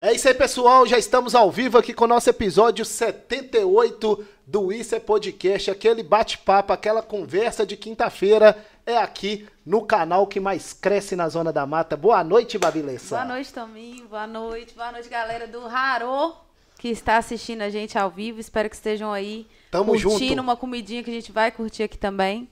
É isso aí, pessoal. Já estamos ao vivo aqui com o nosso episódio 78 do Isso é Podcast. Aquele bate-papo, aquela conversa de quinta-feira é aqui no canal que mais cresce na Zona da Mata. Boa noite, Babilessa. Boa noite, Tominho. Boa noite. Boa noite, galera do Raro que está assistindo a gente ao vivo. Espero que estejam aí Tamo curtindo junto. uma comidinha que a gente vai curtir aqui também.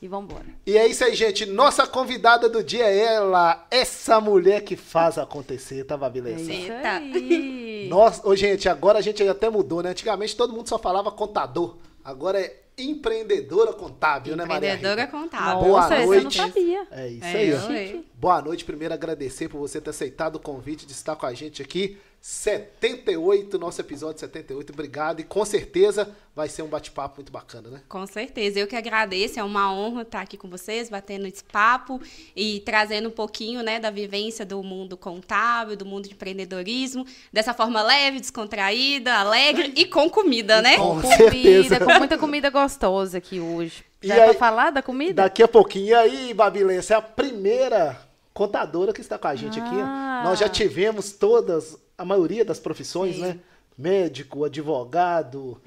E vamos embora. E é isso aí, gente. Nossa convidada do dia é ela, essa mulher que faz acontecer, tá, É Babilessa? isso Eita. Nossa, ô, gente, agora a gente até mudou, né? Antigamente todo mundo só falava contador. Agora é empreendedora contábil, né, Maria? Empreendedora contábil. Boa Nossa, essa eu não noite. sabia. É isso É, aí? Boa noite. Primeiro agradecer por você ter aceitado o convite de estar com a gente aqui. 78, nosso episódio 78. Obrigado. E com certeza vai ser um bate-papo muito bacana, né? Com certeza. Eu que agradeço. É uma honra estar aqui com vocês, batendo esse papo e trazendo um pouquinho né, da vivência do mundo contábil, do mundo de empreendedorismo, dessa forma leve, descontraída, alegre e com comida, né? Com Com certeza. comida, com muita comida gostosa aqui hoje. E Já é aí- pra falar da comida? Daqui a pouquinho. E aí, Babilense, é a primeira contadora que está com a gente aqui. Ah. Nós já tivemos todas, a maioria das profissões, Sim. né? Médico, advogado,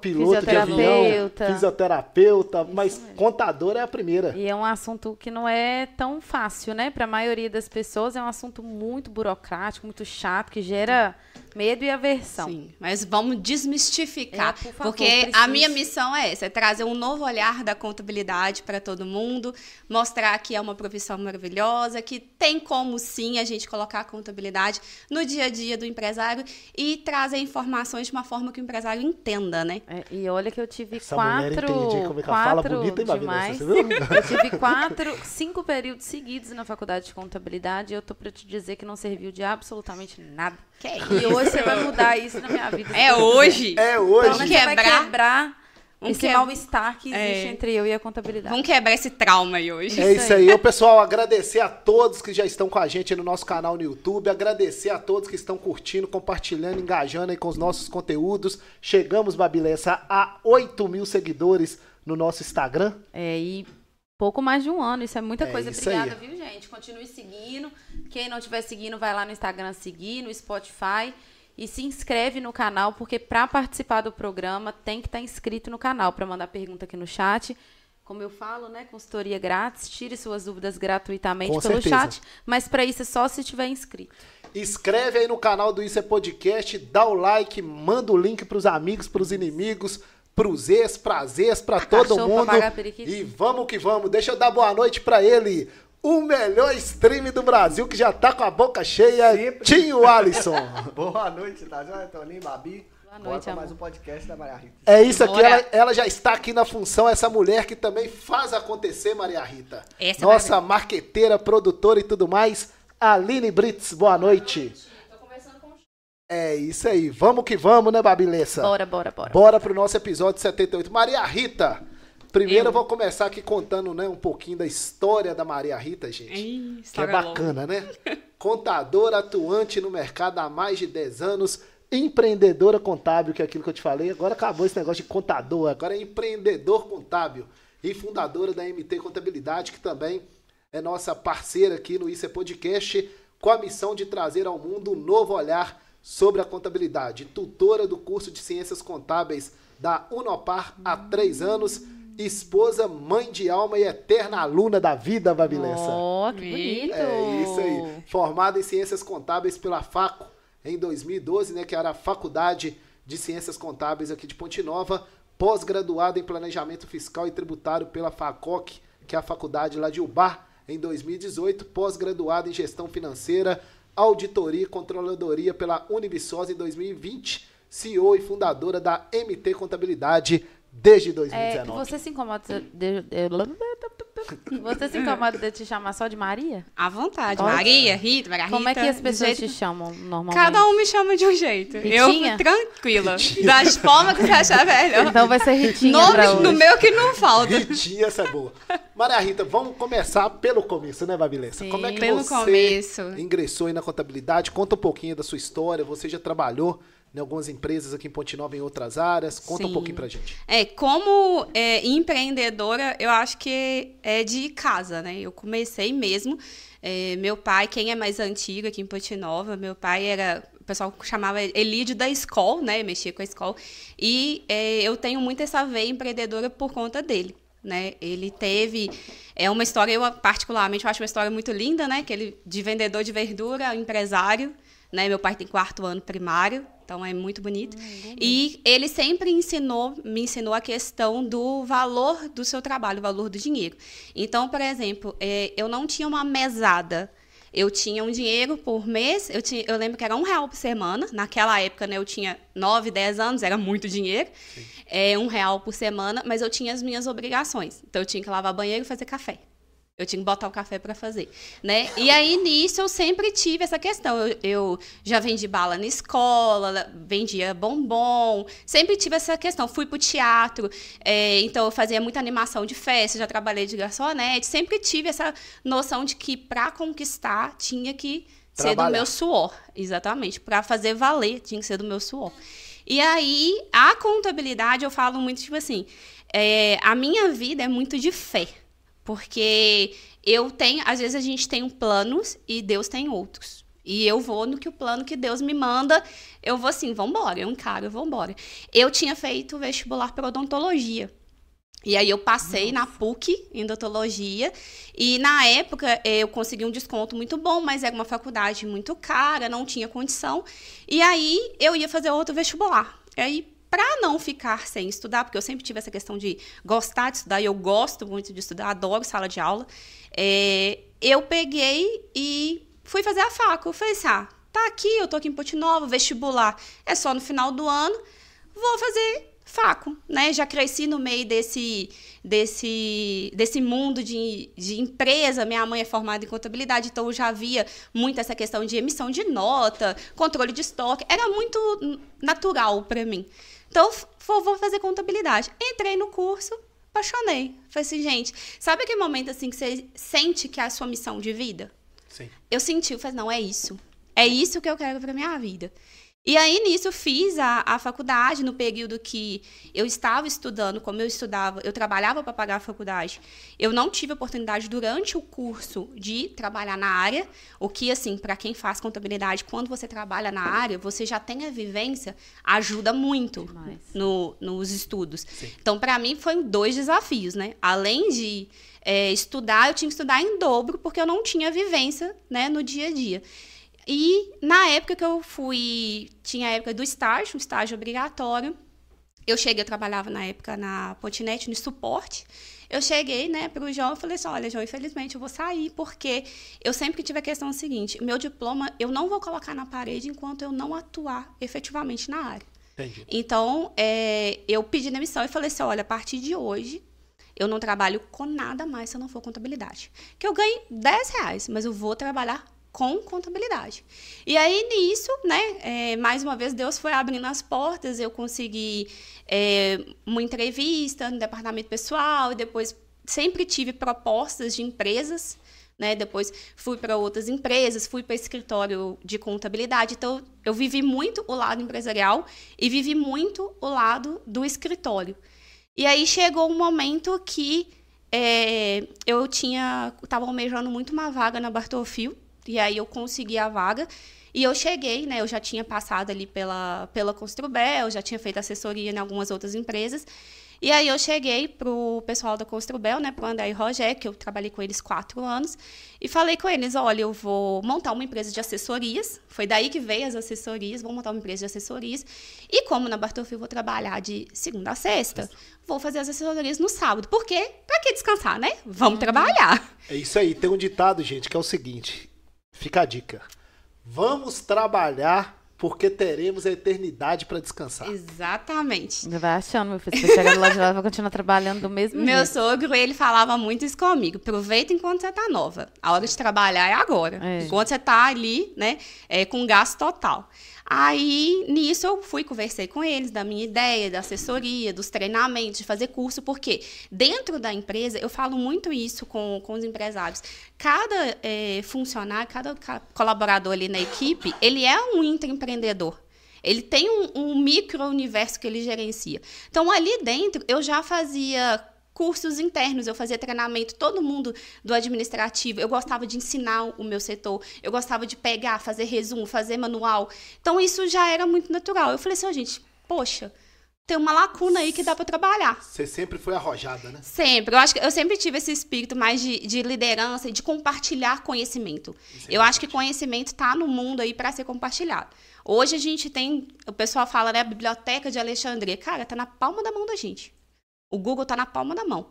piloto, de avião, Fisioterapeuta. fisioterapeuta, mas contadora é a primeira. E é um assunto que não é tão fácil, né? Para a maioria das pessoas é um assunto muito burocrático, muito chato, que gera medo e aversão. Sim, mas vamos desmistificar, É, por favor, porque preciso. a minha missão é essa, é trazer um novo olhar da contabilidade para todo mundo, mostrar que é uma profissão maravilhosa, que tem como sim a gente colocar a contabilidade no dia a dia do empresário e trazer informações de uma forma que o empresário entenda, né? É, e olha que eu tive Essa quatro. como é que ela fala quatro hein, Babilessa? demais. Você viu? Eu tive quatro, cinco períodos seguidos na faculdade de contabilidade e eu tô pra te dizer que não serviu de absolutamente nada. Que é E hoje você vai mudar isso na minha vida. É hoje. É Então, hoje. Vamos você vai quebrar- quebrar Vamos esse que- mal-estar que existe É. entre eu e a contabilidade. Vamos quebrar esse trauma aí hoje. É Isso isso aí. Ô, pessoal, agradecer a todos que já estão com a gente no nosso canal no YouTube, agradecer a todos que estão curtindo, compartilhando, engajando aí com os nossos conteúdos. Chegamos, Babilessa, a 8 mil seguidores no nosso Instagram. É, e pouco mais de um ano, isso é muita É coisa. isso aí. Obrigada, viu, gente? Continue seguindo. Quem não estiver seguindo, vai lá no Instagram seguir, no Spotify. E se inscreve no canal, porque para participar do programa tem que estar inscrito no canal para mandar pergunta aqui no chat. Como eu falo, né? Consultoria grátis, tire suas dúvidas gratuitamente Com pelo certeza. chat. Mas para isso é só se estiver inscrito. Inscreve aí no canal do Isso é Podcast, dá o like, manda o link pros amigos, pros inimigos, pros ex, pras ex, pra todo mundo. periquito. E vamos que vamos. Deixa eu dar boa noite pra ele. O melhor stream do Brasil, que já tá com a boca cheia, Sempre. Tinho Alisson. Boa noite, tá joia? Toninho, Babi. Boa Bora noite, pra mais um podcast da Maria Rita. É isso aqui, ela, ela já está aqui na função, essa mulher que também faz acontecer, Maria Rita. Essa é Nossa marqueteira, produtora e tudo mais, Aline Brits, boa noite. É isso aí, vamos que vamos, né, Babilessa? Bora, bora, bora. Bora pro nosso episódio 78. Maria Rita, primeiro eu, Eu. vou começar aqui contando né, um pouquinho da história da Maria Rita, gente. Ih, que é bacana, né? Contadora atuante no mercado há mais de 10 anos, empreendedora contábil, que é aquilo que eu te falei. Agora acabou esse negócio de contador, agora é empreendedor contábil e fundadora da MT Contabilidade, que também é nossa parceira aqui no Isso é Podcast, com a missão de trazer ao mundo um novo olhar sobre a contabilidade. Tutora do curso de Ciências Contábeis da Unopar há três anos, esposa, mãe de alma e eterna aluna da vida, Babilessa. Ó, que bonito. É isso aí. Formada em Ciências Contábeis pela FACO em 2012, né, que era a Faculdade de Ciências Contábeis aqui de Ponte Nova, pós-graduada em Planejamento Fiscal e Tributário pela FACOC, que é a faculdade lá de Ubar, em 2018, pós-graduada em Gestão Financeira, Auditoria e Controladoria pela Univisosa em 2020, CEO e fundadora da MT Contabilidade desde É, 2019. você se incomoda de, de- você se incomoda de te chamar só de Maria? À vontade. Olha. Maria, Rita, Maria Rita. Como é que as pessoas jeito- te chamam normalmente? Cada um me chama de um jeito. Ritinha? Eu, tranquila. Das formas que você achar melhor. Então vai ser Ritinha pra Nomes hoje. no meu que não falta. Ritinha, essa é boa. Maria Rita, vamos começar pelo começo, né, Babilessa? Sim. Como é que Pelo você começo. ingressou aí na contabilidade? Conta um pouquinho da sua história. Você já trabalhou em algumas empresas aqui em Ponte Nova em outras áreas. Conta um Sim. pouquinho pra gente. É, como é, empreendedora, eu acho que é de casa, né? Eu comecei mesmo. é, meu pai, quem é mais antigo aqui em Ponte Nova, meu pai era pessoal chamava Elídio da escola, né? Mexia com a escola. E é, eu tenho muito essa veia empreendedora por conta dele. Né? Ele teve é uma história eu particularmente eu acho uma história muito linda, né? Que ele de vendedor de verdura, empresário, né? Meu pai tem quarto ano primário, então é muito bonito. Hum, e ele sempre ensinou, me ensinou a questão do valor do seu trabalho, o valor do dinheiro. Então, por exemplo, é, eu não tinha uma mesada. Eu tinha um dinheiro por mês, eu, tinha, eu lembro que era um real por semana. Naquela época, né, eu tinha 9, 10 anos, era muito dinheiro. É, um real por semana, mas eu tinha as minhas obrigações. Então, eu tinha que lavar banheiro e fazer café. Eu tinha que botar o café para fazer, né? E aí nisso eu sempre tive essa questão. Eu, eu, já vendi bala na escola, vendia bombom, sempre tive essa questão. Fui pro teatro, é, então eu fazia muita animação de festa, já trabalhei de garçonete, sempre tive essa noção de que para conquistar tinha que Trabalhar. ser do meu suor, exatamente. Para fazer valer tinha que ser do meu suor. E aí a contabilidade eu falo muito tipo assim, é, a minha vida é muito de fé. Porque eu tenho, às vezes a gente tem um planos e Deus tem outros. E eu vou no que o plano que Deus me manda, eu vou assim, vambora, eu encaro, vambora. Eu tinha feito vestibular para odontologia. E aí eu passei Nossa. na PUC em odontologia e na época eu consegui um desconto muito bom, mas era uma faculdade muito cara, não tinha condição. E aí eu ia fazer outro vestibular. E aí para não ficar sem estudar, porque eu sempre tive essa questão de gostar de estudar, e eu gosto muito de estudar, adoro sala de aula, é, eu peguei e fui fazer a faca. Eu falei assim, ah, tá aqui, eu tô aqui em Ponte vestibular é só no final do ano, vou fazer faco, né? Já cresci no meio desse, desse, desse mundo de, de empresa. Minha mãe é formada em contabilidade, então eu já via muito essa questão de emissão de nota, controle de estoque. Era muito natural para mim. Então, vou fazer contabilidade. Entrei no curso, apaixonei. Falei assim, gente, sabe aquele momento assim que você sente que é a sua missão de vida? Sim. Eu senti, eu falei, não, é isso. É isso que eu quero para minha vida. E aí, nisso, fiz a, a faculdade, no período que eu estava estudando, como eu estudava, eu trabalhava para pagar a faculdade. Eu não tive oportunidade durante o curso de trabalhar na área, o que, assim, para quem faz contabilidade, quando você trabalha na área, você já tem a vivência, ajuda muito no, nos estudos. Sim. Então, para mim, foi dois desafios, né? Além de é, estudar, eu tinha que estudar em dobro, porque eu não tinha vivência né, no dia a dia. E na época que eu fui, tinha a época do estágio, um estágio obrigatório. Eu cheguei, eu trabalhava na época na Pontinete, no suporte. Eu cheguei, né, para o João e falei assim: olha, João, infelizmente eu vou sair, porque eu sempre tive a questão seguinte: meu diploma eu não vou colocar na parede enquanto eu não atuar efetivamente na área. Entendi. Então, é, eu pedi demissão e falei assim: olha, a partir de hoje, eu não trabalho com nada mais se eu não for contabilidade. Que eu ganhe 10 reais, mas eu vou trabalhar com contabilidade. E aí, nisso, né, é, mais uma vez, Deus foi abrindo as portas, eu consegui é, uma entrevista no departamento pessoal, e depois sempre tive propostas de empresas, né, depois fui para outras empresas, fui para escritório de contabilidade, então eu vivi muito o lado empresarial e vivi muito o lado do escritório. E aí chegou um momento que é, eu tinha, estava almejando muito uma vaga na Bartolfio, e aí eu consegui a vaga. E eu cheguei, né? Eu já tinha passado ali pela, pela Construbel, já tinha feito assessoria em algumas outras empresas. E aí eu cheguei pro pessoal da Construbel, né, pro André e Rogé, que eu trabalhei com eles quatro anos, e falei com eles, olha, eu vou montar uma empresa de assessorias, foi daí que veio as assessorias, vou montar uma empresa de assessorias, e como na Bartolfio eu vou trabalhar de segunda a sexta, vou fazer as assessorias no sábado. Por quê? Pra que descansar, né? Vamos trabalhar. É isso aí, tem um ditado, gente, que é o seguinte, Fica a dica. Vamos trabalhar porque teremos a eternidade para descansar. Exatamente. Vai achando, meu filho. Você chegar lá de lá, vai continuar trabalhando do mesmo meu jeito. Meu sogro, ele falava muito isso comigo. Aproveita enquanto você tá nova. A hora de trabalhar é agora. É. Enquanto você tá ali, né, é, com gasto total. Aí, nisso, eu fui, conversei com eles da minha ideia, da assessoria, dos treinamentos, de fazer curso, porque dentro da empresa, eu falo muito isso com, com os empresários. Cada é, funcionário, cada colaborador ali na equipe, ele é um intraempreendedor. Ele tem um, um micro-universo que ele gerencia. Então, ali dentro, eu já fazia cursos internos, eu fazia treinamento, todo mundo do administrativo. Eu gostava de ensinar o meu setor, eu gostava de pegar, fazer resumo, fazer manual. Então isso já era muito natural. Eu falei assim, oh, gente, poxa, tem uma lacuna aí que dá para trabalhar. Você sempre foi arrojada, né? Sempre. Eu acho que eu sempre tive esse espírito mais de, de liderança e de compartilhar conhecimento. é eu acho que conhecimento está no mundo aí para ser compartilhado. Hoje a gente tem, o pessoal fala, né, a biblioteca de Alexandria. Cara, tá na palma da mão da gente. O Google tá na palma da mão.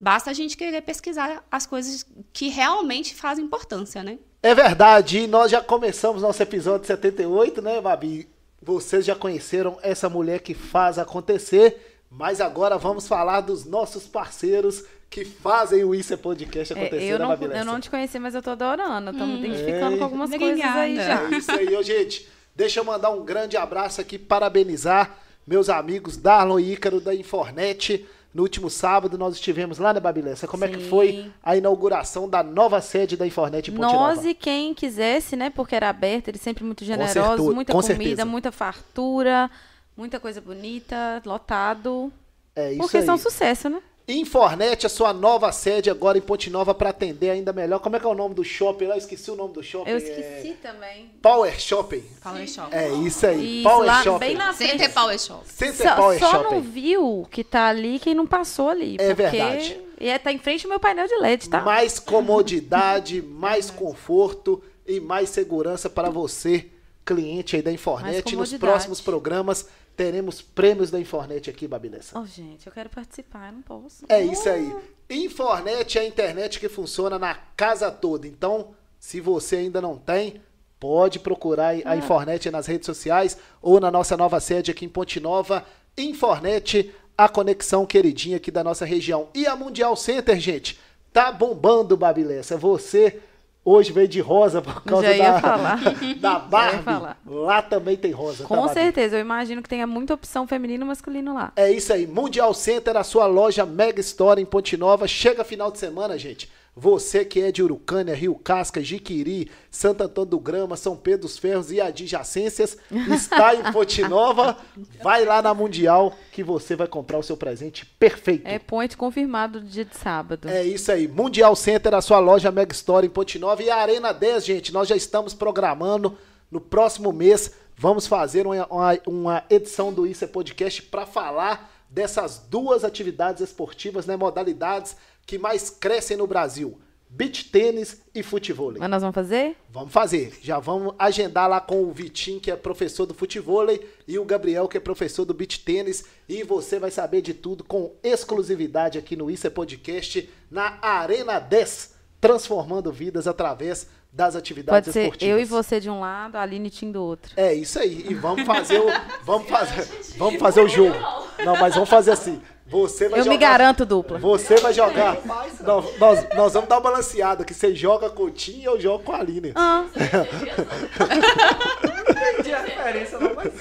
Basta a gente querer pesquisar as coisas que realmente fazem importância, né? É verdade, e nós já começamos nosso episódio 78, né, Babi? Vocês já conheceram essa mulher que faz acontecer, mas agora vamos falar dos nossos parceiros que fazem o Isso é Podcast É, acontecer, eu, né, não, eu não te conheci, mas eu tô adorando. Tô me identificando Ei. com algumas coisas aí já. Obrigada. É isso aí, ô, gente. Deixa eu mandar um grande abraço aqui, parabenizar meus amigos Darlon e Ícaro da Infornet. No último sábado nós estivemos lá na Babilessa. Como é que Sim. foi a inauguração da nova sede da Infornet em Ponte Nós Nova? e quem quisesse, né? Porque era aberto, eles sempre muito certeza, generosos, muita com comida, certeza. muita fartura, muita coisa bonita, lotado. É isso porque aí. são sucesso, né? Infornet, a sua nova sede agora em Ponte Nova para atender ainda melhor. Como é que é o nome do shopping lá? Eu esqueci o nome do shopping. Eu É esqueci também. Power Shopping. Power Shop. É isso aí. Isso, Power lá Shopping. bem na frente. Center Power Shop. Center Só, Power só Shopping. não viu que tá ali quem não passou ali. É porque... verdade. E é, tá em frente ao meu painel de LED, tá? Mais comodidade, mais conforto e mais segurança para você, cliente aí da Mais Infornet. Nos próximos programas teremos prêmios da Infornet aqui, Babilessa. Oh, gente, eu quero participar, eu não posso. É isso aí. Infornet é a internet que funciona na casa toda. Então, se você ainda não tem, pode procurar a Infornet nas redes sociais ou na nossa nova sede aqui em Ponte Nova. Infornet, a conexão queridinha aqui da nossa região. E a Mundial Center, gente, tá bombando, Babilessa. Você hoje veio de rosa por causa da, falar. da Barbie. Lá também tem rosa, tá, Com Babi? certeza, eu imagino que tenha muita opção feminino e masculino lá. É isso aí, Mundial Center, a sua loja Mega Store em Ponte Nova. Chega final de semana, gente. Você que é de Urucânia, Rio Casca, Jiquiri, Santo Antônio do Grama, São Pedro dos Ferros e adjacências, está em Ponte Nova. Vai lá na Mundial que você vai comprar o seu presente perfeito. É point confirmado do dia de sábado. É isso aí. Mundial Center, a sua loja Mega Store em Ponte Nova. E a Arena 10, gente, nós já estamos programando no próximo mês. Vamos fazer uma, uma- uma edição do Isso é Podcast para falar dessas duas atividades esportivas, né, modalidades que mais crescem no Brasil: beach tênis e futebol. Mas nós vamos fazer? Vamos fazer. Já vamos agendar lá com o Vitinho, que é professor do futevôlei, e o Gabriel, que é professor do beach tênis. E você vai saber de tudo com exclusividade aqui no Isso é Podcast, na Arena 10, transformando vidas através das atividades Pode ser esportivas. eu e você de um lado, a Aline e Tim do outro. É isso aí. E vamos fazer o. Vamos fazer, vamos fazer o jogo. Não, mas vamos fazer assim. Você vai Eu jogar. me garanto dupla. Você vai jogar. Não, nós, nós vamos dar uma balanceada, que você joga com o Tim e eu jogo com a Aline. Ah, Não entendi a diferença, não, mas.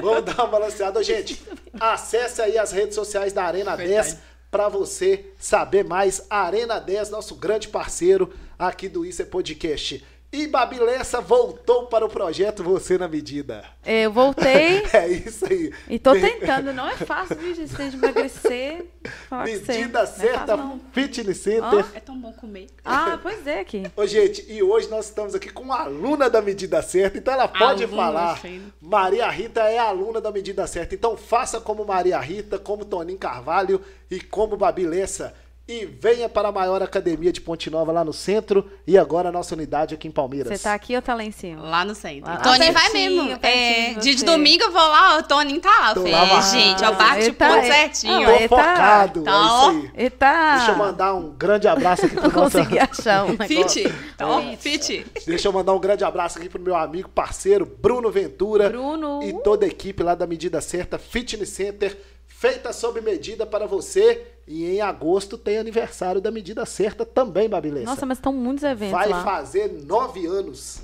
Vamos dar uma balanceada. Gente, acesse aí as redes sociais da Arena 10 para você saber mais. Arena 10, nosso grande parceiro aqui do Isso é Podcast. E Babi Lessa voltou para o projeto Você na Medida. eu voltei É isso aí. e tô tentando. Não é fácil, viu, gente, de emagrecer. Com você. Medida Não é certa, fácil, não. Fitness Center. É tão bom comer. Ah, pois é, aqui. Ô, gente, e hoje nós estamos aqui com uma aluna da Medida Certa, então ela pode Aluna, falar. filho. Maria Rita é aluna da Medida Certa, então faça como Maria Rita, como Toninho Carvalho e como Babi Lessa. E venha para a maior academia de Ponte Nova lá no centro e agora a nossa unidade aqui em Palmeiras. Você tá aqui ou tá lá em cima? Lá no centro. Lá- Toninho lá vai mesmo. É, de dia de domingo eu vou lá, o Toninho tá lá. Tô falei, lá, é, mas- gente, eu bate Ele o tá- ponto certinho. Tô ele tá- focado, tá, é ó. isso aí. Eita! Deixa eu mandar um grande abraço aqui pro nosso... consegui achar um. Fit. Ó, fit. Deixa eu mandar um grande abraço aqui pro meu amigo, parceiro, Bruno Ventura. Bruno. E toda a equipe lá da Medida Certa Fitness Center, feita sob medida para você. E em agosto tem aniversário da Medida Certa também, Babilessa. Nossa, mas estão muitos eventos Vai lá. fazer nove anos.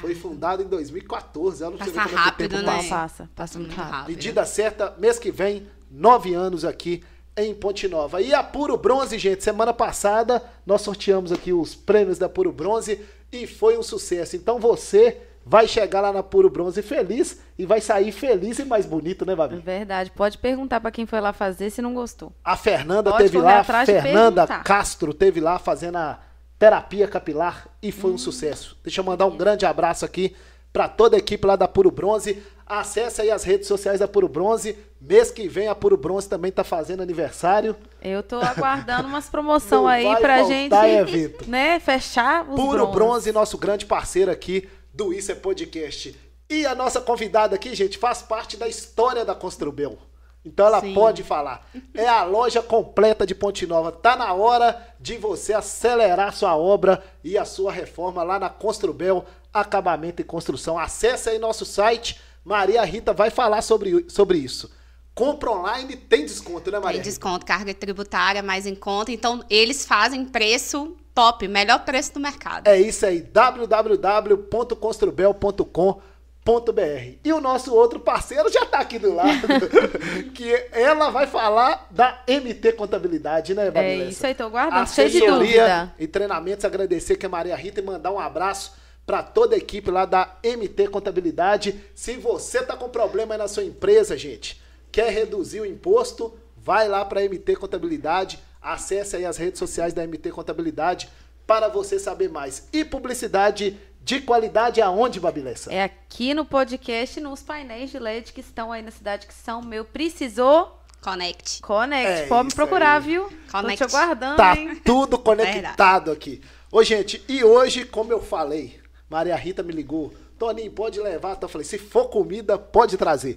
Foi fundado em 2014. Olha pra você ver Passa como é rápido, tempo né? passa. Passa, passa muito rápido. Medida certa, mês que vem, nove anos aqui em Ponte Nova. E a Puro Bronze, gente, semana passada nós sorteamos aqui os prêmios da Puro Bronze e foi um sucesso. Então você vai chegar lá na Puro Bronze feliz e vai sair feliz e mais bonito, né, Babi? Verdade. Pode perguntar pra quem foi lá fazer se não gostou. A Fernanda Pode teve lá, Fernanda. Castro teve lá fazendo a terapia capilar e foi Hum. um sucesso. Deixa eu mandar um grande abraço aqui para toda a equipe lá da Puro Bronze. Acesse aí as redes sociais da Puro Bronze. Mês que vem a Puro Bronze também tá fazendo aniversário. Eu tô aguardando umas promoção Não aí pra faltar gente, evento. né, fechar os Puro bronzes. Bronze, nosso grande parceiro aqui do Isso é Podcast. E a nossa convidada aqui, gente, faz parte da história da Construbel. Então ela Sim. pode falar. É a loja completa de Ponte Nova. Tá na hora de você acelerar sua obra e a sua reforma lá na Construbel Acabamento e Construção. Acesse aí nosso site. Maria Rita vai falar sobre, sobre isso. Compra online, tem desconto, né, Maria? Tem desconto, carga tributária mais em conta. Então, eles fazem preço top, melhor preço do mercado. É isso aí, www.construbel.com.br. E o nosso outro parceiro já tá aqui do lado, que ela vai falar da MT Contabilidade, né, É Babilessa? isso aí, tô guardando. Cheio de dúvida. Assessoria e treinamentos, agradecer que é Maria Rita e mandar um abraço para toda a equipe lá da MT Contabilidade. Se você tá com problema aí na sua empresa, gente, quer reduzir o imposto, vai lá para MT Contabilidade, acesse aí as redes sociais da MT Contabilidade para você saber mais. E publicidade de qualidade aonde, Babilessa? É aqui no podcast, nos painéis de LED que estão aí na cidade que são meu. Precisou? Connect. Connect. É Pode me procurar, aí. viu? Connect. Tô te aguardando, Tá hein? tudo conectado aqui. Ô, gente, e hoje, como eu falei, Maria Rita me ligou. Toninho, pode levar? Então eu falei, se for comida, pode trazer.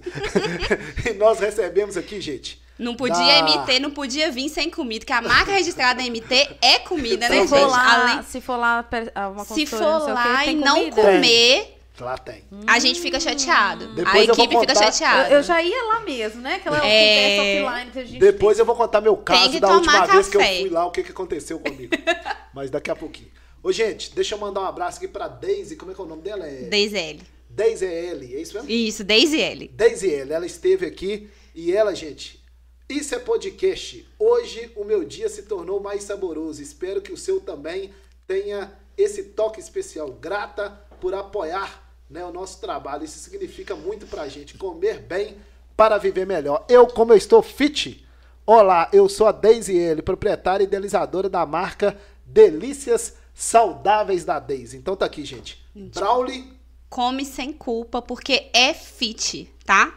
e nós recebemos aqui, gente. Não podia da- MT, não podia vir sem comida, que a marca registrada MT é comida, né, Se Se gente? for lá, Além- se for lá uma se for não sei o quê, lá e tem não comer, Lá tem. a gente fica chateado. Depois a eu vou equipe fica contar- chateada. Eu, eu já ia lá mesmo, né? Aquela É. é... offline que a gente Depois eu vou contar meu caso que da última vez que eu café. fui lá, o que, que aconteceu comigo. Mas daqui a pouquinho. Ô, gente, deixa eu mandar um abraço aqui pra Daisy. Como é que é o nome dela? É Daisy L. Daisy L, é isso mesmo? Isso, Daisy L. Daisy L, ela esteve aqui e ela, gente, isso é podcast. Hoje o meu dia se tornou mais saboroso. Espero que o seu também tenha esse toque especial. Grata por apoiar né, o nosso trabalho. Isso significa muito pra gente. Comer bem para viver melhor. Eu, como eu estou fit, olá, eu sou a Daisy L, proprietária e idealizadora da marca Delícias Saudáveis da Daisy. Então tá aqui, gente. Brawley Come sem culpa, porque é fit, tá?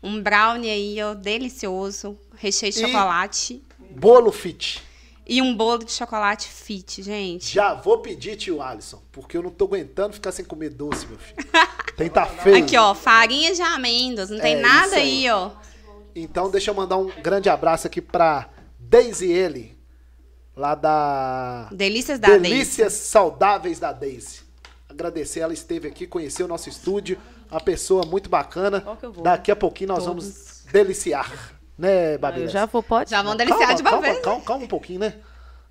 Um brownie aí, ó, delicioso, recheio de E- chocolate. Bolo Fit. E um bolo de chocolate fit, gente. Já vou pedir, tio Alisson, porque eu não tô aguentando ficar sem comer doce, meu filho. Tem tá feio. Aqui, ó, farinha de amêndoas. Não tem É, nada isso aí. aí, ó. Então deixa eu mandar um grande abraço aqui pra Daisy L, lá da Delícias da Daisy. Delícias Saudáveis da Daisy. Agradecer, ela esteve aqui, conheceu o nosso estúdio, uma pessoa muito bacana. Qual que eu vou? Daqui a pouquinho nós Todos. vamos deliciar, né, Eu Babilessa? já vou, pode? Já vão deliciar de uma calma, vez. calma, calma um pouquinho, né?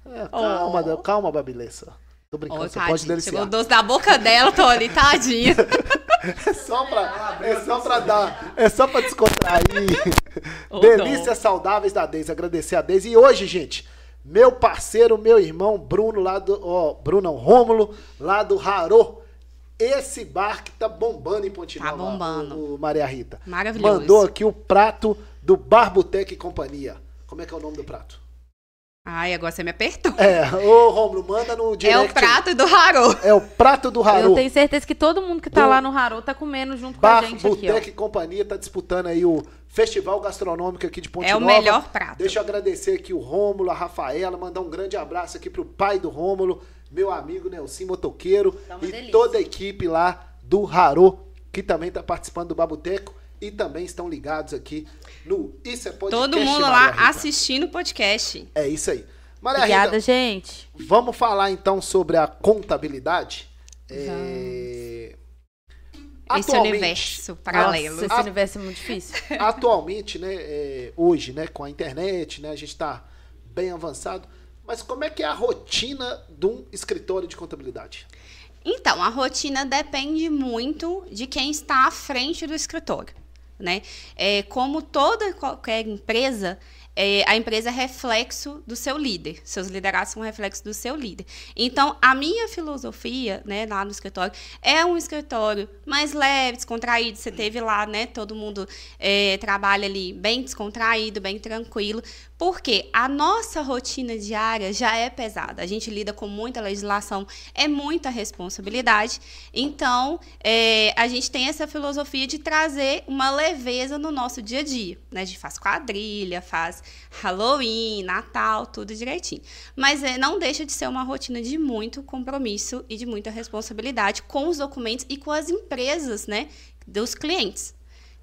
É, calma, Oh. calma, Babilessa. Tô brincando, Ó, você tadinho, pode deliciar. Chegou o doce da boca dela, tô ali, tadinha. É só pra, é só pra dar, é só pra descontrair. Ô, Delícias saudáveis da Deise, agradecer a Deise. E hoje, gente, meu parceiro, meu irmão Bruno, lá do, ó, Bruno não, Rômulo, lá do Rarô. Esse bar que tá bombando em Ponte Tá Nova, bombando. o, o Maria Rita. Maravilhoso. Mandou aqui o prato do Barbotec e Companhia. Como é que é o nome do prato? Ai, agora você me apertou. É, ô Rômulo, manda no direct. É o prato do Harô. É o prato do Rarô. Eu tenho certeza que todo mundo que tá Do- lá no Harô tá comendo junto com a Bar gente aqui, ó. Boteca e Companhia tá disputando aí o Festival Gastronômico aqui de Ponte É o Nova. melhor prato. Deixa eu agradecer aqui o Rômulo, a Rafaela, mandar um grande abraço aqui pro pai do Rômulo, meu amigo Nelson Motoqueiro Tá e delícia. toda a equipe lá do Rarô, que também tá participando do Baboteco e também estão ligados aqui no Isso é Podcast. Todo mundo lá assistindo o podcast. É isso aí. Maria Obrigada, Rita, gente. vamos falar então sobre a contabilidade? É... Esse universo paralelo. Nossa, esse universo é muito difícil. atualmente, né, é, hoje, né, com a internet, né, a gente está bem avançado. Mas como é que é a rotina de um escritório de contabilidade? Então, a rotina depende muito de quem está à frente do escritório, né? É, como toda qualquer empresa, é, a empresa é reflexo do seu líder. Seus liderados são reflexo do seu líder. Então, a minha filosofia, né, lá no escritório, é um escritório mais leve, descontraído. Você teve lá, né, todo mundo é, trabalha ali bem descontraído, bem tranquilo. Porque a nossa rotina diária já é pesada. A gente lida com muita legislação, é muita responsabilidade. Então, é, a gente tem essa filosofia de trazer uma leveza no nosso dia a dia. Né? A gente faz quadrilha, faz Halloween, Natal, tudo direitinho. Mas é, não deixa de ser uma rotina de muito compromisso e de muita responsabilidade com os documentos e com as empresas né, dos clientes.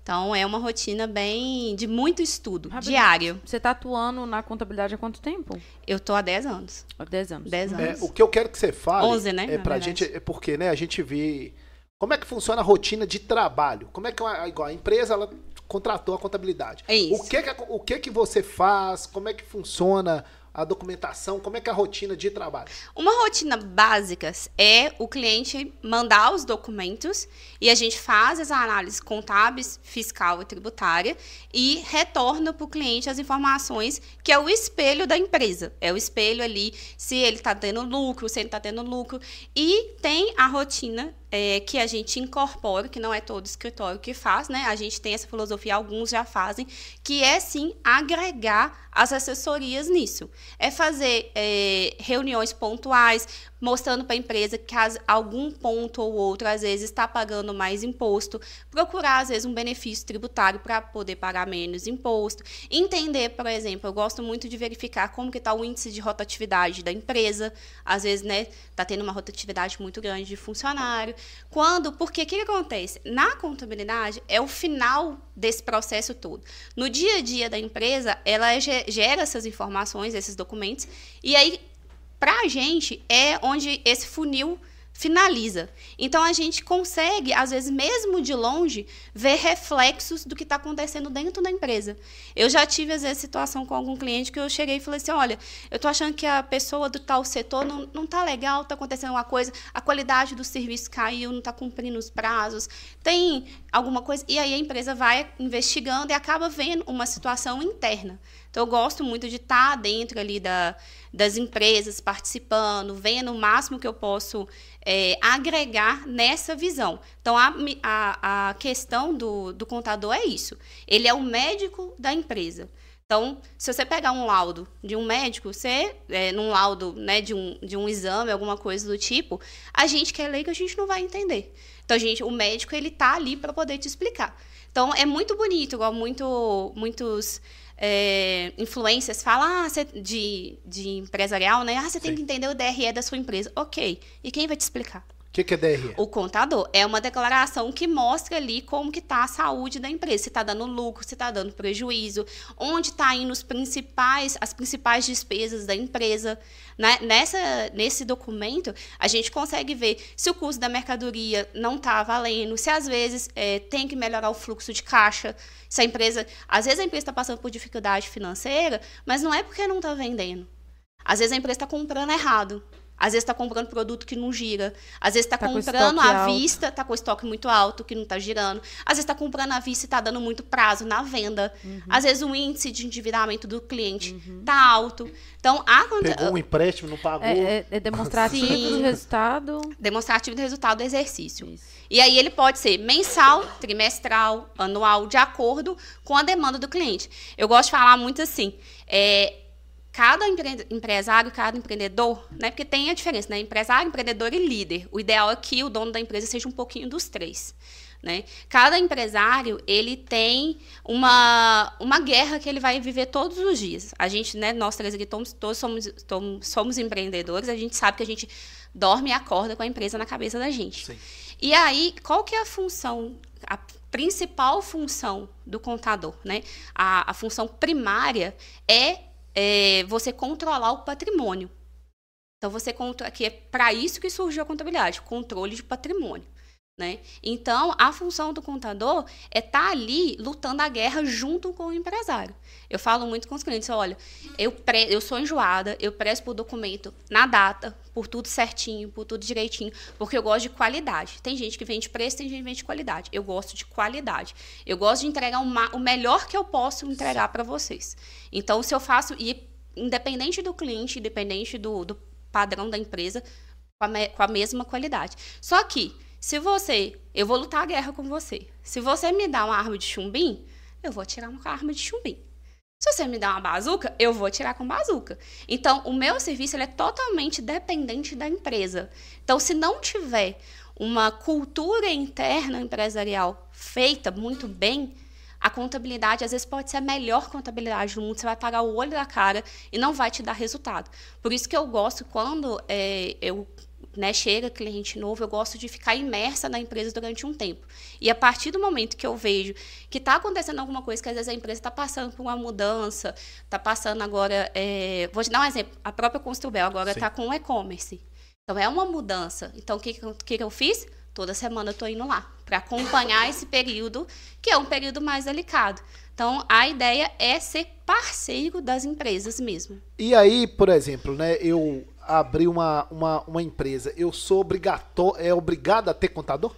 Então, é uma rotina bem de muito estudo, diário. Você está atuando na contabilidade há quanto tempo? Eu tô há 10 anos. Há 10 anos. 10 É, anos. o que eu quero que você fale 11, né, é pra verdade. gente, é porque, né, a gente vê como é que funciona a rotina de trabalho. Como é que uma, igual a empresa ela contratou a contabilidade. É isso. O que que, o que que você faz? Como é que funciona a documentação? Como é que é a rotina de trabalho? Uma rotina básica é o cliente mandar os documentos e a gente faz as análises contábeis, fiscal e tributária e retorna para o cliente as informações que é o espelho da empresa. É o espelho ali se ele está tendo lucro, se ele está tendo lucro. E tem a rotina é, que a gente incorpora, que não é todo escritório que faz, né? A gente tem essa filosofia, alguns já fazem, que é sim agregar as assessorias nisso. É fazer é, reuniões pontuais, mostrando para a empresa que as- algum ponto ou outro, às vezes, está pagando mais imposto, procurar, às vezes, um benefício tributário para poder pagar menos imposto, entender, por exemplo, eu gosto muito de verificar como que está o índice de rotatividade da empresa, às vezes, né, está tendo uma rotatividade muito grande de funcionário, quando, porque o que, que acontece? Na contabilidade, é o final desse processo todo. No dia a dia da empresa, ela ge- gera essas informações, esses documentos, e aí para a gente é onde esse funil finaliza. Então a gente consegue, às vezes, mesmo de longe, ver reflexos do que está acontecendo dentro da empresa. Eu já tive, às vezes, situação com algum cliente que eu cheguei e falei assim: olha, eu estou achando que a pessoa do tal setor não, não tá legal, está acontecendo uma coisa, a qualidade do serviço caiu, não está cumprindo os prazos, tem alguma coisa. E aí a empresa vai investigando e acaba vendo uma situação interna. Então, eu gosto muito de estar dentro ali da, das empresas, participando, vendo o máximo que eu posso é, agregar nessa visão. Então, a, a, a questão do, do contador é isso. Ele é o médico da empresa. Então, se você pegar um laudo de um médico, você, é, num laudo né, de, um, de um exame, alguma coisa do tipo, a gente que é a gente não vai entender. Então, gente, o médico, ele tá ali para poder te explicar. Então, é muito bonito, igual muito, muitos é, influências falam ah, cê- de, de empresarial, né? Ah, você tem que entender o DRE da sua empresa. Ok. E quem vai te explicar? O que, que é DRE? O contador é uma declaração que mostra ali como que está a saúde da empresa, se está dando lucro, se está dando prejuízo, onde está indo os principais, as principais despesas da empresa. Né? Nessa, nesse documento, a gente consegue ver se o custo da mercadoria não está valendo, se às vezes eh, tem que melhorar o fluxo de caixa, se a empresa. Às vezes a empresa está passando por dificuldade financeira, mas não é porque não está vendendo. Às vezes a empresa está comprando errado. Às vezes está comprando produto que não gira. Às vezes está Tá com comprando estoque à vista, está com o estoque muito alto, que não está girando. Às vezes está comprando à vista e está dando muito prazo na venda. Uhum. Às vezes o índice de endividamento do cliente está alto. Então, a conta- Pegou um empréstimo, não pagou. É, é, é demonstrativo Sim. do resultado. demonstrativo do resultado do exercício. Isso. E aí ele pode ser mensal, trimestral, anual, de acordo com a demanda do cliente. Eu gosto de falar muito assim, é, cada empre- empresário, cada empreendedor, né? Porque tem a diferença, né? Empresário, empreendedor e líder. O ideal é que o dono da empresa seja um pouquinho dos três. Né? Cada empresário ele tem uma, uma guerra que ele vai viver todos os dias. A gente, né, nós três aqui todos, todos somos, somos, somos empreendedores, a gente sabe que a gente dorme e acorda com a empresa na cabeça da gente. Sim. E aí, qual que é a função, a principal função do contador, né? A, a função primária é, é você controlar o patrimônio. Então, você controla, que é para isso que surgiu a contabilidade, controle de patrimônio. Né? Então, a função do contador é estar tá ali lutando a guerra junto com o empresário. Eu falo muito com os clientes, olha, eu, pre eu sou enjoada, eu presto por documento na data, por tudo certinho, por tudo direitinho, porque eu gosto de qualidade. Tem gente que vende preço, tem gente que vende qualidade. Eu gosto de qualidade. Eu gosto de entregar uma, o melhor que eu posso entregar para vocês. Então, se eu faço, e independente do cliente, independente do, do padrão da empresa, com a, com a mesma qualidade. Só que se você, eu vou lutar a guerra com você. Se você me dá uma arma de chumbim, eu vou tirar uma arma de chumbim. Se você me dá uma bazuca, eu vou tirar com bazuca. Então, o meu serviço é totalmente dependente da empresa. Então, se não tiver uma cultura interna empresarial feita muito bem, a contabilidade às vezes pode ser a melhor contabilidade do mundo. Você vai pagar o olho da cara e não vai te dar resultado. Por isso que eu gosto quando é, eu né, chega cliente novo, eu gosto de ficar imersa na empresa durante um tempo. E a partir do momento que eu vejo que está acontecendo alguma coisa, que às vezes a empresa está passando por uma mudança, está passando agora. É... vou te dar um exemplo: a própria Construbel agora está com o e-commerce. Então é uma mudança. Então o que, que, que eu fiz? Toda semana eu estou indo lá para acompanhar esse período, que é um período mais delicado. Então, a ideia é ser parceiro das empresas mesmo. E aí, por exemplo, né, eu abrir uma, uma, uma empresa, eu sou obrigatório, é obrigado a ter contador?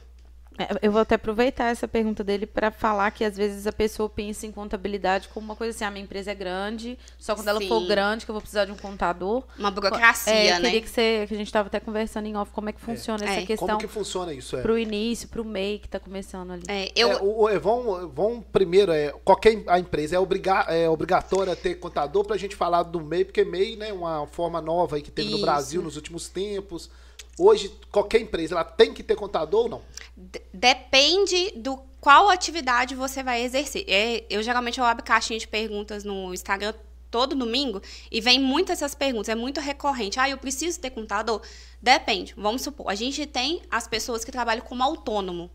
É, eu vou até aproveitar essa pergunta dele para falar que às vezes a pessoa pensa em contabilidade como uma coisa assim, a ah, minha empresa é grande, só quando Sim. ela for grande que eu vou precisar de um contador. Uma burocracia, é, né? Queria que, você, que a gente estava até conversando em off como é que é. funciona é. essa é. questão. Como que funciona isso? É? Para o início, para o MEI que está começando ali. É, eu... É, o, vão, vão primeiro, é, qualquer a empresa é, obriga, é obrigatória ter contador para a gente falar do MEI, porque MEI é né, uma forma nova aí que teve isso. no Brasil nos últimos tempos. Hoje, qualquer empresa, ela tem que ter contador ou não? Depende do qual atividade você vai exercer. É, eu geralmente eu abro caixinha de perguntas no Instagram todo domingo e vem muitas essas perguntas, é muito recorrente. Ah, eu preciso ter contador? Depende. Vamos supor, a gente tem as pessoas que trabalham como autônomo.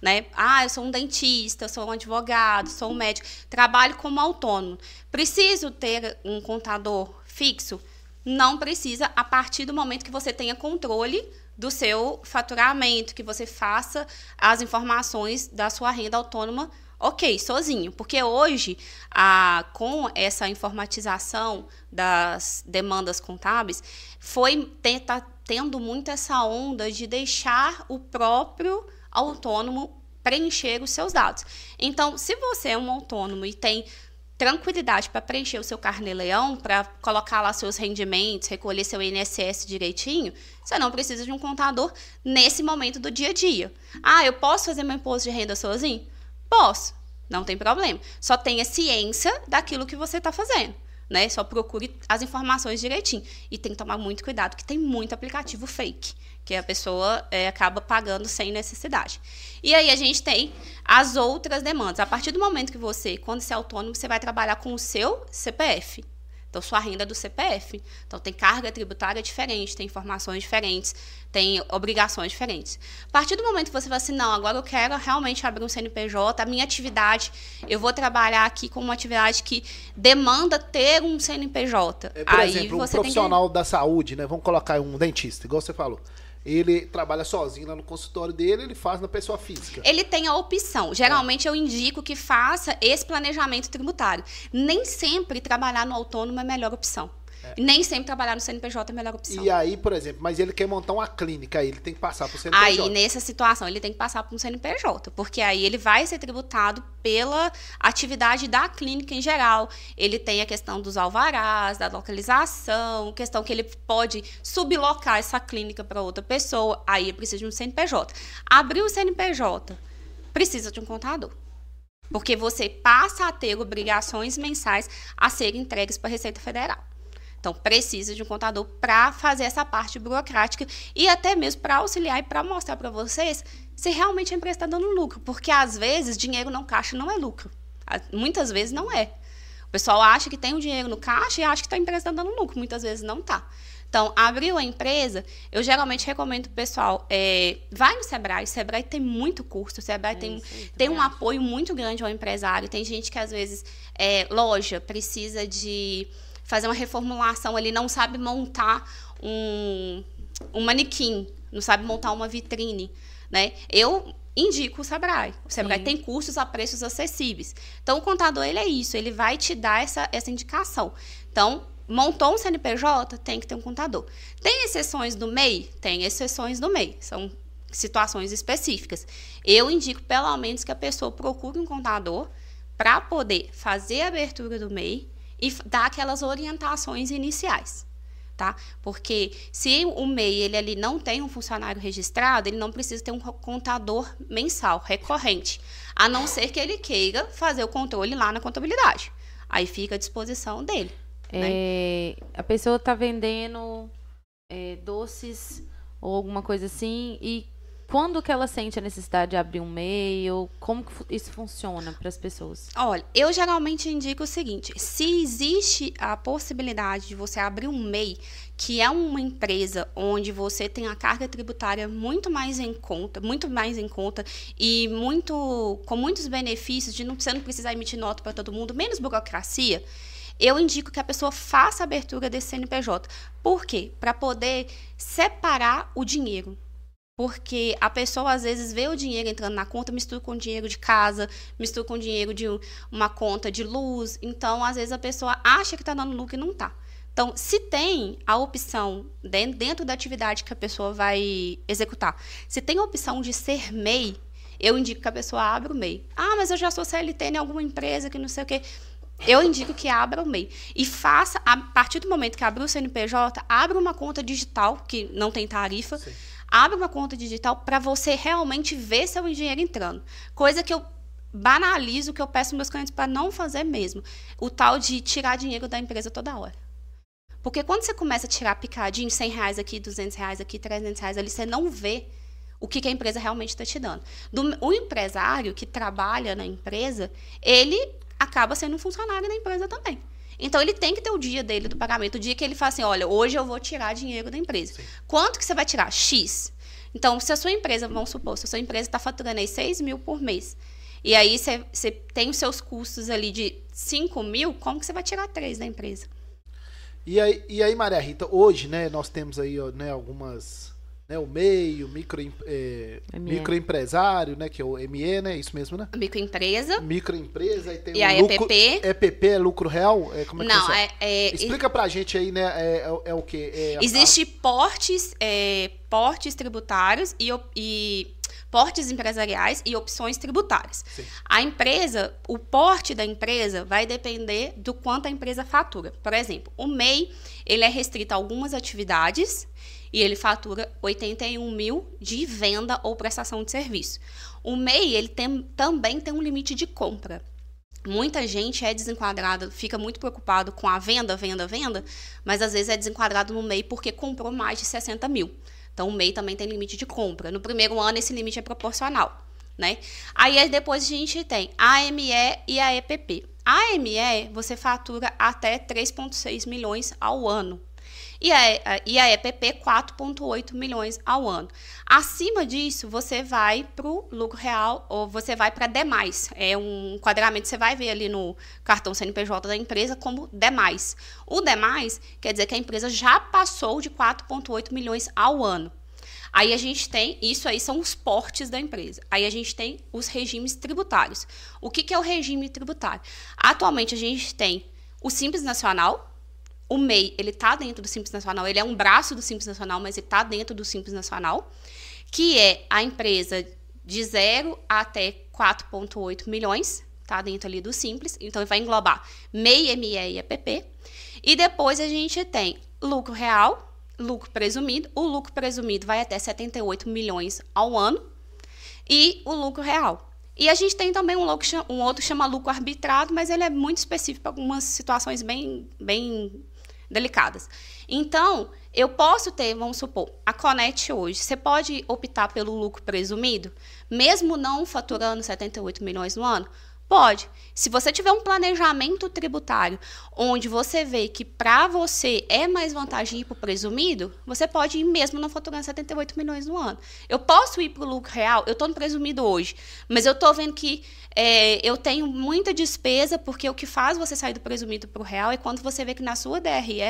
Né? Ah, eu sou um dentista, sou um advogado, sou um médico, trabalho como autônomo. Preciso ter um contador fixo? Não precisa a partir do momento que você tenha controle do seu faturamento, que você faça as informações da sua renda autônoma, ok, sozinho. Porque hoje, a, com essa informatização das demandas contábeis, foi tá tendo muito essa onda de deixar o próprio autônomo preencher os seus dados. Então, se você é um autônomo e tem tranquilidade para preencher o seu carnê-leão, para colocar lá seus rendimentos, recolher seu INSS direitinho, você não precisa de um contador nesse momento do dia a dia. Ah, eu posso fazer meu imposto de renda sozinho? Posso, não tem problema. Só tenha ciência daquilo que você está fazendo. Né? Só procure as informações direitinho. E tem que tomar muito cuidado, que tem muito aplicativo fake que a pessoa é, acaba pagando sem necessidade. E aí a gente tem as outras demandas. A partir do momento que você, quando você é autônomo, você vai trabalhar com o seu CPF. Então, sua renda é do CPF. Então, tem carga tributária diferente, tem informações diferentes, tem obrigações diferentes. A partir do momento que você fala assim, não, agora eu quero realmente abrir um CNPJ, a minha atividade, eu vou trabalhar aqui com uma atividade que demanda ter um CNPJ. É, por Aí exemplo, um profissional que... da saúde, né? Vamos colocar um dentista, igual você falou ele trabalha sozinho lá no consultório dele, ele faz na pessoa física. Ele tem a opção. Geralmente é. eu indico que faça esse planejamento tributário. Nem sempre trabalhar no autônomo é a melhor opção. É. Nem sempre trabalhar no CNPJ é a melhor opção. E aí, por exemplo, mas ele quer montar uma clínica, aí ele tem que passar para o CNPJ. Aí, nessa situação, ele tem que passar para um CNPJ, porque aí ele vai ser tributado pela atividade da clínica em geral. Ele tem a questão dos alvarás, da localização, questão que ele pode sublocar essa clínica para outra pessoa, aí precisa de um CNPJ. Abrir o CNPJ, precisa de um contador. Porque você passa a ter obrigações mensais a serem entregues para a Receita Federal. Então, precisa de um contador para fazer essa parte burocrática e até mesmo para auxiliar e para mostrar para vocês se realmente a empresa está dando lucro. Porque, às vezes, dinheiro no caixa não é lucro. Muitas vezes não é. O pessoal acha que tem o um dinheiro no caixa e acha que a empresa está dando lucro. Muitas vezes não está. Então, abriu a empresa, eu geralmente recomendo o pessoal, é, vai no Sebrae, o Sebrae tem muito curso, o Sebrae é tem, tem um apoio muito grande ao empresário. Tem gente que, às vezes, é, loja, precisa de fazer uma reformulação, ele não sabe montar um, um manequim, não sabe montar uma vitrine. né? Eu indico o Sebrae. O Sebrae Sim. tem cursos a preços acessíveis. Então, o contador, ele é isso, ele vai te dar essa, essa indicação. Então, montou um CNPJ, tem que ter um contador. Tem exceções do MEI? Tem exceções do MEI. São situações específicas. Eu indico, pelo menos, que a pessoa procure um contador para poder fazer a abertura do MEI e dar aquelas orientações iniciais. Tá? Porque se o MEI ele ali não tem um funcionário registrado, ele não precisa ter um co- contador mensal, recorrente. A não ser que ele queira fazer o controle lá na contabilidade. Aí fica à disposição dele. né? É, a pessoa tá vendendo é, doces ou alguma coisa assim e quando que ela sente a necessidade de abrir um e-mail? Como que isso funciona para as pessoas? Olha, eu geralmente indico o seguinte: se existe a possibilidade de você abrir um MEI, que é uma empresa onde você tem a carga tributária muito mais em conta, muito mais em conta e muito com muitos benefícios de não, você não precisar emitir nota para todo mundo, menos burocracia. Eu indico que a pessoa faça a abertura desse CNPJ. Por quê? Para poder separar o dinheiro. Porque a pessoa às vezes vê o dinheiro entrando na conta, mistura com o dinheiro de casa, mistura com o dinheiro de uma conta de luz. Então, às vezes a pessoa acha que está dando lucro e não está. Então, se tem a opção den- dentro da atividade que a pessoa vai executar, se tem a opção de ser MEI, eu indico que a pessoa abra o MEI. Ah, mas eu já sou CLT em alguma empresa que não sei o quê. Eu indico que abra o MEI. E faça, a partir do momento que abrir o CNPJ, abra uma conta digital, que não tem tarifa. Sim. Abre uma conta digital para você realmente ver seu dinheiro entrando. Coisa que eu banalizo, que eu peço meus clientes para não fazer mesmo. O tal de tirar dinheiro da empresa toda hora. Porque quando você começa a tirar picadinho, 100 reais aqui, 200 reais aqui, 300 reais ali, você não vê o que, que a empresa realmente está te dando. Do- o empresário que trabalha na empresa, ele acaba sendo um funcionário da empresa também. Então, ele tem que ter o dia dele do pagamento, o dia que ele fala assim, olha, hoje eu vou tirar dinheiro da empresa. Quanto que você vai tirar? X. Então, se a sua empresa, vamos supor, se a sua empresa está faturando aí 6 mil por mês, e aí você, você tem os seus custos ali de 5 mil, como que você vai tirar 3 da empresa? E aí, e aí, Maria Rita, hoje, né, nós temos aí, ó, né, algumas, né, o MEI, o micro, é, microempresário, né, que é o ME, né, isso mesmo, né? Microempresa. Microempresa, aí tem E o a lucro, EPP? EPP é lucro real? É, como é que Não, funciona? é, é- Explica pra gente aí, né, é, é, é o quê? É, a- Existe portes, é, portes tributários e, e portes empresariais e opções tributárias. Sim. A empresa, o porte da empresa vai depender do quanto a empresa fatura. Por exemplo, o MEI ele é restrito a algumas atividades e ele fatura 81 mil de venda ou prestação de serviço. O MEI ele tem- também tem um limite de compra. Muita gente é desenquadrada, fica muito preocupado com a venda, venda, venda, mas às vezes é desenquadrado no MEI porque comprou mais de 60 mil. Então, o MEI também tem limite de compra. No primeiro ano, esse limite é proporcional. Né? Aí depois a gente tem a AME e a EPP. A AME você fatura até 3,6 milhões ao ano. E a, e a EPP, 4,8 milhões ao ano. Acima disso, você vai para o lucro real ou você vai para demais. É um enquadramento que você vai ver ali no cartão CNPJ da empresa como demais. O demais quer dizer que a empresa já passou de 4,8 milhões ao ano. Aí a gente tem, isso aí são os portes da empresa. Aí a gente tem os regimes tributários. O que, que é o regime tributário? Atualmente a gente tem o Simples Nacional, o MEI, ele está dentro do Simples Nacional, ele é um braço do Simples Nacional, mas ele está dentro do Simples Nacional, que é a empresa de 0 até 4,8 milhões, está dentro ali do Simples, então ele vai englobar MEI, ME e EPP. E depois a gente tem lucro real, lucro presumido, o lucro presumido vai até 78 milhões ao ano, e o lucro real. E a gente tem também um, um outro que chama lucro arbitrado, mas ele é muito específico para algumas situações bem, bem delicadas. Então, eu posso ter, vamos supor, a Conet hoje. Você pode optar pelo lucro presumido, mesmo não faturando 78 milhões no ano? Pode. Se você tiver um planejamento tributário onde você vê que para você é mais vantagem ir para o presumido, você pode ir mesmo não faturando 78 milhões no ano. Eu posso ir para o lucro real, eu estou no presumido hoje, mas eu estou vendo que é, eu tenho muita despesa, porque o que faz você sair do presumido para o real é quando você vê que na sua DRE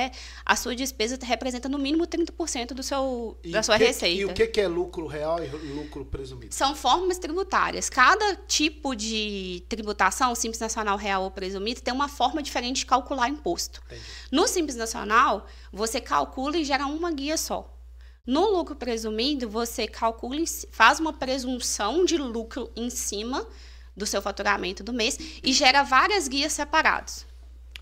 a sua despesa representa no mínimo 30% do seu, E da sua que- receita. E o que, que é lucro real e lucro presumido? São formas tributárias. Cada tipo de tributação, Simples Nacional, Real ou Presumido, tem uma forma diferente de calcular imposto. Entendi. No Simples Nacional, você calcula e gera uma guia só. No lucro presumido, você calcula, faz uma presunção de lucro em cima do seu faturamento do mês e gera várias guias separadas.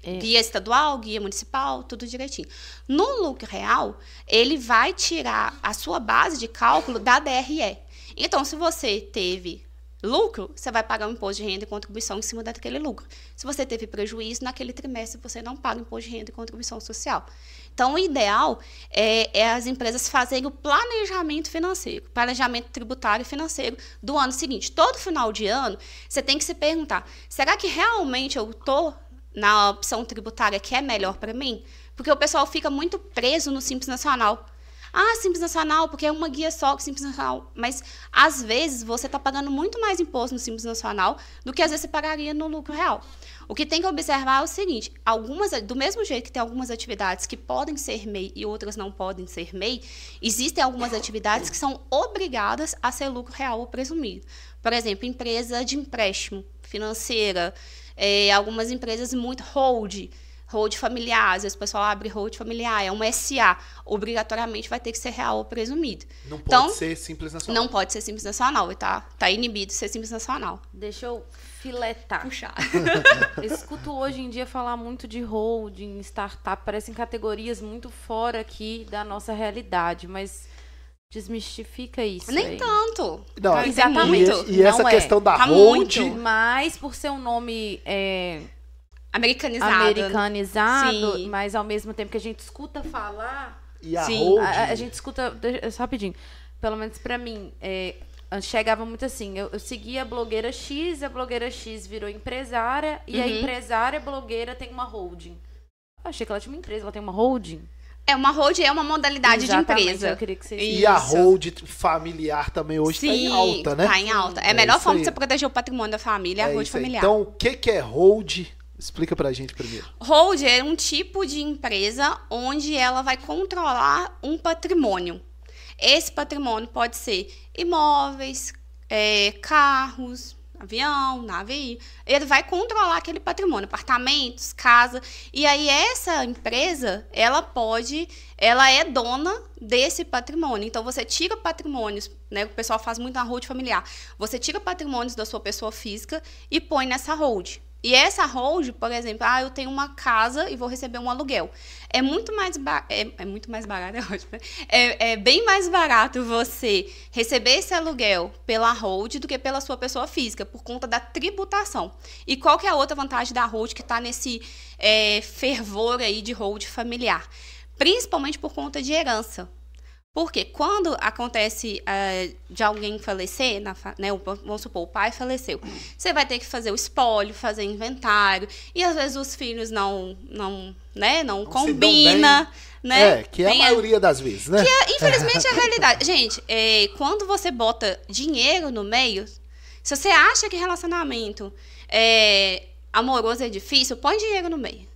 É. Guia estadual, guia municipal, tudo direitinho. No lucro real, ele vai tirar a sua base de cálculo da DRE. Então, se você teve lucro, você vai pagar o imposto de renda e contribuição em cima daquele lucro. Se você teve prejuízo, naquele trimestre você não paga imposto de renda e contribuição social. Então, o ideal é, é as empresas fazerem o planejamento financeiro, planejamento tributário e financeiro do ano seguinte. Todo final de ano, você tem que se perguntar: será que realmente eu estou na opção tributária que é melhor para mim? Porque o pessoal fica muito preso no Simples Nacional. Ah, Simples Nacional, porque é uma guia só que Simples Nacional. Mas, às vezes, você está pagando muito mais imposto no Simples Nacional do que, às vezes, você pagaria no lucro real. O que tem que observar é o seguinte: algumas, do mesmo jeito que tem algumas atividades que podem ser MEI e outras não podem ser MEI, existem algumas atividades que são obrigadas a ser lucro real ou presumido. Por exemplo, empresa de empréstimo financeira, é, algumas empresas muito hold, hold familiar, às vezes o pessoal abre hold familiar, é uma SA, obrigatoriamente vai ter que ser real ou presumido. Não pode Então, ser simples nacional. Não pode ser simples nacional, tá? Tá inibido de ser simples nacional. Deixa eu filetar. Puxar. Eu escuto hoje em dia falar muito de holding, startup, parecem categorias muito fora aqui da nossa realidade, mas desmistifica isso. Nem aí. tanto. Não, Tá, e- tem muito. E, e essa Não é. questão da Tá hold, muito. Mas por ser um nome é, Americanizado. americanizado, Sim. mas ao mesmo tempo que a gente escuta falar, e a Sim. a, a gente escuta, deixa- só rapidinho, pelo menos pra mim, é, chegava muito assim, eu, eu seguia a blogueira X, a blogueira X virou empresária, e a Uhum. empresária blogueira tem uma holding. Eu achei que ela tinha uma empresa, ela tem uma holding. É, uma hold é uma modalidade Exatamente, de empresa. Eu queria que vocês e a Isso. hold familiar também hoje tá em alta, né? Tá em alta. É a É melhor isso forma aí. de você proteger o patrimônio da família, é a É hold familiar. Então, o que, que é hold? Explica pra gente primeiro. Hold é um tipo de empresa onde ela vai controlar um patrimônio. Esse patrimônio pode ser imóveis, é, carros, avião, navio. Ele vai controlar aquele patrimônio, apartamentos, casa. E aí essa empresa, ela pode, ela é dona desse patrimônio. Então você tira patrimônios, né? O pessoal faz muito na hold familiar. Você tira patrimônios da sua pessoa física e põe nessa hold. E essa hold, por exemplo, ah, eu tenho uma casa e vou receber um aluguel. É muito mais ba- é, é muito mais barato, é ótimo. né? É, é bem mais barato você receber esse aluguel pela hold do que pela sua pessoa física, por conta da tributação. E qual que é a outra vantagem da hold que está nesse é, fervor aí de hold familiar? Principalmente por conta de herança. Porque quando acontece eh, de alguém falecer, na né, o- vamos supor, o pai faleceu, você vai ter que fazer o espólio, fazer inventário, e às vezes os filhos não, não, né, não, Não combina, né? É, que é a maioria das vezes, né? Infelizmente é a realidade. Gente, é, quando você bota dinheiro no meio, se você acha que relacionamento é, amoroso é difícil, põe dinheiro no meio.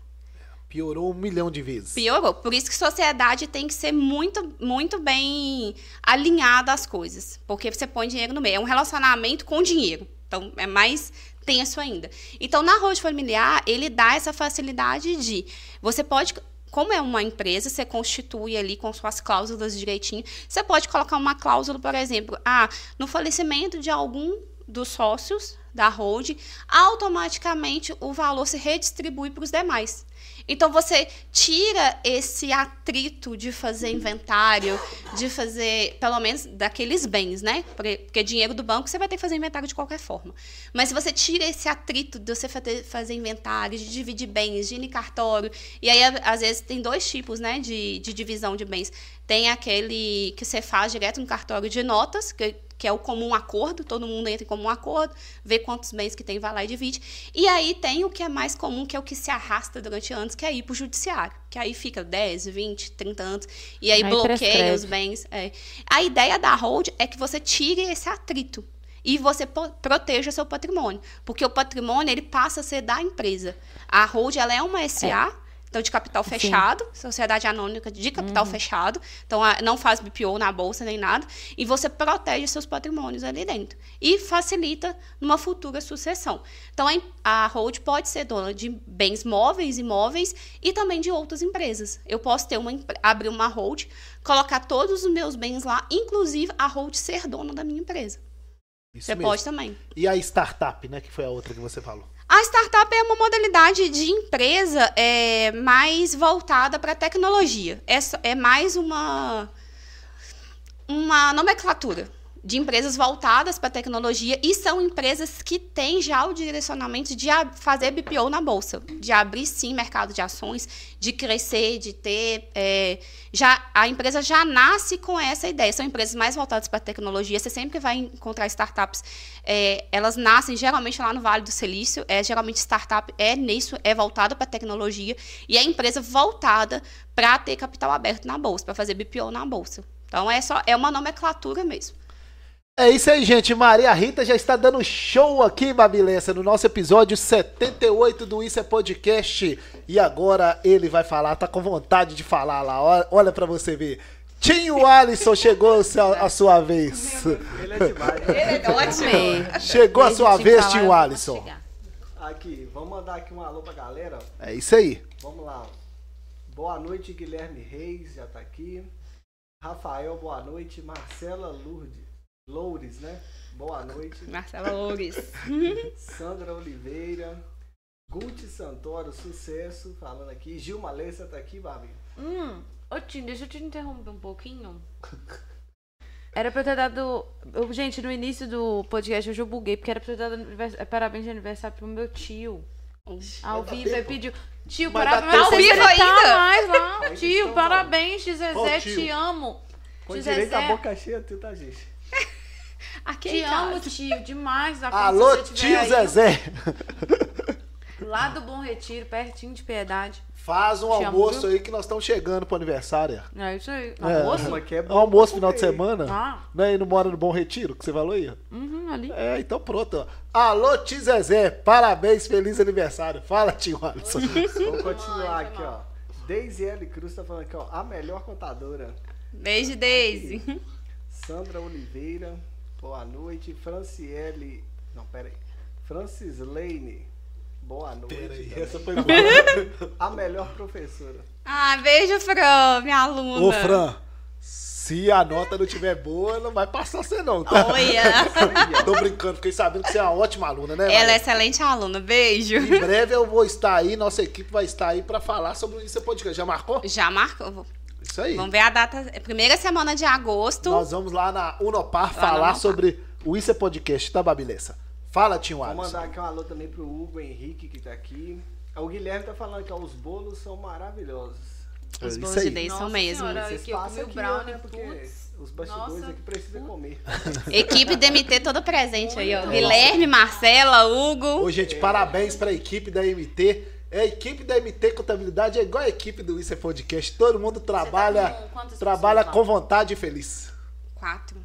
Piorou um milhão de vezes. Piorou. Por isso que sociedade tem que ser muito, muito bem alinhada às coisas. Porque você põe dinheiro no meio. É um relacionamento com dinheiro. Então, é mais tenso ainda. Então, na road familiar, ele dá essa facilidade de... Você pode... Como é uma empresa, você constitui ali com suas cláusulas direitinho. Você pode colocar uma cláusula, por exemplo, ah, no falecimento de algum dos sócios da hold, automaticamente o valor se redistribui para os demais. Então você tira esse atrito de fazer inventário, de fazer, pelo menos, daqueles bens, né? Porque, porque dinheiro do banco você vai ter que fazer inventário de qualquer forma. Mas se você tira esse atrito de você fazer, inventário, de dividir bens, de ir em cartório, e aí às vezes tem dois tipos, né, de, de divisão de bens. Tem aquele que você faz direto no cartório de notas, que, que é o comum acordo, todo mundo entra em comum acordo, vê quantos bens que tem, vai lá e divide. E aí tem o que é mais comum, que é o que se arrasta durante anos, que é ir para o judiciário. Que aí fica 10, 20, 30 anos, e aí, Aí bloqueia prescreve. os bens. é. A ideia da hold é que você tire esse atrito e você proteja seu patrimônio, porque o patrimônio ele passa a ser da empresa. A hold ela é uma SA, então de capital fechado, sociedade anônima de capital Uhum. fechado, então não faz BPO na bolsa nem nada, e você protege seus patrimônios ali dentro e facilita numa futura sucessão. Então a, hold pode ser dona de bens móveis, imóveis e também de outras empresas. Eu posso ter uma abrir uma hold, colocar todos os meus bens lá, inclusive a hold ser dona da minha empresa. Isso Você mesmo. pode também. E a startup, né? Que foi a outra que você falou. A startup é uma modalidade de empresa é, mais voltada para tecnologia. É, é mais uma, uma nomenclatura de empresas voltadas para tecnologia e são empresas que têm já o direcionamento de fazer BPO na bolsa, de abrir sim mercado de ações, de crescer, de ter. é, já A empresa já nasce com essa ideia. São empresas mais voltadas para tecnologia. Você sempre vai encontrar startups. é, elas nascem geralmente lá no Vale do Silício. É, geralmente startup é nisso, é voltada para tecnologia. E é empresa voltada para ter capital aberto na bolsa, para fazer BPO na bolsa. Então é só é uma nomenclatura mesmo. É isso aí, gente. Maria Rita já está dando show aqui, Babilessa, no nosso episódio 78 do Isso é Podcast. E agora ele vai falar, tá com vontade de falar lá. Olha, pra você ver. Tinho Alisson chegou a sua- a sua vez. Ele é demais. Ele é ótimo. Chegou a sua vez, Tinho Alisson. Aqui, vamos mandar aqui um alô pra galera. É isso aí. Vamos lá. Boa noite, Guilherme Reis, já tá aqui. Rafael, boa noite. Marcela Lourdes. Loures, né? Boa noite. Marcela Loures. Sandra Oliveira. Guti Santoro, sucesso, falando aqui. Gilma Alessa tá aqui, Babi. Hum, ô Tim, deixa eu te interromper um pouquinho. Era pra eu ter dado. eu- gente, no início do podcast eu buguei, porque era pra eu ter dado anivers- parabéns de aniversário pro meu tio. Ao vivo, ele pediu. Tio, parabéns. Ao vivo ele tá ainda? mais lá. Ainda Tio, parabéns, Zezé, te amo. Com Tio direito a Zezé, boca cheia, tu tá, gente? Aqui te amo, tio, demais. da conta, Alô, tio aí, Zezé. Lá do Bom Retiro, pertinho de Piedade. Faz um Te amo, almoço viu? aí que nós estamos chegando pro aniversário. É isso aí. É. Almoço? Uma que é É um almoço final de semana. Ah. Né? E não mora no Bom Retiro, que você falou aí. ó. Uhum, ali. É, então pronto. ó. Alô, tio Zezé. Parabéns, feliz aniversário. Fala, tio Alisson. Vamos continuar Ai, aqui, ó. Daisy L. Cruz tá falando aqui, ó. A melhor contadora. Beijo, Daisy. Sandra Oliveira, boa noite. Franciele. Não, pera aí. Francis Lane, boa noite. Peraí, essa foi boa. A melhor professora. Ah, beijo, Fran, minha aluna. Ô, Fran, se a nota não tiver boa, não vai passar você não, tá? Olha. Tô brincando, fiquei sabendo que você é uma ótima aluna, né? Ela é excelente aluna. Beijo. Em breve eu vou estar aí, nossa equipe vai estar aí pra falar sobre isso podcast. Já marcou? Já marcou. Isso aí. Vamos ver a data. é Primeira semana de agosto. Nós vamos lá na Unopar Lá falar Unopar. sobre o Isso é Podcast, tá, Babilessa? Fala, tio Vou Alisson. mandar aqui um alô também pro Hugo Henrique, que tá aqui. O Guilherme tá falando que ó, os bolos são maravilhosos. Os Isso bolos de Daisy são mesmo. senhora. Vocês passam aqui, brownie, né? Porque putz. os bastidores Nossa. aqui precisam comer. Equipe DMT toda presente aí, ó. Guilherme, Marcela, Hugo. Ô, gente, parabéns pra equipe da MT. É, a equipe da MT Contabilidade é igual a equipe do Isso é Podcast. Todo mundo trabalha, com quantas trabalha com vontade e feliz. Quatro.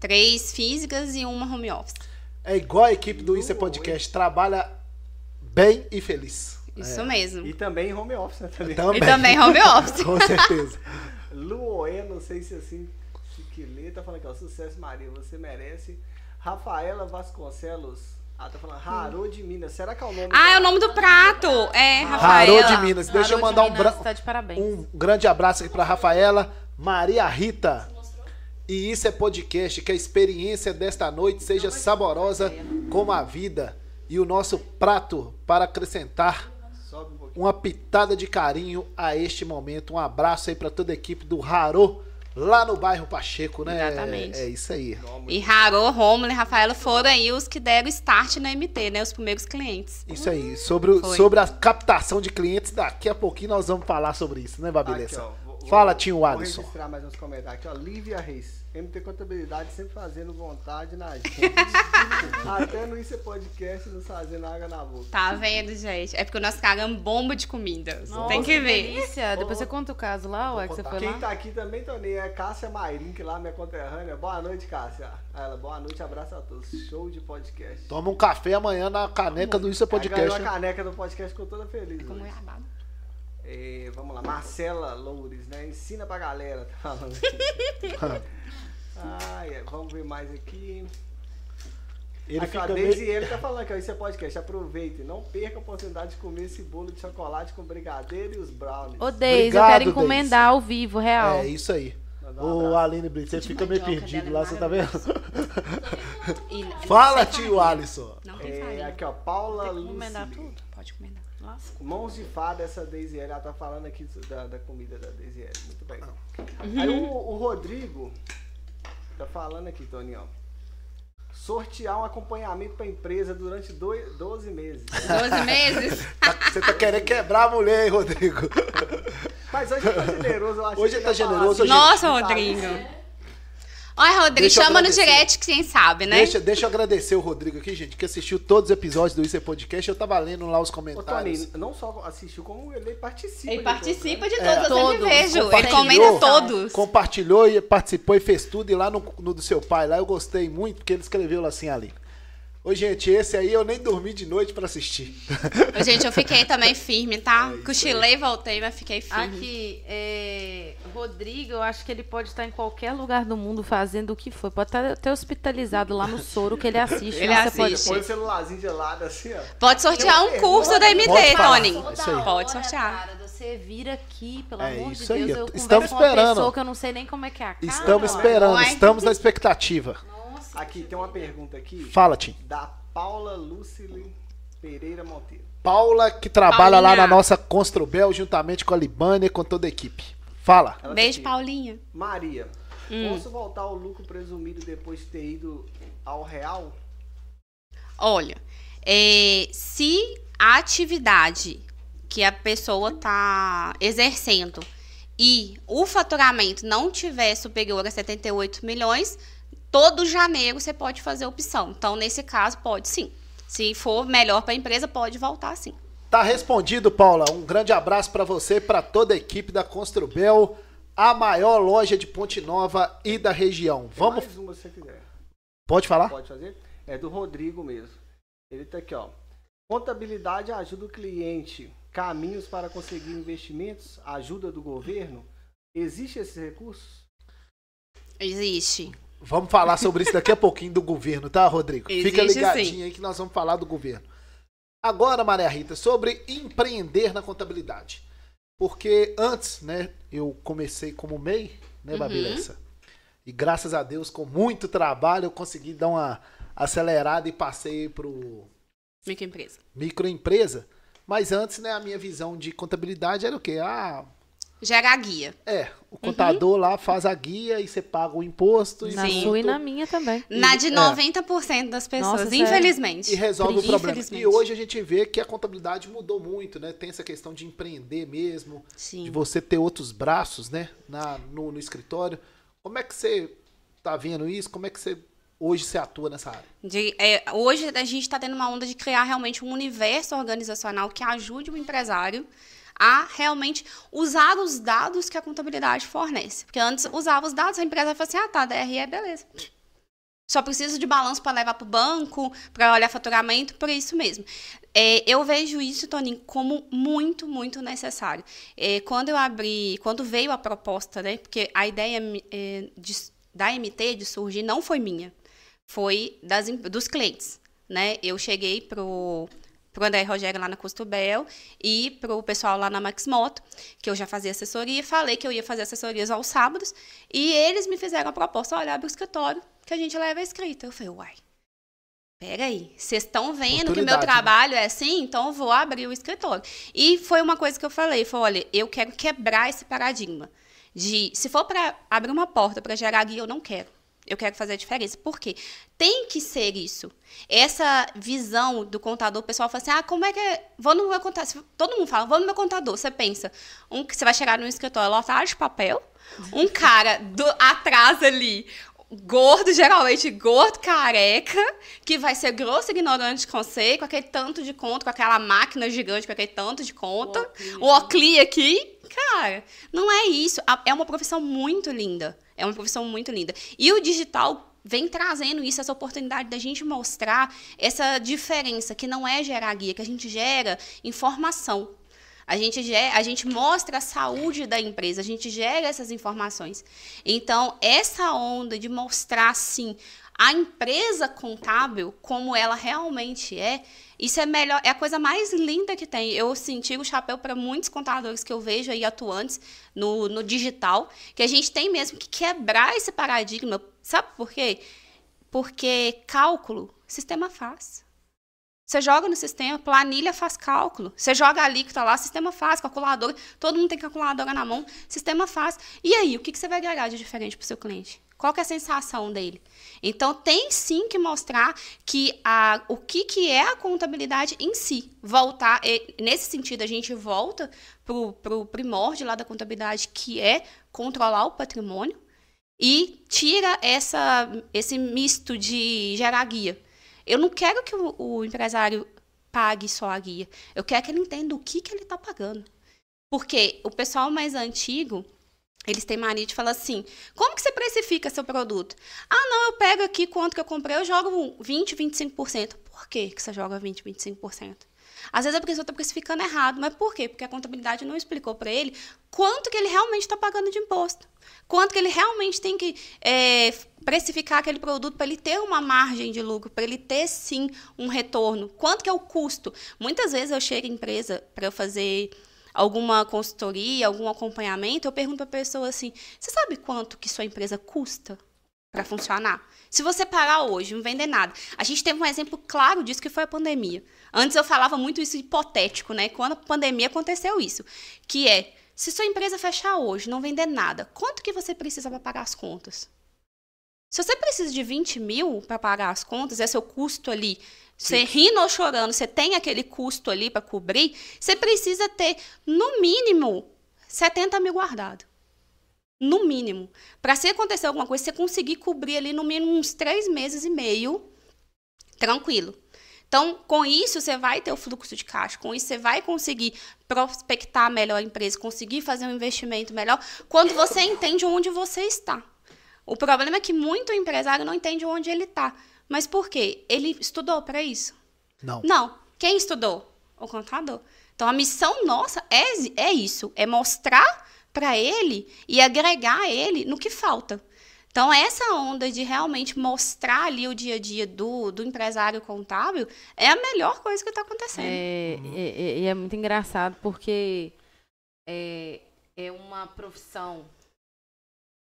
Três físicas e uma home office. É igual a equipe do Isso é Podcast. Trabalha bem e feliz. Isso É. mesmo. E também home office, né? Também. Também. E também home office. Com certeza. Luoé, não sei se assim se que lê, tá falando aqui, ó, sucesso Maria, você merece. Rafaela Vasconcelos, ah, tá falando Harô de Minas, será que é o nome? Ah, é o nome do prato. É, Rafaela. Harô de Minas. Deixa eu Harô mandar um, bra- tá de parabéns. um grande abraço aqui pra Rafaela, Maria Rita. E isso é podcast, que a experiência desta noite seja saborosa como a vida e o nosso prato para acrescentar um uma pitada de carinho a este momento. Um abraço aí pra toda a equipe do Harô, lá no bairro Pacheco, né? Exatamente. É isso aí. E Raro, Romulo e Rafaela foram aí os que deram start na MT, né? Os primeiros clientes. Isso aí. Sobre, o- sobre a captação de clientes, daqui a pouquinho nós vamos falar sobre isso, né, Aqui, Babilessa? ó, vou, Fala, tio Vou Alisson. registrar mais uns comentários aqui, ó. Lívia Reis. MT Contabilidade sempre fazendo vontade na gente. Até no Isso é Podcast nos fazendo água na boca. Tá vendo, gente? É porque o nosso cara é um bomba de comida. Nossa, Tem que ver. delícia. Depois você conta o caso lá, ué, que você foi Quem lá. tá aqui também, Tony, é Cássia Mairink, lá, minha conterrânea. Boa noite, Cássia. Ela, boa noite, abraço a todos. Show de podcast. Toma um café amanhã na caneca do Isso é Ela ganhou Podcast. a né? caneca do podcast, ficou toda feliz. Hoje. goiabada. É, vamos lá, Marcela Loures, né? Ensina pra galera, tá falando é, vamos ver mais aqui. Ele a meio... Daisy ele tá falando que isso é podcast. Aproveite, não perca a oportunidade de comer esse bolo de chocolate com brigadeiro e os brownies. Ô, Deise, eu quero encomendar ao vivo, real. É isso aí. Um Ô. Aline Brito, você fica meio perdido lá, é você tá vendo? E Fala, tio. Alisson. Não tem É, farinha. aqui, ó, Paula Tem que encomendar tudo. Pode encomendar. Nossa. Mãos de fada, essa Daisy ela tá falando aqui da, da comida da Daisy Muito bem. Uhum. Aí o, o Rodrigo tá falando aqui, Tony, ó. Sortear um acompanhamento pra empresa durante dois, 12 meses. 12 meses? Tá- Você tá querendo quebrar a mulher, hein, Rodrigo? Mas hoje tá generoso, eu acho Hoje que ele tá generoso, assim, hoje- Nossa, tá, Rodrigo. Olha, Rodrigo, Deixa eu chama no direct que quem sabe, né? Deixa, deixa eu agradecer o Rodrigo aqui, gente, que assistiu todos os episódios do Isso é Podcast. Eu tava lendo lá os Ô, comentários. Tony, não só assistiu, como ele participa. Ele de participa todos, de né? todos, eu sempre Todos. vejo. Ele comenta todos. Compartilhou e participou e fez tudo. E lá no, no do seu pai, lá eu gostei muito, porque ele escreveu lá assim ali. Ô, gente, esse aí eu nem dormi de noite pra assistir. Gente, eu fiquei também firme, tá? É Cochilei, voltei, mas fiquei firme. Aqui, é, Rodrigo, eu acho que ele pode estar em qualquer lugar do mundo fazendo o que for. Pode estar até hospitalizado lá no soro que ele assiste. Ele Você assiste. pode- Põe o celularzinho gelado assim, ó. Pode sortear um curso da Pode MT, falar. Tony. É isso aí. Pode sortear. Cara, você vira aqui, pelo É amor de isso aí, Deus. eu- Eu estamos converso com uma esperando. pessoa que eu não sei nem como é que é a cara. Estamos ó. esperando, estamos na expectativa. Nossa, Aqui tem uma pergunta aqui Fala, Tim. da Paula Lucily Pereira Monteiro. Paula, que trabalha lá Paulinha. na nossa Constrobel, juntamente com a Libânia e com toda a equipe. Fala. Ela tá Beijo, aqui. Paulinha. Maria, Hum. posso voltar ao lucro presumido depois de ter ido ao real? Olha, é, se a atividade que a pessoa está exercendo e o faturamento não tiver superior a 78 milhões, todo janeiro você pode fazer opção. Então, nesse caso, pode sim. Se for melhor para a empresa, pode voltar sim. Tá respondido, Paula. Um grande abraço pra você e pra toda a equipe da Constrobel, a maior loja de Ponte Nova e da região. Tem Vamos, mais uma se você quiser. pode falar? Pode fazer? É do Rodrigo mesmo. Ele tá aqui, ó. Contabilidade ajuda o cliente. Caminhos para conseguir investimentos? Ajuda do governo? Existe esses recursos? Existe. Vamos falar sobre isso daqui a pouquinho do governo, tá, Rodrigo? Fica Existe, ligadinho aí que nós vamos falar do governo. Agora, Maria Rita, sobre empreender na contabilidade. Porque antes, né, eu comecei como MEI, né, Uhum. Babilessa? E graças a Deus, com muito trabalho, eu consegui dar uma acelerada e passei pro Microempresa. microempresa. Mas antes, né, a minha visão de contabilidade era o quê? Ah, Gera a guia. é, o contador lá faz a guia e você paga o imposto. E na Sim. sua e na minha também. Na de é. 90% das pessoas, Nossa, infelizmente. e resolve o problema. E hoje a gente vê que a contabilidade mudou muito, né? Tem essa questão de empreender mesmo, Sim. de você ter outros braços, né? Na, no, no escritório. Como é que você tá vendo isso? Como é que você hoje você atua nessa área? De- é, hoje a gente está tendo uma onda de criar realmente um universo organizacional que ajude o empresário a realmente usar os dados que a contabilidade fornece. Porque antes usava os dados, a empresa falava assim, ah, tá, DRE, beleza. Só preciso de balanço para levar para o banco, para olhar faturamento, por isso mesmo. É, eu vejo isso, Toninho, como muito, muito necessário. É, quando eu abri, quando veio a proposta, né? Porque a ideia é, de- da MT de surgir não foi minha foi das, dos clientes, né? Eu cheguei pro pro André Rogério lá na Costubel e pro pessoal lá na Max Moto, que eu já fazia assessoria, falei que eu ia fazer assessorias aos sábados, e eles me fizeram a proposta, olha, abre o escritório, que a gente leva a escrita. Eu falei, uai, peraí, vocês estão vendo que o meu né? trabalho é assim, então eu vou abrir o escritório. E foi uma coisa que eu falei, foi, olha, eu quero quebrar esse paradigma de, se for para abrir uma porta para gerar guia, eu não quero. Eu quero fazer a diferença. Por quê? Tem que ser isso. Essa visão do contador, o pessoal fala assim: ah, como é que é? Vou no meu contador. Todo mundo fala, vou no meu contador. Você pensa, um que você vai chegar no escritório lotado de papel, um cara do, atrás ali, gordo, geralmente gordo, careca, que vai ser grosso e ignorante com você, com aquele tanto de conta, com aquela máquina gigante, com aquele tanto de conta, o Ocli aqui. Cara, não é isso. É uma profissão muito linda. É uma profissão muito linda. E o digital vem trazendo isso, essa oportunidade da gente mostrar essa diferença, que não é gerar guia, que a gente gera informação. A gente, gera, a gente mostra a saúde da empresa, a gente gera essas informações. Então, essa onda de mostrar, sim, a empresa contábil como ela realmente é, isso é melhor, é a coisa mais linda que tem. Eu senti o chapéu para muitos contadores que eu vejo aí atuantes no, no digital, que a gente tem mesmo que quebrar esse paradigma. Sabe por quê? Porque cálculo, sistema faz. Você joga no sistema, planilha faz cálculo. Você joga a alíquota lá, sistema faz, calculadora. Todo mundo tem calculadora na mão, sistema faz. E aí, o que, que você vai agregar de diferente para o seu cliente? Qual é a sensação dele? Então, tem sim que mostrar que a, o que, que é a contabilidade em si. Voltar, nesse sentido, a gente volta para o primórdio lá da contabilidade, que é controlar o patrimônio, e tira essa, esse misto de gerar guia. Eu não quero que o, o empresário pague só a guia. Eu quero que ele entenda o que, que ele está pagando. Porque o pessoal mais antigo, eles têm mania de falar assim: como que você precifica seu produto? Ah, não, eu pego aqui quanto que eu comprei, eu jogo 20, 25%. Por que, que você joga 20, 25%? Às vezes a pessoa está precificando errado, mas por quê? Porque a contabilidade não explicou para ele quanto que ele realmente está pagando de imposto. Quanto que ele realmente tem que é, precificar aquele produto para ele ter uma margem de lucro, para ele ter sim um retorno. Quanto que é o custo? Muitas vezes eu chego em empresa para eu fazer alguma consultoria, algum acompanhamento, eu pergunto para a pessoa assim: "Você sabe quanto que sua empresa custa para funcionar?" Se você parar hoje, não vender nada. A gente teve um exemplo claro disso que foi a pandemia. Antes eu falava muito isso hipotético, né? Quando a pandemia aconteceu isso, que é se sua empresa fechar hoje, não vender nada, quanto que você precisa para pagar as contas? Se você precisa de 20 mil para pagar as contas, é seu custo ali. Você rindo ou chorando, você tem aquele custo ali para cobrir, você precisa ter, no mínimo, 70 mil guardado. No mínimo. Para se acontecer alguma coisa, você conseguir cobrir ali no mínimo uns três meses e meio, tranquilo. Então, com isso, você vai ter o fluxo de caixa, com isso, você vai conseguir prospectar melhor a empresa, conseguir fazer um investimento melhor, quando você entende onde você está. O problema é que muito empresário não entende onde ele está. Mas por quê? Ele estudou para isso? Não. Não. Quem estudou? O contador. Então, a missão nossa é, é isso: é mostrar para ele e agregar ele no que falta. Então, essa onda de realmente mostrar ali o dia a dia do, do empresário contábil é a melhor coisa que está acontecendo. É, e é, é, é, muito engraçado porque é, é uma profissão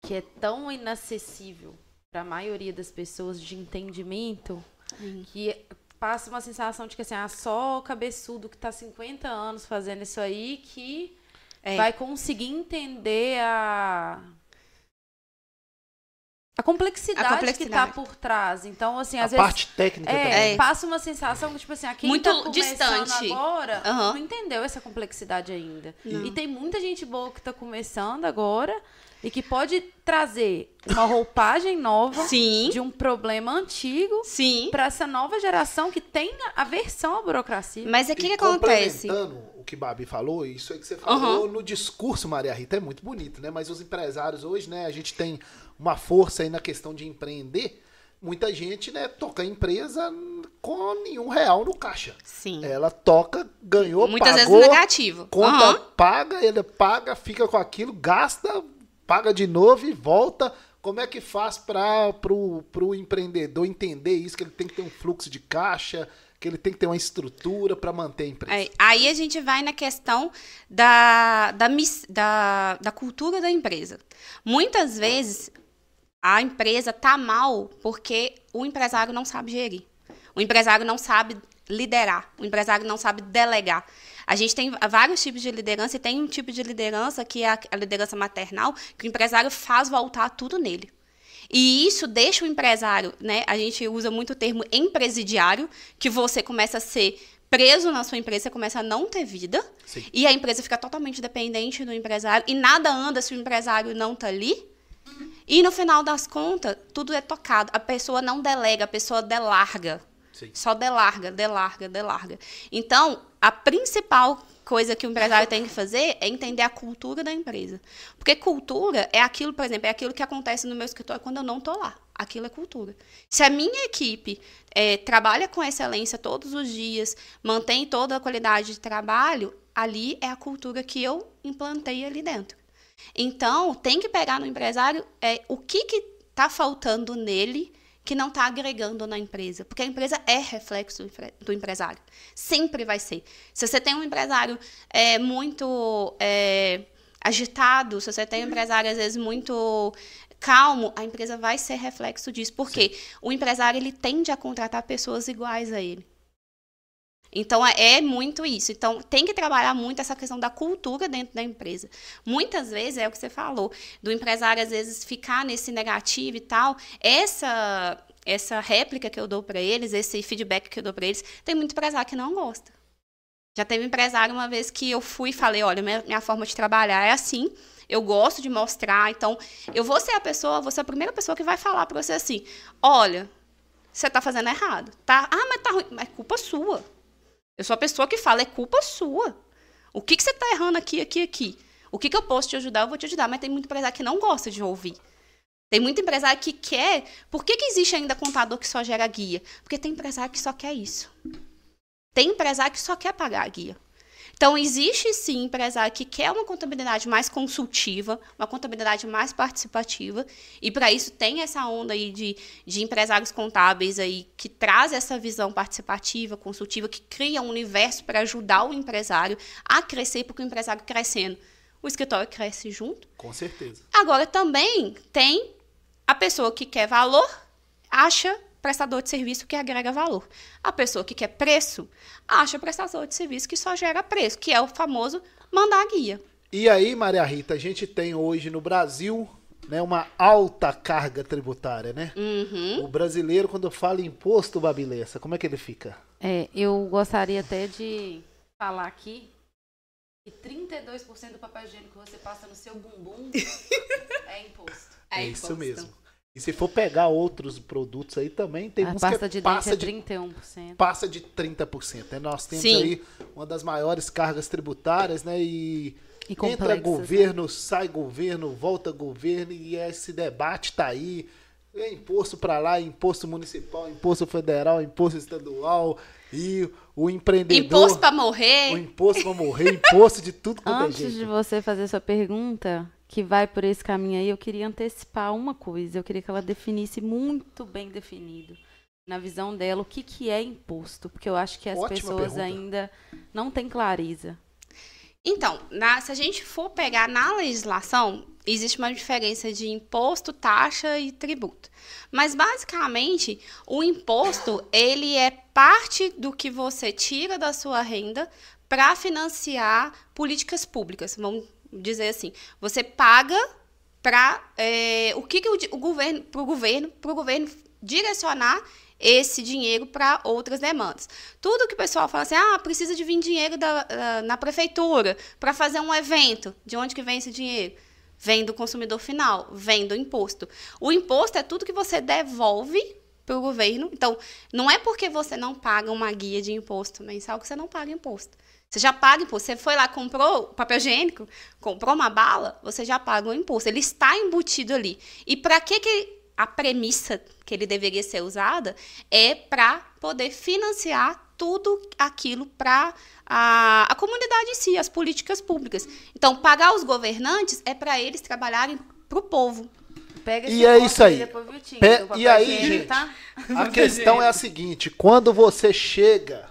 que é tão inacessível para a maioria das pessoas de entendimento Sim. que passa uma sensação de que assim, ah, só o cabeçudo que está 50 anos fazendo isso aí que é. vai conseguir entender a a complexidade, a complexidade, que está por trás. Então, assim, às a vezes. parte técnica é, também. Passa uma sensação que, tipo assim, quem Muito tá distante agora uhum. não entendeu essa complexidade ainda. Não. E tem muita gente boa que está começando agora e que pode trazer uma roupagem nova Sim. de um problema antigo para essa nova geração que tem aversão à burocracia. Mas é que, que acontece? o que Babi falou, isso aí que você falou uhum. no discurso, Maria Rita, é muito bonito, né? Mas os empresários hoje, né, a gente tem uma força aí na questão de empreender. Muita gente, né, toca a empresa com nenhum real no caixa. Sim. Ela toca, ganhou, Muitas pagou. vezes negativo. Conta uhum. paga, ele paga, fica com aquilo, gasta, paga de novo e volta. Como é que faz para pro empreendedor entender isso, que ele tem que ter um fluxo de caixa, que ele tem que ter uma estrutura para manter a empresa? Aí, aí, a gente vai na questão da, da, da, da cultura da empresa. Muitas vezes a empresa tá mal porque o empresário não sabe gerir. O empresário não sabe liderar, o empresário não sabe delegar. A gente tem vários tipos de liderança e tem um tipo de liderança que é a liderança maternal, que o empresário faz voltar tudo nele. E isso deixa o empresário, né? A gente usa muito o termo empresidiário, que você começa a ser preso na sua empresa, você começa a não ter vida. Sim. E a empresa fica totalmente dependente do empresário. E nada anda se o empresário não tá ali. E no final das contas, tudo é tocado. A pessoa não delega, a pessoa delarga. Só delarga, delarga, delarga. Então, a principal coisa que o empresário tem que fazer é entender a cultura da empresa. Porque cultura é aquilo, por exemplo, é aquilo que acontece no meu escritório quando eu não estou lá. Aquilo é cultura. Se a minha equipe é, trabalha com excelência todos os dias, mantém toda a qualidade de trabalho, ali é a cultura que eu implantei ali dentro. Então, tem que pegar no empresário é, o que está faltando nele que não está agregando na empresa. Porque a empresa é reflexo do empresário. Sempre vai ser. Se você tem um empresário é, muito é, agitado, se você tem um empresário, às vezes, muito calmo, a empresa vai ser reflexo disso. Porque Sim. o empresário ele tende a contratar pessoas iguais a ele. Então é, é muito isso. Então tem que trabalhar muito essa questão da cultura dentro da empresa. Muitas vezes é o que você falou, do empresário às vezes ficar nesse negativo e tal. Essa essa réplica que eu dou para eles, esse feedback que eu dou para eles, tem muito empresário que não gosta. Já teve empresário uma vez que eu fui e falei, olha, minha, minha forma de trabalhar é assim, eu gosto de mostrar, então eu vou ser a pessoa, vou ser a primeira pessoa que vai falar para você assim, olha, você está fazendo errado, tá? Ah, mas tá ruim, mas é culpa sua. Eu sou a pessoa que fala, é culpa sua. O que, que você está errando aqui, aqui, aqui? O que, que eu posso te ajudar? Eu vou te ajudar. Mas tem muito empresário que não gosta de ouvir. Tem muito empresário que quer. Por que, que existe ainda contador que só gera guia? Porque tem empresário que só quer isso. Tem empresário que só quer pagar a guia. Então, existe sim empresário que quer uma contabilidade mais consultiva, uma contabilidade mais participativa, e para isso tem essa onda aí de, de empresários contábeis aí que traz essa visão participativa, consultiva, que cria um universo para ajudar o empresário a crescer, porque o empresário crescendo, o escritório cresce junto. Com certeza. Agora, também tem a pessoa que quer valor, acha prestador de serviço que agrega valor. A pessoa que quer preço, acha prestador de serviço que só gera preço, que é o famoso mandar guia. E aí, Maria Rita, a gente tem hoje no Brasil né, uma alta carga tributária, né? Uhum. O brasileiro, quando fala imposto, Babilessa, como é que ele fica? É, eu gostaria até de falar aqui que 32% do papel higiênico que você passa no seu bumbum é imposto. É, é isso mesmo. E se for pegar outros produtos aí também, tem a uns pasta que de passa dente de é 31%. Passa de 30%. Né? Nós temos Sim. aí uma das maiores cargas tributárias, né? E, E entra né? governo, sai governo, volta governo, e esse debate tá aí. É imposto para lá, imposto municipal, imposto federal, imposto estadual, e o empreendedor. Imposto para O morrer. imposto para morrer, imposto de tudo quanto é Antes jeito. de você fazer sua pergunta, que vai por esse caminho aí, eu queria antecipar uma coisa. Eu queria que ela definisse muito bem definido, na visão dela, o que, que é imposto. Porque eu acho que as Ótima pessoas pergunta. ainda não têm clareza. Então, na- se a gente for pegar na legislação, existe uma diferença de imposto, taxa e tributo. Mas basicamente, o imposto, ele é parte do que você tira da sua renda para financiar políticas públicas. Vamos dizer assim, você paga para o que, que o, o governo, para o governo, pro governo direcionar esse dinheiro para outras demandas. Tudo que o pessoal fala assim, ah, precisa de vir dinheiro da, da- na prefeitura para fazer um evento. De onde que vem esse dinheiro? Vem do consumidor final, vem do imposto. O imposto é tudo que você devolve para o governo. Então, não é porque você não paga uma guia de imposto mensal que você não paga imposto. Você já paga imposto. Você foi lá, comprou papel higiênico, comprou uma bala, você já paga o imposto. Ele está embutido ali. E para que, que a premissa que ele deveria ser usada é para poder financiar tudo aquilo para a, a comunidade em si, as políticas públicas. Então, pagar os governantes é para eles trabalharem para o povo. Pega E esse é isso aí. Pe- e aí, higiênico, gente? tá? A questão é a seguinte: quando você chega,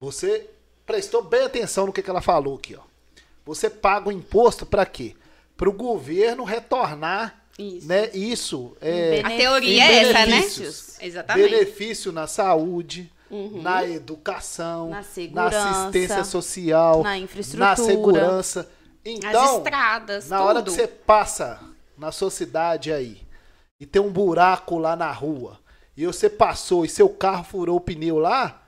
você prestou bem atenção no que, que ela falou aqui, ó. Você paga o imposto para quê? Para o governo retornar, Isso. né? Isso é A teoria é essa, né? Exatamente. benefício na saúde, Uhum. na educação, Na na segurança, assistência social, na infraestrutura. na segurança. As Então, estradas, na tudo. hora que você passa na sua cidade aí e tem um buraco lá na rua, e você passou e seu carro furou o pneu lá,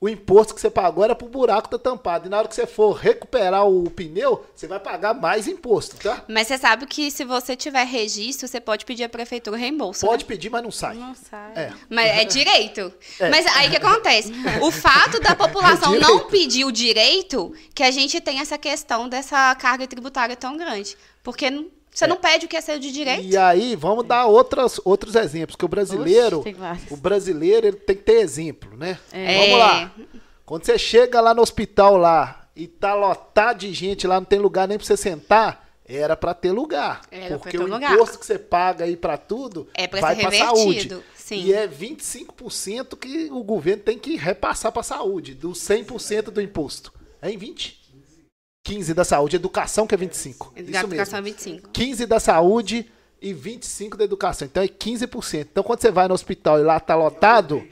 o imposto que você pagou era pro buraco tá tampado. E na hora que você for recuperar o pneu, você vai pagar mais imposto, tá? Mas você sabe que se você tiver registro, você pode pedir a prefeitura reembolso. Pode né? pedir, mas não sai. Não sai. É. Mas é direito. É. Mas aí o que acontece? O fato da população É não pedir o direito, que a gente tem essa questão dessa carga tributária tão grande. Porque não- você não pede o que é seu de direito. E aí, vamos dar outras, outros exemplos, que o brasileiro, Oxe, o brasileiro ele tem que ter exemplo, né? É. Vamos lá. Quando você chega lá no hospital lá e tá lotado de gente lá, não tem lugar nem pra você sentar, era pra ter lugar. Era porque ter o lugar. imposto que você paga aí pra tudo É pra vai revertido, saúde. sim. E é 25% que o governo tem que repassar pra saúde, dos 100% do imposto. É em 20? 15 da saúde, educação que é 25. Isso mesmo. Educação é 25. 15 da saúde e 25 da educação. Então é 15%. Então quando você vai no hospital e lá tá lotado,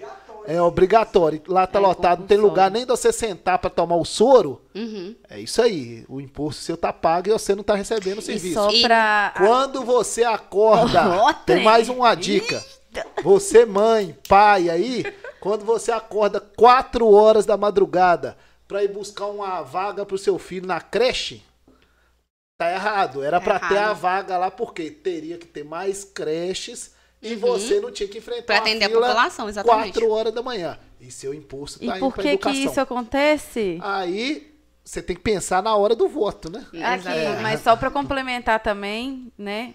é obrigatório. Lá tá É, lotado, não tem lugar nem de você sentar para tomar o soro. Uhum. É isso aí. O imposto seu tá pago e você não tá recebendo o E serviço. só E pra. Quando você acorda, tem trem. mais uma dica. Você, mãe, pai aí, quando você acorda 4 horas da madrugada para ir buscar uma vaga pro seu filho na creche, tá errado. Era para ter a vaga lá porque teria que ter mais creches e você não tinha que enfrentar Uhum. Pra atender a fila população, exatamente. 4 horas da manhã. E seu imposto tá E indo por pra que que educação. isso acontece? Aí você tem que pensar na hora do voto, né? Aqui, Exatamente. mas só para complementar também, né?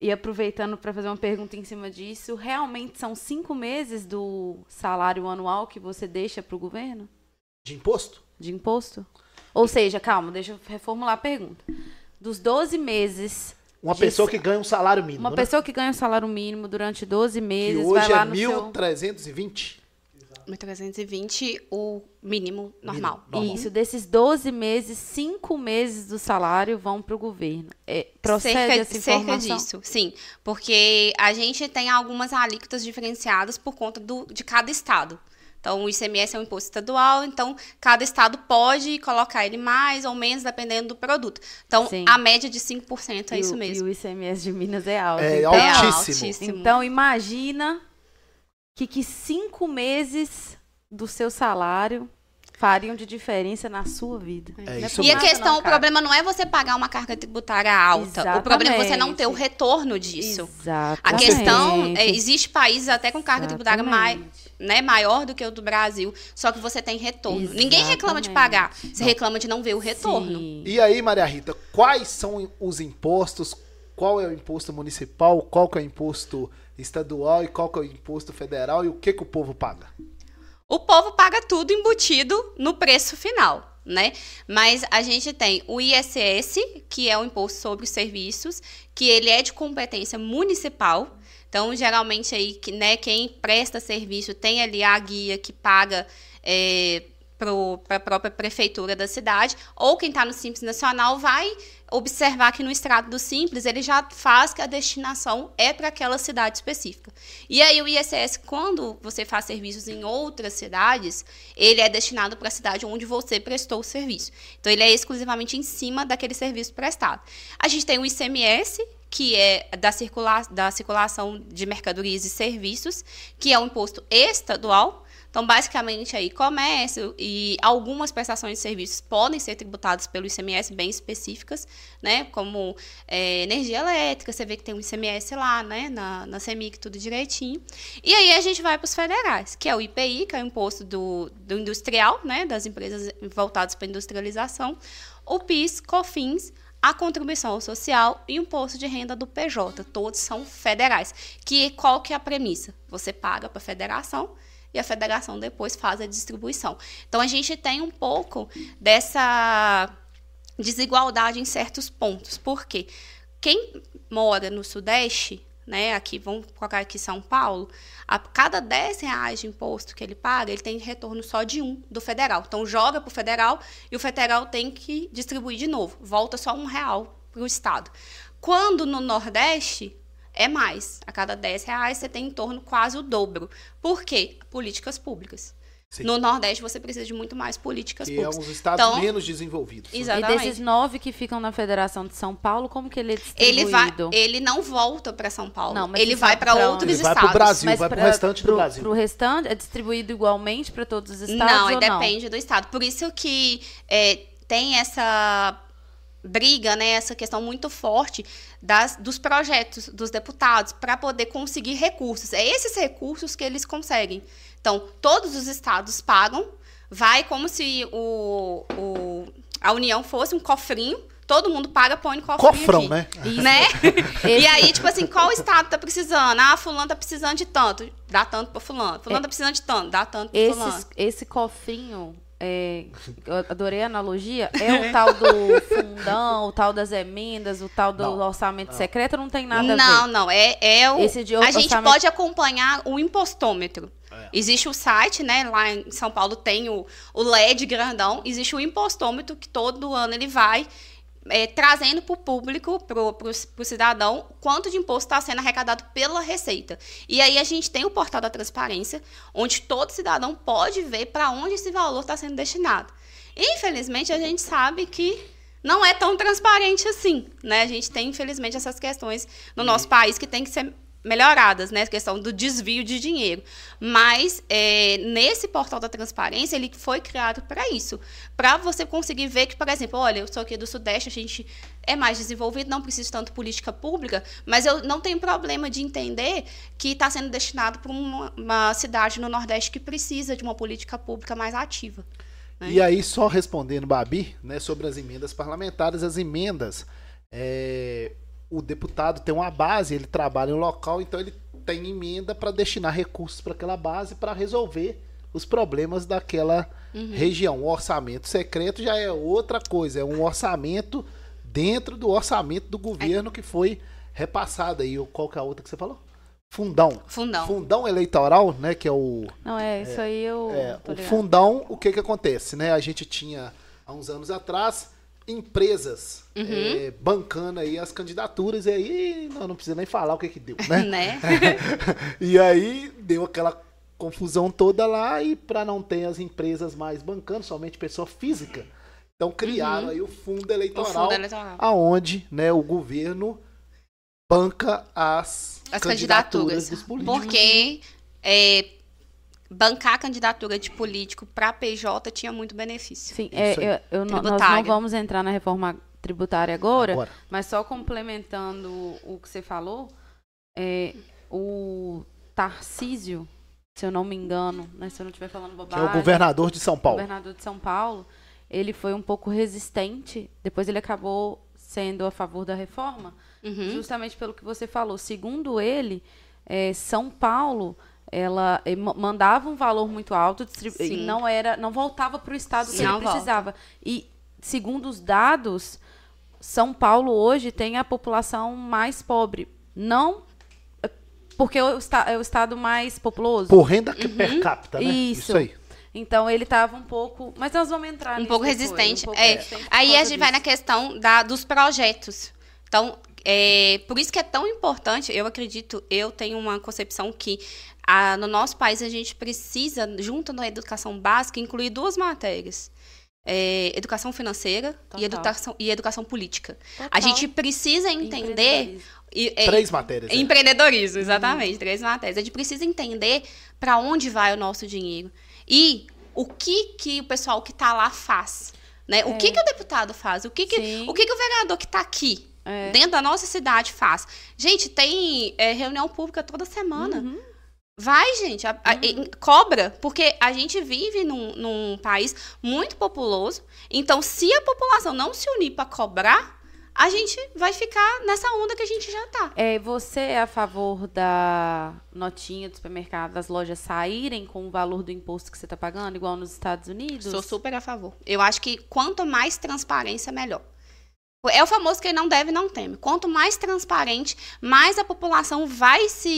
E aproveitando para fazer uma pergunta em cima disso, realmente são cinco meses do salário anual que você deixa para o governo De imposto? de imposto? Ou seja, calma, deixa eu reformular a pergunta. Dos 12 meses, Uma De pessoa que ganha um salário mínimo. uma né? pessoa que ganha o salário mínimo durante 12 que meses hoje vai lá é no seu 1.320. 1.320, o mínimo normal. Normal. Isso, desses 12 meses, 5 meses do salário vão para o governo. É, procede cerca, essa cerca informação? disso, sim. Porque a gente tem algumas alíquotas diferenciadas por conta do, de cada estado. Então, o ICMS é um imposto estadual, então cada estado pode colocar ele mais ou menos, dependendo do produto. Então, Sim. a média de 5% é E isso o- mesmo. E o ICMS de Minas é alto. É então, É altíssimo. Então, imagina que, que cinco meses do seu salário fariam de diferença na sua vida. É Não isso E a questão, não, o problema não é você pagar uma carga tributária alta. O problema é você não ter o Exatamente. retorno disso. Exatamente. A questão, é, existe países até com carga tributária mai, Exatamente. Né, maior do que o do Brasil, só que você tem retorno. Ninguém reclama de pagar, você reclama de não ver o retorno. Sim. E aí, Maria Rita, quais são os impostos? Qual é o imposto municipal? Qual que é o imposto estadual? E qual que é o imposto federal? E o que, que o povo paga? O povo paga tudo embutido no preço final, né? Mas a gente tem o ISS, que é o imposto sobre os serviços, que ele é de competência municipal. Então, geralmente aí, né, quem presta serviço tem ali a guia que paga para a própria prefeitura da cidade, ou quem está no Simples Nacional vai observar que no extrato do Simples ele já faz que a destinação é para aquela cidade específica. E aí o ISS, quando você faz serviços em outras cidades, ele é destinado para a cidade onde você prestou o serviço. Então ele é exclusivamente em cima daquele serviço prestado. A gente tem o ICMS, que é da, circula da circulação de mercadorias e serviços, que é um imposto estadual. Então, basicamente, aí, comércio e algumas prestações de serviços podem ser tributadas pelo ICMS bem específicas, né? Como é, energia elétrica, você vê que tem um ICMS lá, né? Na, na CEMIC, tudo direitinho. E aí a gente vai para os federais, que é o IPI, que é o imposto do, do industrial, né? Das empresas voltadas para industrialização. O PIS, COFINS, a contribuição social e o imposto de renda do PJ. Todos são federais. Que qual que é a premissa? Você paga para a federação e a federação depois faz a distribuição. Então a gente tem um pouco dessa desigualdade em certos pontos. Por quê? Quem mora no Sudeste, né, aqui, vamos colocar aqui São Paulo, a cada 10 reais de imposto que ele paga, ele tem retorno só de um do federal. Então joga para o federal e o federal tem que distribuir de novo. Volta só um real para o Estado. Quando no Nordeste, é mais. A cada 10 reais você tem em torno quase o dobro. Por quê? Políticas públicas. Sim. No Nordeste você precisa de muito mais políticas Que é públicas. uns estados Então, menos desenvolvidos. né? Exato. E Exatamente. desses nove que ficam na Federação de São Paulo, como que ele é Ele vai, distribuído? ele não volta para São Paulo. Não, mas ele vai para outros? Ele vai estados. pro Brasil, vai pro restante do pro, Brasil. Pro restante, é distribuído igualmente para todos os estados Não, ou é depende do estado. Por isso que é, tem essa briga, né, essa questão muito forte das, dos projetos dos deputados para poder conseguir recursos. É esses recursos que eles conseguem. Então, todos os estados pagam, vai como se o, o- a União fosse um cofrinho, todo mundo paga, põe no cofrinho Cofrão, aqui. né? Isso. Né? E aí, tipo assim, qual estado tá precisando? Ah, fulano tá precisando de tanto, dá tanto pra fulano. Fulano tá precisando de tanto, dá tanto pra fulano. Esses, esse cofrinho, é, eu adorei a analogia, é o tal do fundão, o tal das emendas, o tal do Não, orçamento não. secreto, não tem nada a Não, ver. não, é, é o. Esse de a gente orçamento- pode acompanhar o impostômetro. É. Existe o site, né? Lá em São Paulo tem o, o LED grandão. Existe o impostômetro que todo ano ele vai é, trazendo para o público, para o cidadão, quanto de imposto está sendo arrecadado pela Receita. E aí a gente tem o portal da transparência, onde todo cidadão pode ver para onde esse valor está sendo destinado. Infelizmente, a gente sabe que não é tão transparente assim, né? A gente tem, infelizmente, essas questões no nosso país que tem que ser melhoradas, né? A questão do desvio de dinheiro. Mas é, nesse portal da transparência, ele foi criado para isso. Para você conseguir ver que, por exemplo, olha, eu sou aqui do Sudeste, a gente é mais desenvolvido, não precisa tanto política pública, mas eu não tenho problema de entender que está sendo destinado para uma, uma cidade no Nordeste que precisa de uma política pública mais ativa. né? E aí, só respondendo, Babi, né, sobre as emendas parlamentares, as emendas, é, o deputado tem uma base, ele trabalha em um local, então ele tem emenda para destinar recursos para aquela base para resolver os problemas daquela região. O orçamento secreto já é outra coisa, é um orçamento dentro do orçamento do governo que foi repassado aí. Qual que é a outra que você falou? Fundão. Fundão. Fundão eleitoral, né, que é o Não, é, isso aí eu é, tô o ligado. fundão, o que que acontece, né? A gente tinha, há uns anos atrás, empresas Uhum. é, bancando aí as candidaturas, e aí não, não precisa nem falar o que que deu, né? né? e aí deu aquela confusão toda lá, e para não ter as empresas mais bancando, somente pessoa física, então criaram aí o fundo Uhum. O eleitoral, fundo eleitoral. aonde né, o governo banca as, As candidaturas, candidaturas. dos políticos. Porque é, bancar a candidatura de político para PJ tinha muito benefício. Sim, é, Isso aí. eu- eu não- nós não vamos entrar na reforma tributária agora, Agora. mas só complementando o que você falou, é, o Tarcísio, se eu não me engano, né, se eu não estiver falando Que bobagem, é o governador de São Paulo. governador de São Paulo, ele foi um pouco resistente, depois ele acabou sendo a favor da reforma, Uhum. justamente pelo que você falou. Segundo ele, eh, São Paulo ela eh, ma- mandava um valor muito alto distribu- e não era não voltava para o estado que Sim. ele Não volta. precisava e segundo os dados São Paulo hoje tem a população mais pobre não eh, porque o esta- é o estado mais populoso Por renda Uhum. per capita, né? Isso. aí. então ele estava um pouco mas nós vamos entrar um nisso pouco depois, resistente. pouco É, resistente Aí a gente vai na disso. questão da, dos projetos. Então, é, por isso que é tão importante, eu acredito, eu tenho uma concepção que ah, no nosso país a gente precisa, junto na educação básica, incluir duas matérias. É, educação financeira e educação, e educação política. A Total. gente precisa entender. e- é, Três matérias. né? Empreendedorismo, exatamente, três matérias. A gente precisa entender para onde vai o nosso dinheiro e o que que o pessoal que está lá faz, né? O que que o deputado faz? O que que Sim. o que que o vereador que está aqui É. dentro da nossa cidade faz? Gente, tem é, reunião pública toda semana. Uhum. Vai, gente, a- a- e- cobra, porque a gente vive num, num país muito populoso. Então, se a população não se unir para cobrar, a gente vai ficar nessa onda que a gente já tá. É, você é a favor da notinha do supermercado, das lojas saírem com o valor do imposto que você está pagando, igual nos Estados Unidos? Sou super a favor. Eu acho que quanto mais transparência, melhor. É o famoso quem não deve, não teme. Quanto mais transparente, mais a população vai se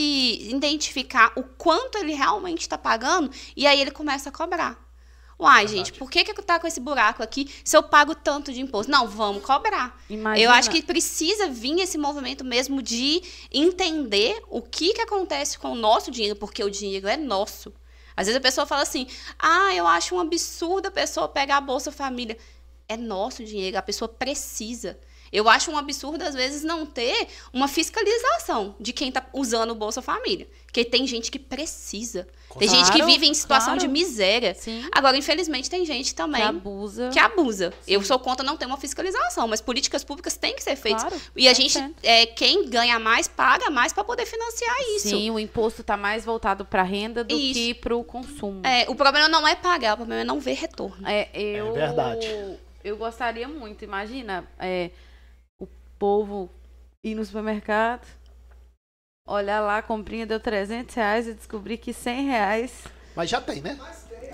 identificar o quanto ele realmente está pagando e aí ele começa a cobrar. Uai, gente, por que, que tá com esse buraco aqui se eu pago tanto de imposto? Não, vamos cobrar. Imagina, Eu acho que precisa vir esse movimento mesmo de entender o que, que acontece com o nosso dinheiro, porque o dinheiro é nosso. Às vezes a pessoa fala assim: ah, eu acho um absurdo a pessoa pegar a Bolsa Família. É nosso dinheiro, a pessoa precisa. Eu acho um absurdo, às vezes, não ter uma fiscalização de quem está usando o Bolsa Família. Porque tem gente que precisa. Tem Claro, gente que vive em situação claro. de miséria. Sim. Agora, infelizmente, tem gente também Que abusa. que abusa. Eu sou contra não ter uma fiscalização, mas políticas públicas têm que ser feitas. Claro, e a gente, é, quem ganha mais, paga mais para poder financiar isso. Sim, o imposto está mais voltado para renda do Isso. que para o consumo. É, o problema não é pagar, o problema é não ver retorno. É, eu, É verdade. Eu gostaria muito, imagina, é, o povo ir no supermercado, olhar lá, a comprinha deu 300 reais e descobrir que 100 reais... Mas já tem, né?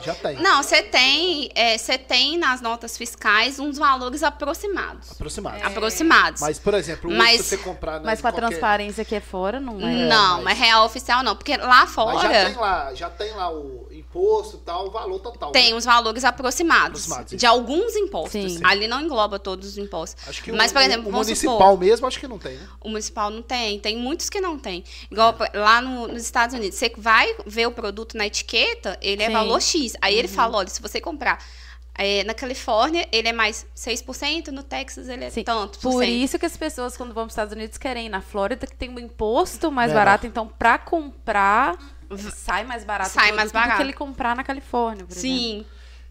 Já tem. Não, você tem, é, você tem nas notas fiscais uns valores aproximados. Aproximado. Aproximados. Mas, por exemplo, Mas- você comprar... né, Mas com a qualquer- transparência que é fora, não é? não, mas- mas real oficial não. Porque lá fora Mas já tem lá, já tem lá o imposto e tal, o valor total. tem né? os valores aproximados, Aproximados, de alguns impostos. Sim. Ali não engloba todos os impostos. Acho que Mas, o, por o- exemplo, o municipal supor, mesmo, acho que não tem, né? o municipal não tem, tem muitos que não tem. Igual pra- lá no- nos Estados Unidos, você vai ver o produto na etiqueta, ele é Sim. valor X. Aí ele fala, olha, se você comprar é, na Califórnia, ele é mais 6%, no Texas ele é Sim. tanto por Por isso que as pessoas, quando vão para os Estados Unidos, querem ir na Flórida, que tem um imposto mais Menor. barato. Então, para comprar, sai mais barato. Sai mais Do que barato. ele comprar na Califórnia, por exemplo. Sim.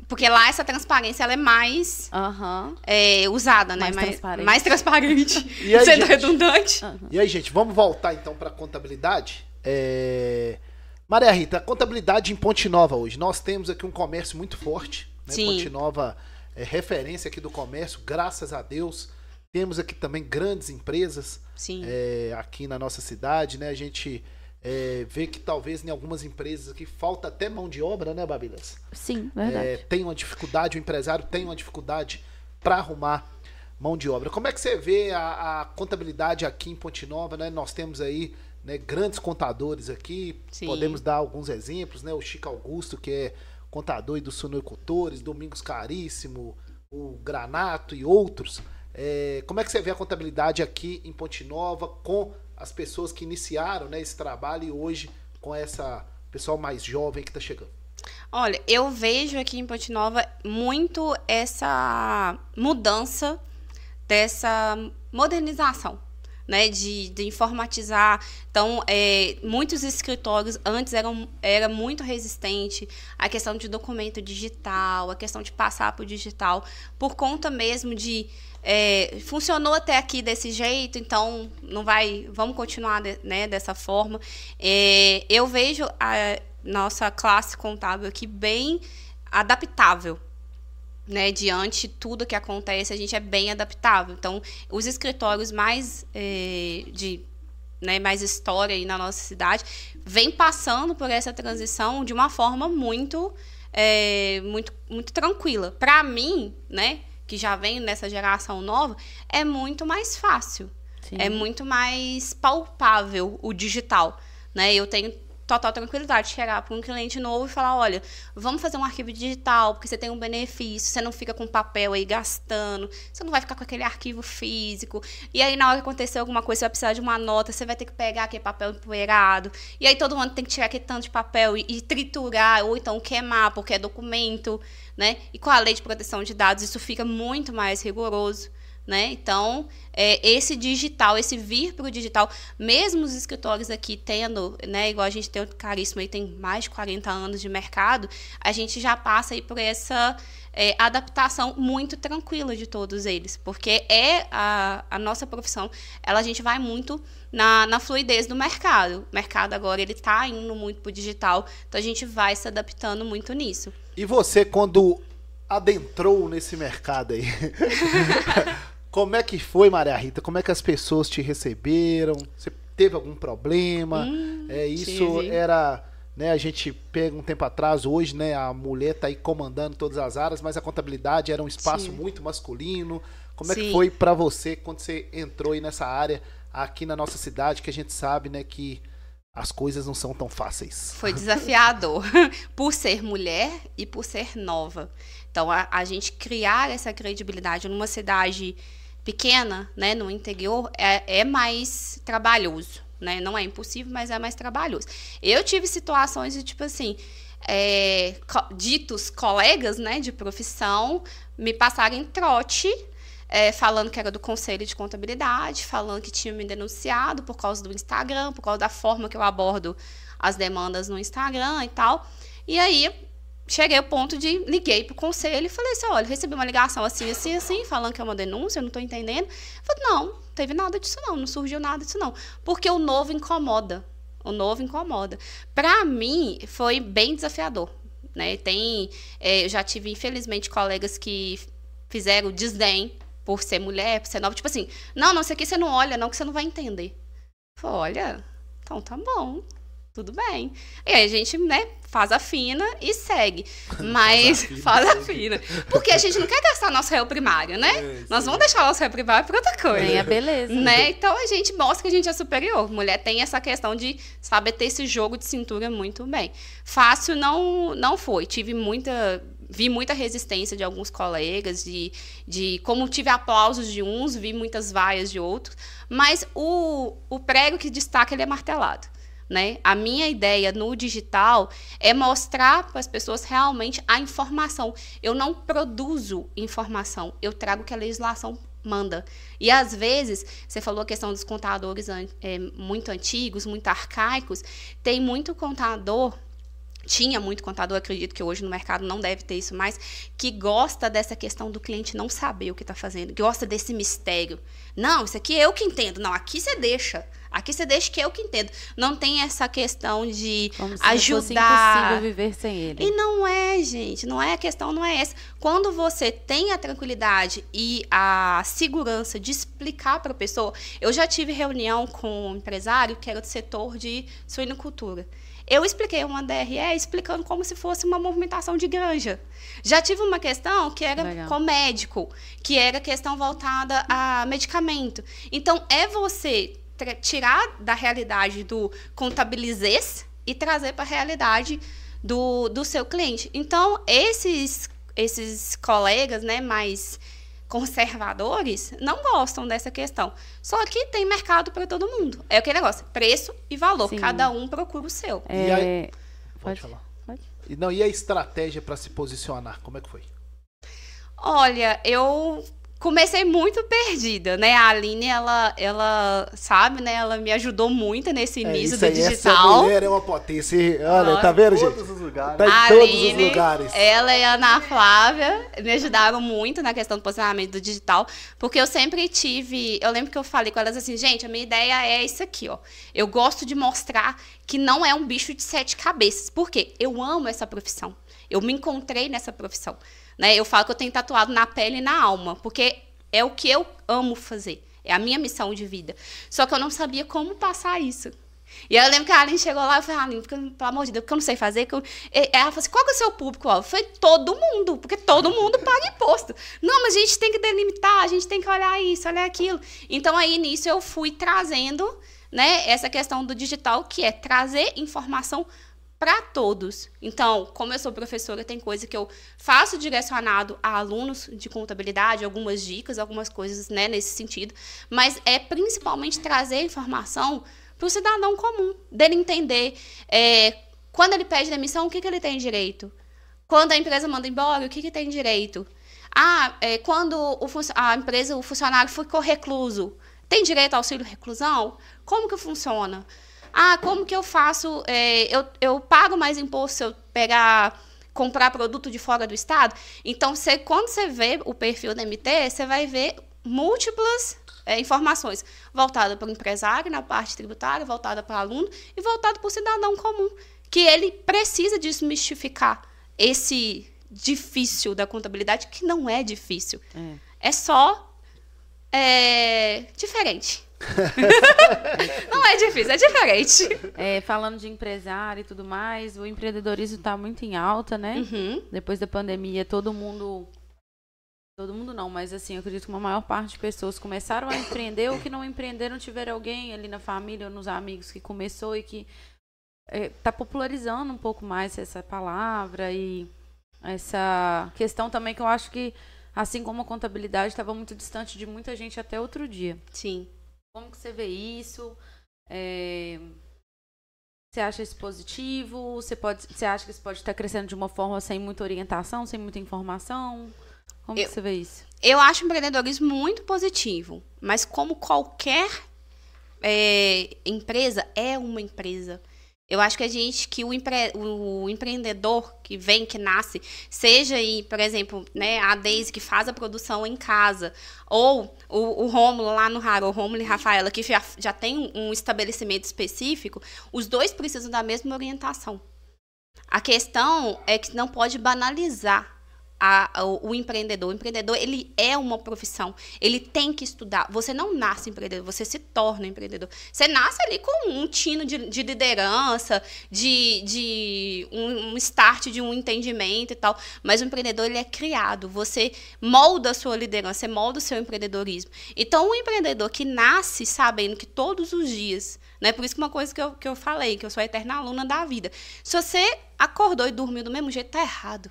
Porque lá essa transparência ela é mais Aham. é, usada, né? Mais transparente. mais transparente. E aí, Sendo gente? redundante. E aí, gente, vamos voltar então para contabilidade. É... Maria Rita, a contabilidade em Ponte Nova hoje. Nós temos aqui um comércio muito forte. Né? Sim. Ponte Nova é referência aqui do comércio, graças a Deus. Temos aqui também grandes empresas Sim. é, aqui na nossa cidade, né? A gente é, vê que talvez em algumas empresas aqui falta até mão de obra, né, Babilas? Sim, verdade. É, tem uma dificuldade, o empresário tem uma dificuldade para arrumar mão de obra. Como é que você vê a, a contabilidade aqui em Ponte Nova, né? Nós temos aí né, grandes contadores aqui, Sim. podemos dar alguns exemplos, né? O Chico Augusto, que é contador aí dos sunocultores, Domingos Caríssimo, o Granato e outros. É, como é que você vê a contabilidade aqui em Ponte Nova com as pessoas que iniciaram né, esse trabalho e hoje com essa pessoal mais jovem que está chegando? Olha, eu vejo aqui em Ponte Nova muito essa mudança dessa modernização, né, de, de informatizar. Então, é, muitos escritórios antes eram era muito resistente à questão de documento digital, a questão de passar para o digital, por conta mesmo de é, funcionou até aqui desse jeito, então não vai, vamos continuar né, dessa forma. É, eu vejo a nossa classe contábil aqui bem adaptável né, diante de tudo que acontece, a gente é bem adaptável. Então, os escritórios mais eh, de né, mais história aí na nossa cidade vem passando por essa transição de uma forma muito eh, muito muito tranquila. Para mim, né, que já venho nessa geração nova, é muito mais fácil. Sim. É muito mais palpável o digital, né? Eu tenho total tranquilidade de chegar para um cliente novo e falar, olha, vamos fazer um arquivo digital, porque você tem um benefício, você não fica com papel aí gastando, você não vai ficar com aquele arquivo físico. E aí, na hora que acontecer alguma coisa, você vai precisar de uma nota, você vai ter que pegar aquele papel empoeirado. E aí todo mundo tem que tirar aquele tanto de papel e, e triturar, ou então queimar, porque é documento, né? E com a lei de proteção de dados, isso fica muito mais rigoroso né? Então, é, esse digital, esse vir para o digital, mesmo os escritórios aqui tendo, né, igual a gente tem o Caríssimo aí, tem mais de 40 anos de mercado, a gente já passa aí por essa é, adaptação muito tranquila de todos eles, porque é a, a nossa profissão, ela a gente vai muito na, na fluidez do mercado. O mercado agora ele está indo muito para o digital, então a gente vai se adaptando muito nisso. E você, quando adentrou nesse mercado aí, como é que foi, Maria Rita? Como é que as pessoas te receberam? Você teve algum problema? é, isso tive. era, né, a gente pega um tempo atrás, hoje, né, a mulher tá aí comandando todas as áreas, mas a contabilidade era um espaço Sim. muito masculino. Como é que Sim. foi pra você quando você entrou aí nessa área aqui na nossa cidade, que a gente sabe, né, que as coisas não são tão fáceis. Foi desafiador por ser mulher e por ser nova. Então, a, a gente criar essa credibilidade numa cidade pequena, né, no interior, é, é mais trabalhoso, né? Não é impossível, mas é mais trabalhoso. Eu tive situações de, tipo assim, é, co- ditos colegas né, de profissão me passaram em trote, é, falando que era do Conselho de Contabilidade, falando que tinha me denunciado por causa do Instagram, por causa da forma que eu abordo as demandas no Instagram e tal. E aí cheguei ao ponto de liguei pro conselho e falei assim, olha, recebi uma ligação assim, assim, assim, falando que é uma denúncia, eu não tô entendendo. Falei, não, teve nada disso não, não surgiu nada disso não. Porque o novo incomoda. O novo incomoda. Para mim, foi bem desafiador. Né? Tem, é, eu já tive, infelizmente, colegas que fizeram desdém por ser mulher, por ser nova. Tipo assim, não, não, isso aqui você não olha, não, que você não vai entender. Falei, olha, então tá bom, tudo bem. E aí a gente, né, faz a fina e segue. Mas fina, faz a fina. Porque a gente não quer gastar nosso réu primário, né? É, Nós vamos deixar o nosso réu primário para outra coisa. A beleza. Né? Então a gente mostra que a gente é superior. Mulher tem essa questão de saber ter esse jogo de cintura muito bem. Fácil não, não foi. Tive muita. Vi muita resistência de alguns colegas, de, de como tive aplausos de uns, vi muitas vaias de outros, mas o, o prego que destaca ele é martelado. Né? A minha ideia no digital é mostrar para as pessoas realmente a informação. Eu não produzo informação, eu trago o que a legislação manda. E às vezes, você falou a questão dos contadores é, muito antigos, muito arcaicos, tem muito contador tinha muito contador, acredito que hoje no mercado não deve ter isso mais, que gosta dessa questão do cliente não saber o que está fazendo, gosta desse mistério. Não, isso aqui é eu que entendo. Não, aqui você deixa. Aqui você deixa que é eu que entendo. Não tem essa questão de Como se não fosse ajudar. impossível viver sem ele. E não é, gente, não é a questão, não é essa. Quando você tem a tranquilidade e a segurança de explicar para a pessoa, eu já tive reunião com um empresário que era do setor de suinocultura. Eu expliquei uma DRE explicando como se fosse uma movimentação de granja. Já tive uma questão que era Legal. com médico, que era questão voltada a medicamento. Então, é você tirar da realidade do contabilizez e trazer para a realidade do, do seu cliente. Então, esses, esses colegas né, mais conservadores não gostam dessa questão. Só que tem mercado para todo mundo. É aquele negócio, preço e valor. Sim. Cada um procura o seu. E É, aí- Pode, Pode falar. pode. Não, e a estratégia para se posicionar? Como é que foi? Olha, eu comecei muito perdida, né? A Aline, ela, ela sabe, né? Ela me ajudou muito nesse É, início isso do aí, Essa digital. mulher é uma potência. Olha, Nossa, tá vendo, Todos gente? os lugares. Tá em A todos Aline, os lugares. Ela e a Ana Flávia me ajudaram muito na questão do posicionamento do digital, porque eu sempre tive. Eu lembro que eu falei com elas assim, gente, a minha ideia é isso aqui, ó. Eu gosto de mostrar que não é um bicho de sete cabeças. Por quê? Eu amo essa profissão. Eu me encontrei nessa profissão. Né? Eu falo que eu tenho tatuado na pele e na alma, porque é o que eu amo fazer. É a minha missão de vida. Só que eu não sabia como passar isso. E eu lembro que a Aline chegou lá e eu falei, Aline, porque, pelo amor de Deus, porque eu não sei fazer. Eu... Ela falou assim, qual que é o seu público? Eu falei, todo mundo, porque todo mundo paga imposto. Não, mas a gente tem que delimitar, a gente tem que olhar isso, olhar aquilo. Então aí nisso eu fui trazendo né, essa questão do digital, que é trazer informação para todos. Então, como eu sou professora, tem coisa que eu faço direcionado a alunos de contabilidade, algumas dicas, algumas coisas né, nesse sentido, mas é principalmente trazer informação para o cidadão comum, dele entender é, quando ele pede demissão, o que, que ele tem direito. Quando a empresa manda embora, o que, que tem direito. Ah, é, quando o a empresa, o funcionário ficou recluso, tem direito ao auxílio reclusão? Como que funciona? Ah, como que eu faço? é, eu, eu pago mais imposto se eu pegar, comprar produto de fora do estado? Então, você, quando você vê o perfil da MT, você vai ver múltiplas é, informações voltada para o empresário na parte tributária, voltada para o aluno e voltada para o cidadão comum, que ele precisa desmistificar esse difícil da contabilidade, que não é difícil. É. É só é, diferente. não é difícil, é diferente. É, falando de empresário e tudo mais, o empreendedorismo está muito em alta, né? Uhum. Depois da pandemia, todo mundo. Todo mundo não, mas assim, eu acredito que uma maior parte de pessoas começaram a empreender ou que não empreenderam, tiveram alguém ali na família ou nos amigos que começou e que está popularizando um pouco mais essa palavra e essa questão também que eu acho que, assim como a contabilidade, estava muito distante de muita gente até outro dia. Sim. Como que você vê isso? É, Você acha isso positivo? Você, pode, você acha que isso pode estar crescendo de uma forma sem muita orientação, sem muita informação? Como Eu- que você vê isso? Eu acho o empreendedorismo muito positivo, mas como qualquer é, empresa, é uma empresa. Eu acho que a gente, que o, empre- o empreendedor que vem, que nasce, seja aí, por exemplo, né, a Deise que faz a produção em casa, ou o, o Rômulo lá no Raro, o Rômulo e Rafaela, que já, já tem um estabelecimento específico, os dois precisam da mesma orientação. A questão é que não pode banalizar a- o, empreendedor. O empreendedor, ele é uma profissão. Ele tem que estudar. Você não nasce empreendedor, você se torna empreendedor. Você nasce ali com um tino de, de liderança, de, de um, um start de um entendimento e tal. Mas o empreendedor, ele é criado. Você molda a sua liderança, você molda o seu empreendedorismo. Então, o empreendedor que nasce sabendo que todos os dias né? Por isso que uma coisa que eu, que eu falei, que eu sou a eterna aluna da vida. Se você acordou e dormiu do mesmo jeito, tá errado.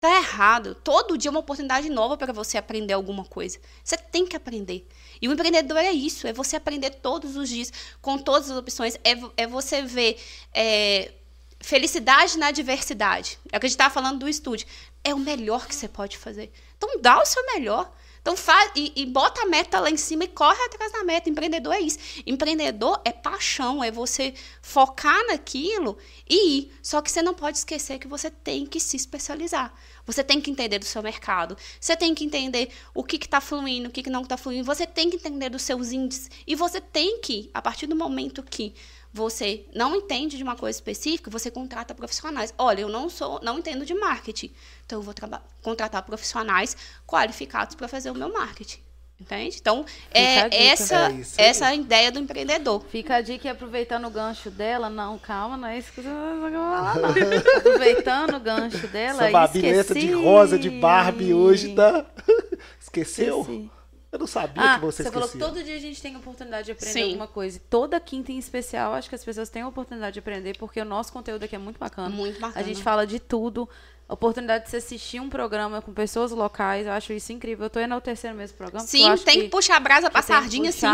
Tá errado. Todo dia é uma oportunidade nova para você aprender alguma coisa. Você tem que aprender. E o empreendedor é isso, é você aprender todos os dias, com todas as opções. É, é você ver é, felicidade na diversidade. É o que a gente estava falando do estúdio. É o melhor que você pode fazer. Então dá o seu melhor. Então faz e, e bota a meta lá em cima e corre atrás da meta. Empreendedor é isso. Empreendedor é paixão, é você focar naquilo e ir. Só que você não pode esquecer que você tem que se especializar. Você tem que entender do seu mercado. Você tem que entender o que está fluindo, o que, que não está fluindo. Você tem que entender dos seus índices. E você tem que, a partir do momento que você não entende de uma coisa específica, você contrata profissionais. Olha, eu não sou, não entendo de marketing, então eu vou contratar profissionais qualificados para fazer o meu marketing. Entende? Então, é essa, É essa a ideia do empreendedor. Fica a dica e aproveitando o gancho dela, não, calma, não é isso que você vai falar, não. Aproveitando o gancho dela, Essa babileta de rosa de Barbie hoje tá. Esqueceu? Esqueci. Eu não sabia Ah, que você, você falou esquecia. que todo dia a gente tem a oportunidade de aprender Sim. alguma coisa. E toda quinta em especial, acho que as pessoas têm a oportunidade de aprender, porque o nosso conteúdo aqui é muito bacana. Muito bacana. A gente fala de tudo. A oportunidade de você assistir um programa com pessoas locais, eu acho isso incrível. Eu tô enaltecendo mesmo o programa. porque eu Sim, acho tem que, puxar a brasa pra que que sardinha, sim.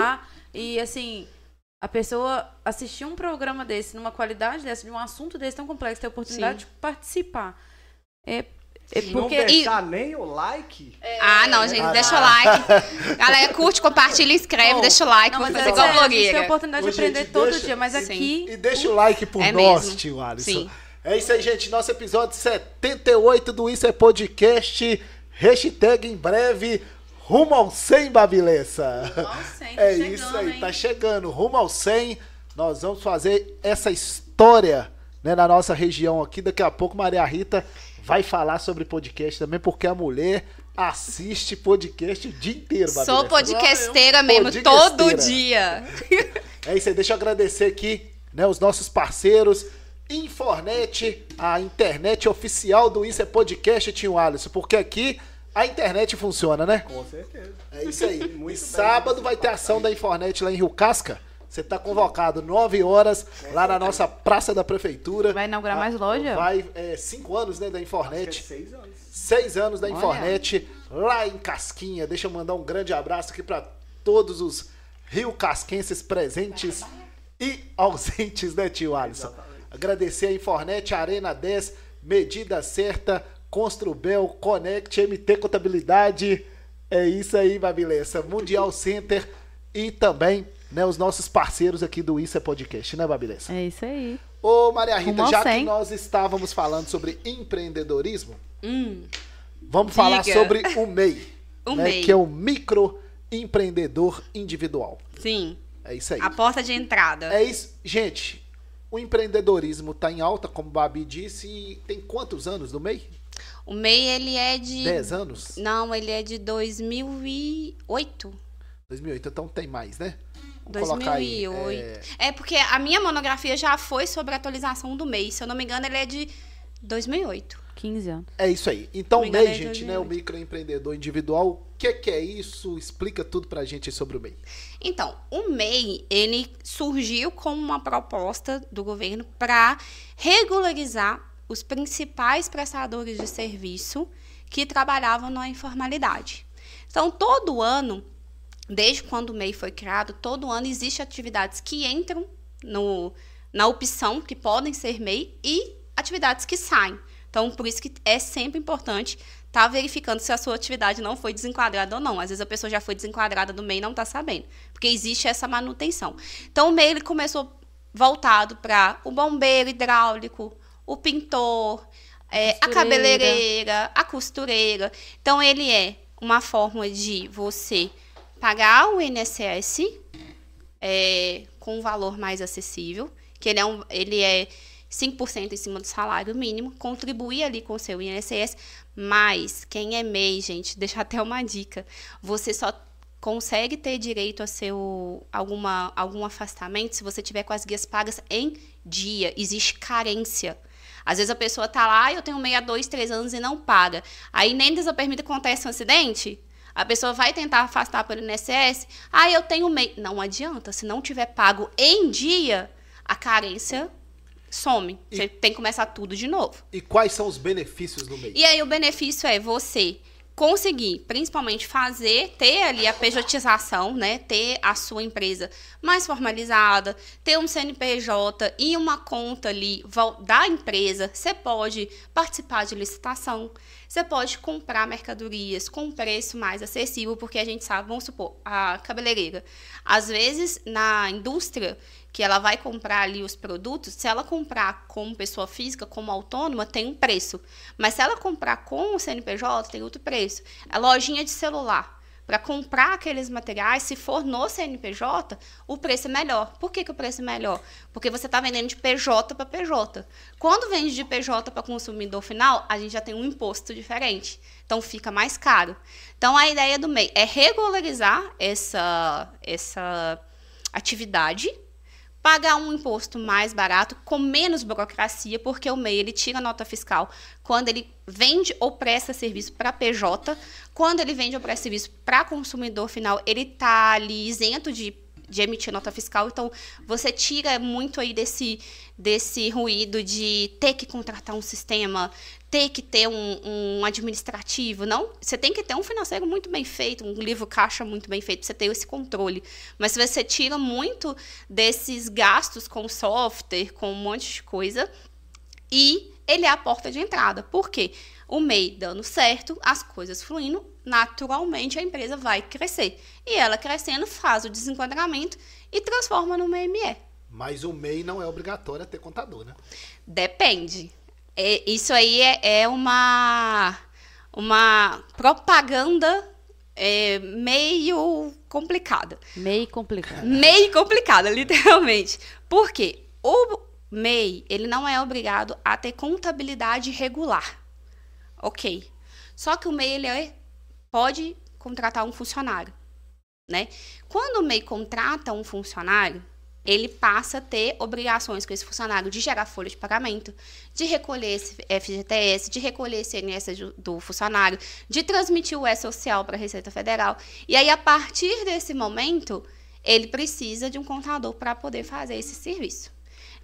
E assim, a pessoa assistir um programa desse, numa qualidade dessa, de um assunto desse tão complexo, ter a oportunidade Sim. de participar. É, é Se não porque. deixar nem o like, Ah, não, gente, Ah, deixa o like. Galera, curte, compartilha, inscreve, deixa o like, não, mas fazer é igual sério, a gente tem a oportunidade Ô, de aprender gente, todo deixa- dia, mas Sim. aqui. E deixa o like por É nós, mesmo. tio Alisson. Sim. É isso aí, gente. Nosso episódio 78 do Isso é Podcast. Hashtag em breve. Rumo ao 100, Babilessa. Rumo ao 100, tá É chegando, isso aí, hein? tá chegando. Rumo ao 100. Nós vamos fazer essa história né, na nossa região aqui. Daqui a pouco, Maria Rita vai falar sobre podcast também, porque a mulher assiste podcast o dia inteiro, Sou Babilessa. podcasteira mesmo, Podcasteira. todo dia. É isso aí, deixa eu agradecer aqui, né, os nossos parceiros, Infornet, a internet oficial do Isso é Podcast, Tio Alisson, porque aqui a internet funciona, né? com certeza. É isso aí. Muito e bem, sábado vai ter ação da Infornet lá em Rio Casca. Você tá convocado 9 horas lá na nossa Praça da Prefeitura. Vai inaugurar Ah, mais loja? Vai, é, cinco anos, né, da Acho que é Infornet. seis anos. Seis anos da Olha. Infornet, lá em Casquinha. Deixa eu mandar um grande abraço aqui para todos os rio casquenses presentes e ausentes, né, tio Alisson? Agradecer a Infornet, Arena 10, Medida Certa, Construbel, Connect, MT Contabilidade. É isso aí, Babilessa. Mundial Center e também né, os nossos parceiros aqui do Isso é Podcast, né, Babilessa? É isso aí. Ô, Maria Rita, Rumo já que 100. nós estávamos falando sobre empreendedorismo, Hum, Vamos falar Diga. sobre o MEI, O né, MEI. que é o microempreendedor individual. sim, É isso aí. a porta de entrada. É isso, gente. O empreendedorismo está em alta, como o Babi disse, e tem quantos anos no MEI? O MEI, ele é de... 10 anos? Não, ele é de 2008. 2008, então tem mais, né? Vamos colocar aí, 2008. é, É... porque a minha monografia já foi sobre a atualização do MEI. Se eu não me engano, ele é de 2008. 15 anos. É isso aí. Então, MEI, gente, né? O 2008. microempreendedor individual. O que, que é isso? Explica tudo pra gente sobre o MEI. Então, o MEI, ele surgiu como uma proposta do governo para regularizar os principais prestadores de serviço que trabalhavam na informalidade. Então, todo ano, desde quando o MEI foi criado, todo ano existem atividades que entram no, na opção que podem ser MEI e atividades que saem. Então, por isso que é sempre importante estar tá verificando se a sua atividade não foi desenquadrada ou não. Às vezes a pessoa já foi desenquadrada do MEI e não está sabendo, porque existe essa manutenção. Então, o MEI ele começou voltado para o bombeiro hidráulico, o pintor, é, a cabeleireira, a costureira. Então, ele é uma forma de você pagar o INSS é, com um valor mais acessível, que ele é, um, ele é 5% em cima do salário mínimo, contribuir ali com o seu INSS, mas quem é MEI, gente, deixa até uma dica, você só consegue ter direito a seu alguma, algum afastamento se você tiver com as guias pagas em dia. Existe carência. Às vezes a pessoa tá lá, eu tenho meia, dois, três anos e não paga. Aí nem permite acontece um acidente, a pessoa vai tentar afastar pelo INSS. Ah, eu tenho MEI. Não adianta. Se não tiver pago em dia, a carência some. E, você tem que começar tudo de novo. E quais são os benefícios do MEI? E aí o benefício é você conseguir, principalmente, fazer, ter ali a pejotização, né? Ter a sua empresa mais formalizada, ter um CNPJ e uma conta ali da empresa. Você pode participar de licitação, você pode comprar mercadorias com preço mais acessível, porque a gente sabe, vamos supor, a cabeleireira. Às vezes, na indústria, que ela vai comprar ali os produtos, se ela comprar como pessoa física, como autônoma, tem um preço. Mas se ela comprar com o CNPJ, tem outro preço. A lojinha de celular, para comprar aqueles materiais, se for no CNPJ, o preço é melhor. Por que, que o preço é melhor? Porque você está vendendo de PJ para PJ. Quando vende de PJ para consumidor final, a gente já tem um imposto diferente. Então fica mais caro. Então a ideia do MEI é regularizar essa, essa atividade pagar um imposto mais barato, com menos burocracia, porque o MEI ele tira nota fiscal quando ele vende ou presta serviço para PJ, quando ele vende ou presta serviço para consumidor final, ele está ali isento de de emitir nota fiscal. Então, você tira muito aí desse, desse ruído de ter que contratar um sistema, ter que ter um, um administrativo. Não, você tem que ter um financeiro muito bem feito, um livro caixa muito bem feito, você ter esse controle. Mas se você tira muito desses gastos com software, com um monte de coisa, e ele é a porta de entrada. Por quê? O MEI dando certo, as coisas fluindo, naturalmente a empresa vai crescer. E ela crescendo faz o desenquadramento e transforma no ME. Mas o MEI não é obrigatório a ter contador, né? Depende. É, isso aí é, é, uma, uma propaganda é, meio complicada. Meio complicada. Meio complicada, literalmente. Por quê? O MEI, ele não é obrigado a ter contabilidade regular. Ok. Só que o MEI, ele é pode contratar um funcionário, né? Quando o MEI contrata um funcionário, ele passa a ter obrigações com esse funcionário de gerar folha de pagamento, de recolher esse FGTS, de recolher esse INSS do funcionário, de transmitir o E-Social para a Receita Federal. E aí, a partir desse momento, ele precisa de um contador para poder fazer esse serviço.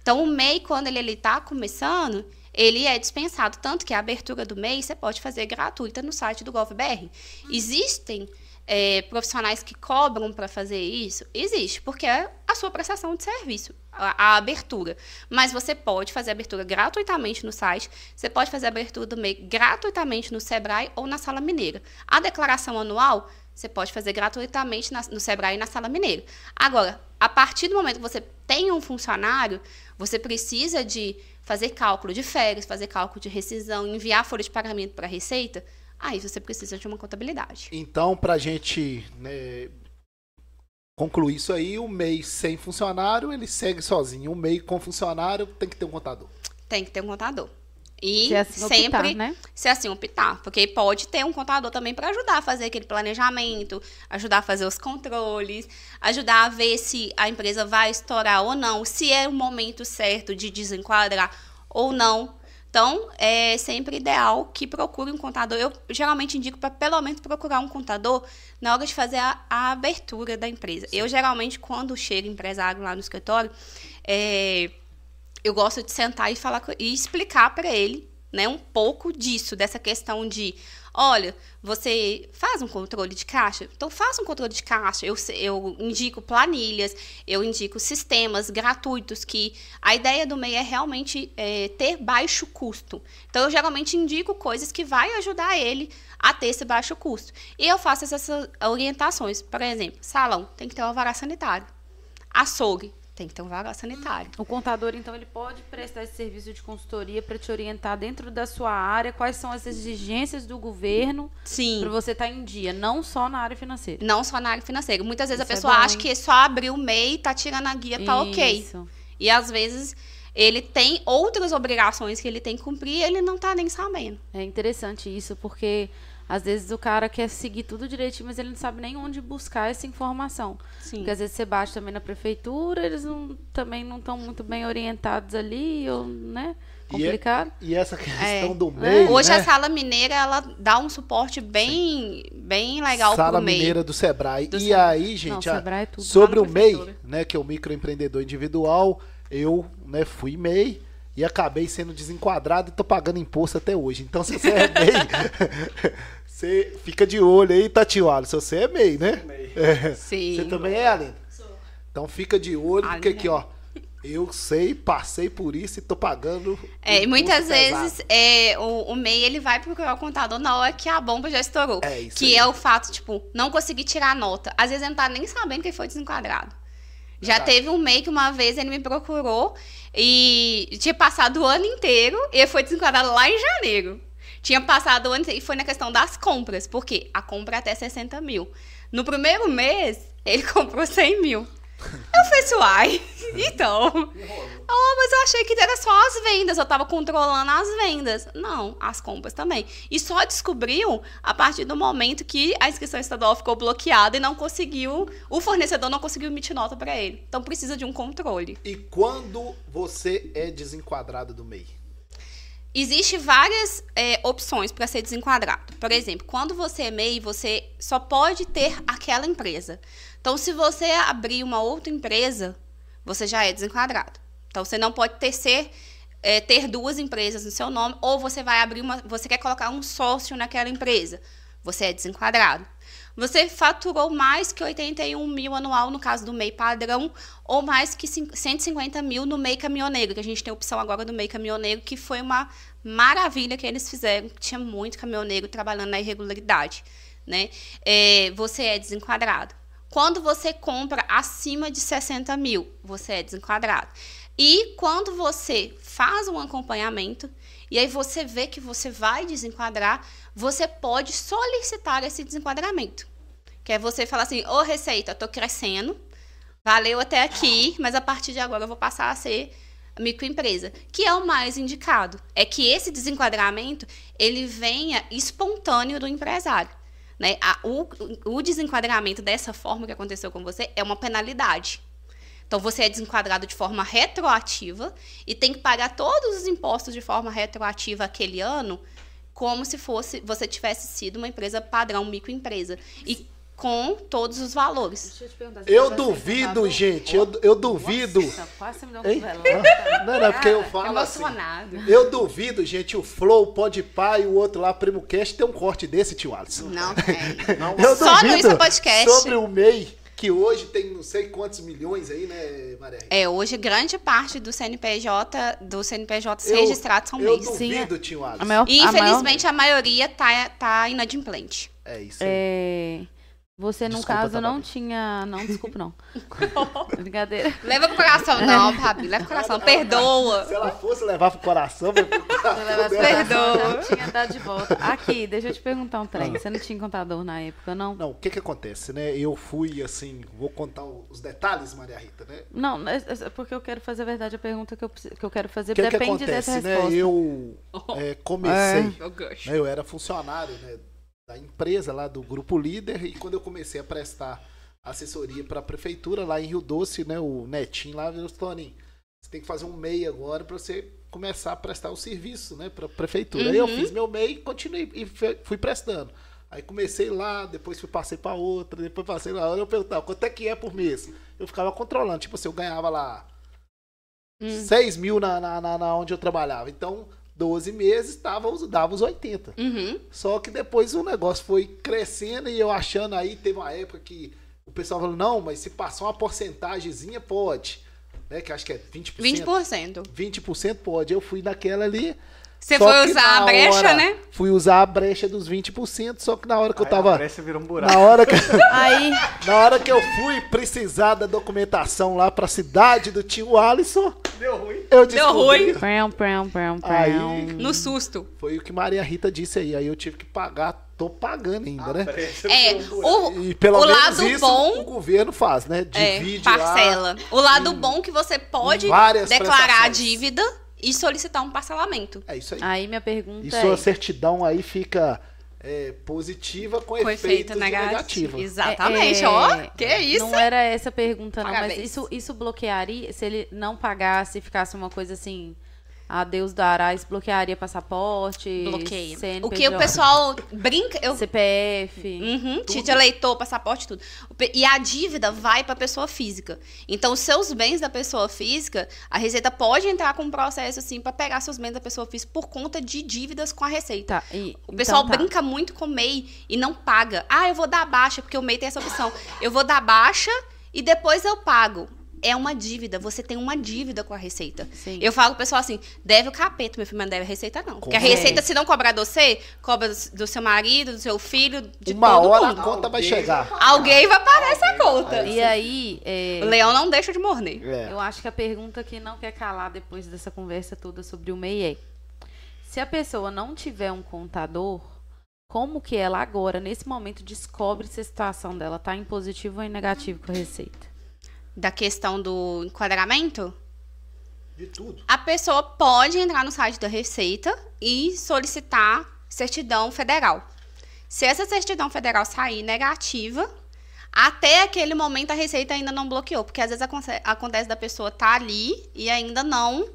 Então, o MEI, quando ele está começando, ele é dispensado. Tanto que a abertura do MEI você pode fazer gratuita no site do GovBR. Existem é, profissionais que cobram para fazer isso? Existe, porque é a sua prestação de serviço, a, a, abertura. Mas você pode fazer abertura gratuitamente no site, você pode fazer abertura do MEI gratuitamente no Sebrae ou na Sala Mineira. A declaração anual você pode fazer gratuitamente na, no Sebrae e na Sala Mineira. Agora, a partir do momento que você tem um funcionário, você precisa de fazer cálculo de férias, fazer cálculo de rescisão, enviar folha de pagamento para a Receita, aí você precisa de uma contabilidade. Então, para a gente né, concluir isso aí, o MEI sem funcionário, ele segue sozinho. O MEI com funcionário tem que ter um contador. Tem que ter um contador. E se assim sempre optar, né? se assim optar, porque pode ter um contador também para ajudar a fazer aquele planejamento, ajudar a fazer os controles, ajudar a ver se a empresa vai estourar ou não, se é o momento certo de desenquadrar ou não. Então, é sempre ideal que procure um contador. Eu geralmente indico para pelo menos procurar um contador na hora de fazer a, a abertura da empresa. Sim. Eu geralmente, quando chega empresário lá no escritório, é, eu gosto de sentar e falar e explicar para ele, né, um pouco disso, dessa questão de, Olha, você faz um controle de caixa? Então, faça um controle de caixa. Eu, eu indico planilhas, eu indico sistemas gratuitos que a ideia do MEI é realmente é, ter baixo custo. Então, eu geralmente indico coisas que vai ajudar ele a ter esse baixo custo. E eu faço essas orientações. Por exemplo, salão tem que ter uma vara sanitária. Açougue tem que ter uma vara sanitária. O contador, então, ele pode prestar esse serviço de consultoria para te orientar dentro da sua área quais são as exigências do governo Sim. para você estar em dia, não só na área financeira. Não só na área financeira. Muitas vezes Isso a é pessoa bom, acha que só abrir o MEI, tá tirando a guia, tá ok. Isso. E às vezes ele tem outras obrigações que ele tem que cumprir e ele não tá nem sabendo. É interessante isso, porque às vezes o cara quer seguir tudo direitinho, mas ele não sabe nem onde buscar essa informação. Sim. Porque às vezes você bate também na prefeitura, eles não, também não estão muito bem orientados ali, ou, né? E é- Complicado. E essa questão É. do MEI, Hoje né? a sala mineira ela dá um suporte bem, bem legal Sala pro MEI. Mineira do Sebrae. Do e Sebrae. aí, gente, Não, Sebrae é tudo. sobre o MEI, né, que é o microempreendedor individual, eu, né, fui MEI e acabei sendo desenquadrado e tô pagando imposto até hoje. Então, se você é MEI, você fica de olho aí, Tati Se você é MEI, né? É. Sim. Você também é, Aline? Então fica de olho, porque Aline aqui, ó, eu sei, passei por isso e tô pagando. É, e muitas pesado. vezes é, o, o MEI ele vai procurar o contador na hora que a bomba já estourou. É isso que aí. é o fato, tipo, não conseguir tirar a nota. Às vezes ele não tá nem sabendo que ele foi desenquadrado. Já teve um MEI que uma vez ele me procurou e tinha passado o ano inteiro e foi desenquadrado lá em janeiro. Tinha passado inteiro e foi na questão das compras, porque a compra é até 60 mil. No primeiro mês, ele comprou 100 mil. Eu falei assim, uai, então. Oh, mas eu achei que era só as vendas, eu tava controlando as vendas. Não, as compras também. E só descobriu a partir do momento que a inscrição estadual ficou bloqueada e não conseguiu, o fornecedor não conseguiu emitir nota para ele. Então precisa de um controle. E quando você é desenquadrado do MEI? Existem várias é, opções para ser desenquadrado. Por exemplo, quando você é MEI, você só pode ter aquela empresa. Então, se você abrir uma outra empresa, você já é desenquadrado. Então, você não pode ter, ser, é, ter duas empresas no seu nome, ou você vai abrir uma. Você quer colocar um sócio naquela empresa. Você é desenquadrado. Você faturou mais que 81 mil anual no caso do MEI padrão, ou mais que cin- 150 mil no MEI caminhoneiro, que a gente tem a opção agora do MEI caminhoneiro, que foi uma maravilha que eles fizeram. Tinha muito caminhoneiro trabalhando na irregularidade. Né? É, você é desenquadrado. Quando você compra acima de 60 mil, você é desenquadrado. E quando você faz um acompanhamento e aí você vê que você vai desenquadrar, você pode solicitar esse desenquadramento. Que é você falar assim, ô Receita, tô crescendo, valeu até aqui, mas a partir de agora eu vou passar a ser microempresa, que é o mais indicado. É que esse desenquadramento, ele venha espontâneo do empresário. Né? A- o, o desenquadramento dessa forma que aconteceu com você é uma penalidade. Então, você é desenquadrado de forma retroativa e tem que pagar todos os impostos de forma retroativa aquele ano, como se fosse você tivesse sido uma empresa padrão, microempresa. E com todos os valores. Deixa eu duvido, gente, eu, eu duvido. Nossa, quase me deu um cotovelão. Não, não, é porque eu falo assim. Eu duvido, gente, o Flow, o e o outro lá, Primo Cast, tem um corte desse, tio Alisson. Não tem. Eu Só no duvido Isso Podcast. Sobre o MEI, que hoje tem não sei quantos milhões aí, né, Maria? É, hoje grande parte do CNPJ, do CNPJ Eu- registrados são Eu MEIs. duvido, tio Alisson. A maior, E a maior- infelizmente a maioria tá, tá inadimplente. É isso aí. é, você, no Desculpa, caso, não Tabata. tinha... Não, desculpa, não. Brincadeira. Leva pro coração, não, Fabi. Leva pro coração. Perdoa. Se ela fosse levar pro coração, vai pro coração dela. Perdoa. Já tinha dado de volta. Aqui, deixa eu te perguntar um trem. Você não tinha contador na época, não? Não, o que que acontece, né? Eu fui, assim, vou contar os detalhes, Maria Rita, né? Não, é- é porque eu quero fazer a verdade a pergunta que eu, preciso- que eu quero fazer. O que que Depende dessa acontece, né? resposta. Eu é, comecei, Eu gosto. né? Eu era funcionário, né? Da empresa lá do Grupo Líder e quando eu comecei a prestar assessoria para a prefeitura lá em Rio Doce, né? O Netinho lá, virou Toninho, você tem que fazer um MEI agora para você começar a prestar o serviço, né? Para a prefeitura. Aí eu Uhum. fiz meu MEI e continuei e fui prestando. Aí comecei lá, depois fui passei para outra, depois passei lá, eu perguntava quanto é que é por mês. Eu ficava controlando, tipo assim, eu ganhava lá Hum. 6 mil na, na, na, na onde eu trabalhava. Então, 12 meses, dava, os- dava os 80. Uhum. Só que depois o negócio foi crescendo e eu achando aí, teve uma época que o pessoal falou, não, mas se passar uma porcentagemzinha, pode. Né? Que acho que é 20%. 20%. 20% pode. Eu fui naquela ali. Você só foi que usar na a brecha, hora- né? Fui usar a brecha dos 20%, só que na hora que eu Aí tava. A brecha virou um buraco. Na hora que, Aí, na hora que eu fui precisar da documentação lá pra cidade do tio Alisson, Deu ruim. eu Deu ruim. prão, prão, prão, Aí-. No susto. Foi o que Maria Rita disse aí. Aí eu tive que pagar. Tô pagando ainda, A né? É, o, E pelo o menos lado isso bom o governo faz, né? é Divide lá. parcela. O lado bom que você pode várias declarar a prestações. dívida e solicitar um parcelamento. É isso aí. Aí minha pergunta E é... sua certidão aí fica é, positiva com, Com efeito efeitos negativo. negativos. Exatamente, É, ó. Que isso? Não era essa a pergunta, não, Parabéns. mas isso, isso bloquearia, se ele não pagasse, ficasse uma coisa assim, a Deus dará, isso bloquearia passaporte, Bloqueia. CNPJ, O que o pessoal brinca. Eu, CPF. Uhum, título eleitor, passaporte, tudo. E a dívida vai para a pessoa física. Então, os seus bens da pessoa física, a Receita pode entrar com um processo assim para pegar seus bens da pessoa física por conta de dívidas com a Receita. Tá, e- O pessoal então tá. brinca muito com o MEI e não paga. Ah, eu vou dar baixa, porque o MEI tem essa opção. Eu vou dar baixa e depois eu pago. É uma dívida, você tem uma dívida com a Receita. Sim. Eu falo pro pessoal assim, deve o capeta, meu filho, mas não deve a Receita não. Porque a. Receita, se não cobrar de você, cobra do- seu marido, do seu filho, de Uma todo hora mundo. a conta vai chegar. Alguém vai pagar essa conta. E aí, é, O leão não deixa de morder. É. eu acho que a pergunta que não quer calar depois dessa conversa toda sobre o MEI é: se a pessoa não tiver um contador, como que ela agora, nesse momento, descobre se a situação dela está em positivo ou em negativo com a Receita? Da questão do enquadramento, De tudo. a pessoa pode entrar no site da Receita e solicitar certidão federal. Se essa certidão federal sair negativa, até aquele momento a Receita ainda não bloqueou, porque às vezes aconte- acontece da pessoa estar ali e ainda não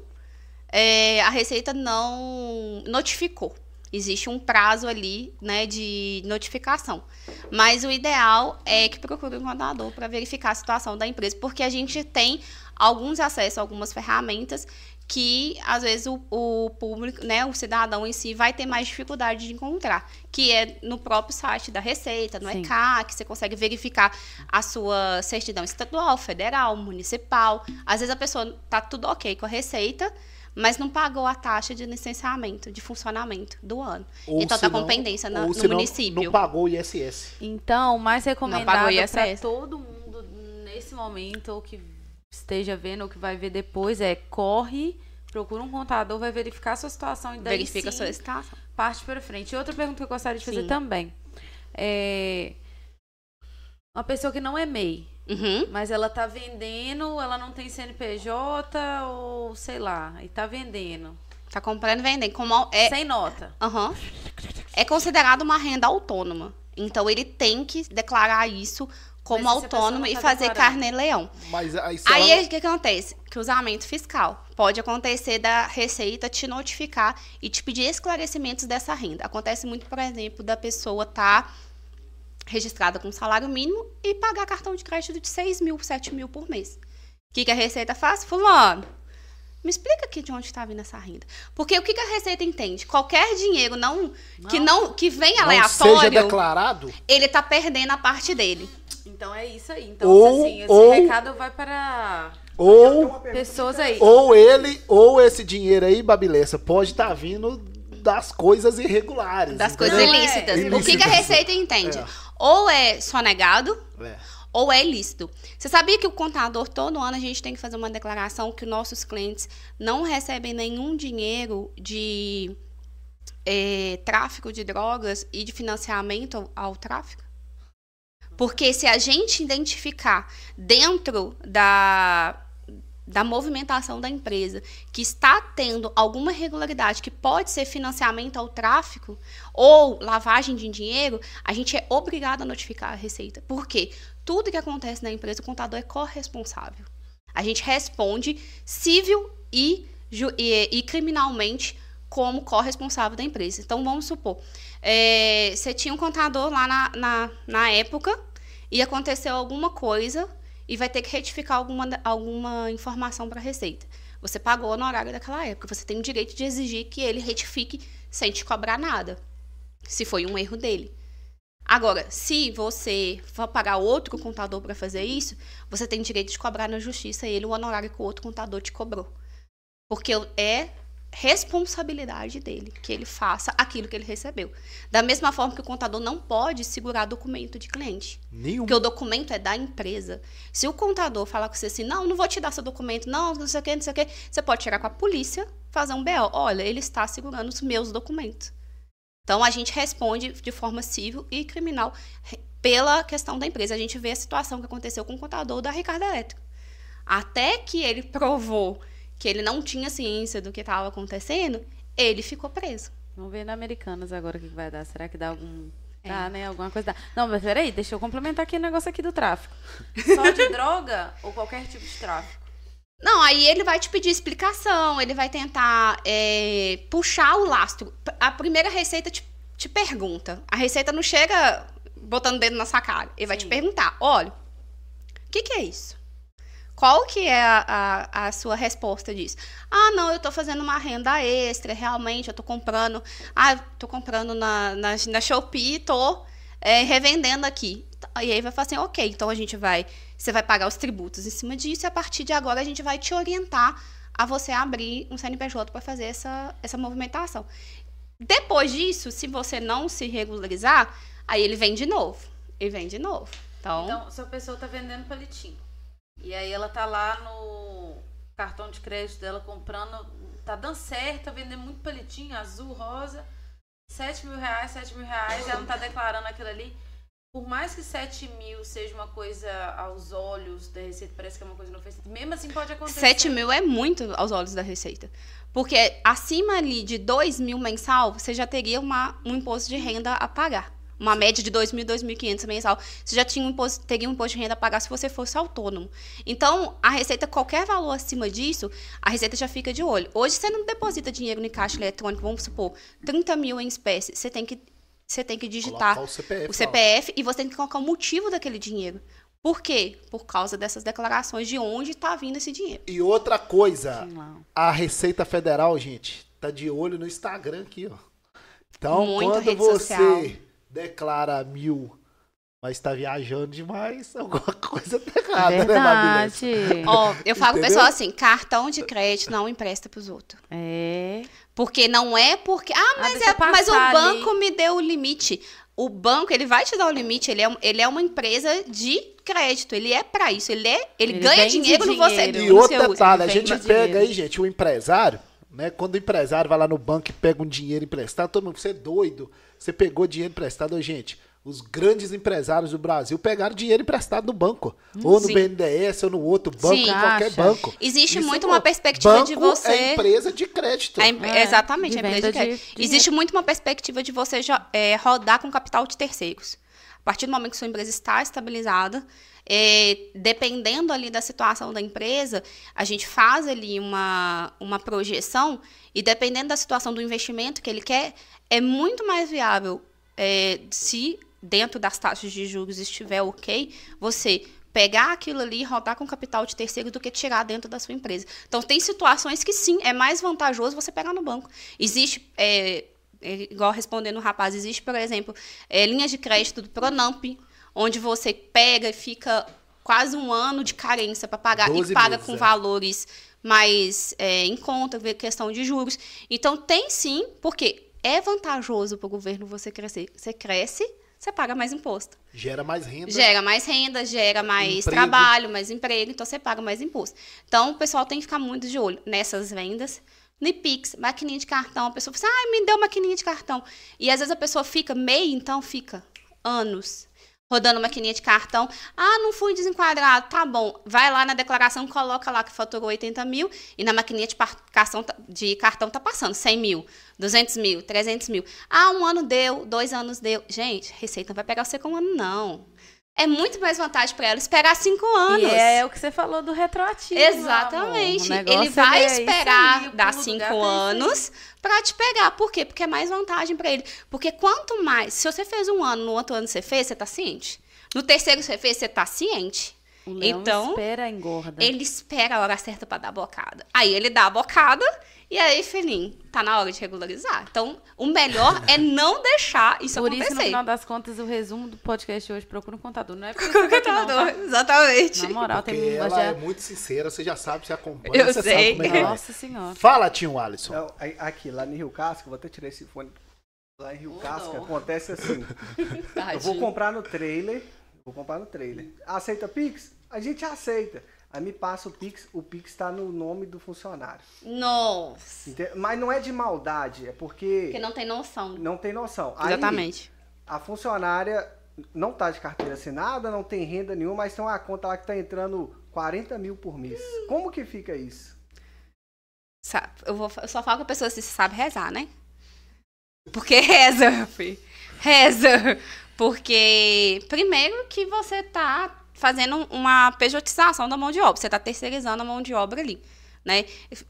é, a Receita não notificou. Existe um prazo ali, né, de notificação. Mas o ideal é que procure um contador para verificar a situação da empresa, porque a gente tem alguns acessos algumas ferramentas que às vezes o, o público, né, o cidadão em si vai ter mais dificuldade de encontrar, que é no próprio site da Receita, no Sim. ECA, que você consegue verificar a sua certidão estadual, federal, municipal. Às vezes a pessoa tá tudo ok com a Receita, mas não pagou a taxa de licenciamento, de funcionamento do ano. Ou então se tá com não- pendência na- ou no município. Não pagou o ISS. Então, o mais pagou recomendado ISS. para todo mundo nesse momento, ou que esteja vendo, ou que vai ver depois, é corre, procura um contador, vai verificar a sua situação e daí Verifica a sim, sua situação. parte para frente. E outra pergunta que eu gostaria de fazer Sim. também. É... Uma pessoa que não é MEI, Uhum. mas ela tá vendendo, ela não tem CNPJ ou sei lá, e tá vendendo. Tá comprando e vendendo. Como é, Sem nota. Aham. É considerado uma renda autônoma. Então ele tem que declarar isso como autônomo não e tá fazer carnê-leão. Mas aí Aí ela- o que acontece? Cruzamento fiscal. Pode acontecer da Receita te notificar e te pedir esclarecimentos dessa renda. Acontece muito, por exemplo, da pessoa estar registrada com salário mínimo e pagar cartão de crédito de 6 mil, 7 mil por mês. O que, que a Receita faz? Fulano, me explica aqui de onde está vindo essa renda. Porque o que, que a Receita entende? Qualquer dinheiro não, que não que vem não seja aleatório, declarado, ele tá perdendo a parte dele. Então é isso aí. Então, Ou- assim, esse ou- recado vai para ou, pessoas aí. ou ele, ou esse dinheiro aí, Babilessa, pode estar vindo das coisas irregulares. Das entendeu? coisas Não, é, ilícitas. O que, ilícitas. que a Receita entende? É. Ou é sonegado, É. ou é ilícito. Você sabia que o contador, todo ano, a gente tem que fazer uma declaração que nossos clientes não recebem nenhum dinheiro de eh, tráfico de drogas e de financiamento ao, ao tráfico? Porque se a gente identificar dentro da, da movimentação da empresa que está tendo alguma irregularidade que pode ser financiamento ao tráfico ou lavagem de dinheiro, a gente é obrigado a notificar a Receita. Por quê? Tudo que acontece na empresa, o contador é corresponsável. A gente responde civil e, e- e criminalmente como corresponsável da empresa. Então, vamos supor, é, você tinha um contador lá na, na, na época e aconteceu alguma coisa e vai ter que retificar alguma, alguma informação para a Receita. Você pagou no horário daquela época, você tem o direito de exigir que ele retifique sem te cobrar nada, se foi um erro dele. Agora, se você for pagar outro contador para fazer isso, você tem direito de cobrar na justiça ele o honorário que o outro contador te cobrou. Porque é responsabilidade dele que ele faça aquilo que ele recebeu. Da mesma forma que o contador não pode segurar documento de cliente. Nenhum. Porque o documento é da empresa. Se o contador falar com você assim, não, não vou te dar seu documento, não, não sei o que, não sei o que, você pode chegar com a polícia, fazer um BO. Olha, ele está segurando os meus documentos. Então, a gente responde de forma civil e criminal pela questão da empresa. A gente vê a situação que aconteceu com o contador da Ricardo Elétrico. Até que ele provou que ele não tinha ciência do que estava acontecendo, ele ficou preso. Vamos ver na Americanas agora o que vai dar. Será que dá algum. É. Dá, né? Alguma coisa dá. Não, mas peraí, deixa eu complementar aqui o negócio aqui do tráfico. Só de droga ou qualquer tipo de tráfico? Não, aí ele vai te pedir explicação, ele vai tentar é, puxar o lastro. A primeira receita te, te pergunta. A receita não chega botando o dedo na sua cara. Ele vai te Sim. perguntar: olha, o que, que é isso? Qual que é a, a, a sua resposta disso? Ah, não, eu tô fazendo uma renda extra, realmente, eu tô comprando. Ah, tô comprando na, na, na Shopee e tô é, revendendo aqui. E aí vai falar assim, ok, então a gente vai. Você vai pagar os tributos em cima disso e a partir de agora a gente vai te orientar a você abrir um CNPJ para fazer essa, essa movimentação. Depois disso, se você não se regularizar, aí ele vem de novo. Ele vem de novo. Então, Então, se a pessoa tá vendendo palitinho. E aí ela tá lá no cartão de crédito dela comprando. Tá dando certo, tá vendendo muito palitinho, azul, rosa. 7 mil reais, 7 mil reais, ela não tá declarando aquilo ali. Por mais que 7 mil seja uma coisa aos olhos da Receita, parece que é uma coisa não fez Mesmo assim pode acontecer. 7 mil é muito aos olhos da Receita. Porque acima ali de 2 mil mensal, você já teria uma, um imposto de renda a pagar. Uma média de 2 mil, 2.500 mensal. Você já tinha um imposto, teria um imposto de renda a pagar se você fosse autônomo. Então, a Receita, qualquer valor acima disso, a Receita já fica de olho. Hoje, você não deposita dinheiro em caixa eletrônico, vamos supor, 30 mil em espécie. Você tem que, você tem que digitar o CPF. o. CPF e você tem que colocar o motivo daquele dinheiro. Por quê? Por causa dessas declarações de onde está vindo esse dinheiro. E outra coisa, Não. a Receita Federal, gente, tá de olho no Instagram aqui, ó. Então, Muita quando rede você social. Declara mil, mas tá viajando demais, alguma coisa tá errada, né? Verdade. Ó, eu falo pro pessoal assim, cartão de crédito não empresta pros outros. É. Porque não é porque. Ah, mas, deixa é, mas o banco me deu o limite. O banco, ele vai te dar o limite, ele é, ele é uma empresa de crédito, ele é pra isso, ele, é, ele, Ele ganha vende dinheiro no você. dinheiro. E outro detalhe, a gente pega dinheiro. aí, gente, o empresário, né? Quando o empresário vai lá no banco e pega um dinheiro emprestado, todo mundo, você é doido, você pegou dinheiro emprestado, Ô, gente. Os grandes empresários do Brasil pegaram dinheiro emprestado no banco. ou no Sim. BNDES, ou no outro banco, Sim. em qualquer banco. Existe Isso, muito pô, uma perspectiva de banco você. É empresa de crédito. Em- É, exatamente, de a empresa venda de crédito. de. Existe muito uma perspectiva de você já, é, rodar com capital de terceiros. A partir do momento que sua empresa está estabilizada, é, dependendo ali da situação da empresa, a gente faz ali uma, uma projeção e dependendo da situação do investimento que ele quer, é muito mais viável é, se dentro das taxas de juros estiver ok, você pegar aquilo ali e rodar com capital de terceiro do que tirar dentro da sua empresa. Então, tem situações que sim, é mais vantajoso você pegar no banco. Existe, é, é, igual respondendo o rapaz, existe, por exemplo, é, linhas de crédito do Pronamp, onde você pega e fica quase um ano de carência para pagar 12 e paga meses, com é. valores mais é, em conta, ver questão de juros. Então, tem sim, porque é vantajoso para o governo você crescer. Você cresce, você paga mais imposto. Gera mais renda. Gera mais renda, gera mais Emprego. trabalho, mais emprego, então você paga mais imposto. Então, o pessoal tem que ficar muito de olho nessas vendas. No Pix, maquininha de cartão, a pessoa fala assim, ah, me deu maquininha de cartão. E às vezes a pessoa fica meio, então fica anos rodando maquininha de cartão. Ah, não fui desenquadrado, tá bom. Vai lá na declaração, coloca lá que faturou 80 mil e na maquininha de, cartão tá- de cartão tá passando 100 mil, 200 mil, 300 mil. Ah, um ano deu, dois anos deu. Gente, Receita não vai pegar você com um ano, não. É muito mais vantagem para ela esperar cinco anos. E é o que você falou do retroativo. Exatamente. Ele vai é esperar aí, dar cinco anos pra te pegar. Por quê? Porque é mais vantagem pra ele. Porque quanto mais. Se você fez um ano, no outro ano você fez, você tá ciente. No terceiro você fez, você tá ciente. O leão Então, espera engorda. Ele espera a hora certa pra dar a bocada. Aí ele dá a bocada e aí, filhinho, tá na hora de regularizar. Então, o melhor é não deixar isso Por isso, no acontecer. final das contas, o resumo do podcast hoje procura um contador. Não é porque você tá aqui, não, tá? Exatamente. Na moral, Porque tem ela já... é muito sincera, você já sabe, você acompanha, Eu você sei. sabe como é é. Nossa senhora. Fala, tio Alisson. Aqui, lá em Rio Casca, vou até tirar esse fone. Lá em Rio Ô, Casca, dó. acontece assim. Eu vou comprar no trailer. Vou comprar no trailer. Aceita Pix? A gente aceita. Aí me passa o Pix, o Pix tá no nome do funcionário. Nossa. Mas não é de maldade, é porque Porque não tem noção. não tem noção. Aí, Exatamente. a funcionária não tá de carteira assinada, não tem renda nenhuma, mas tem uma conta lá que tá entrando 40 mil por mês. Como que fica isso? Eu, vou, eu só falo com a pessoa se sabe rezar, né? Porque reza, fi. Reza. Porque, primeiro, que você tá fazendo uma pejotização da mão de obra. Você tá terceirizando a mão de obra ali. Né?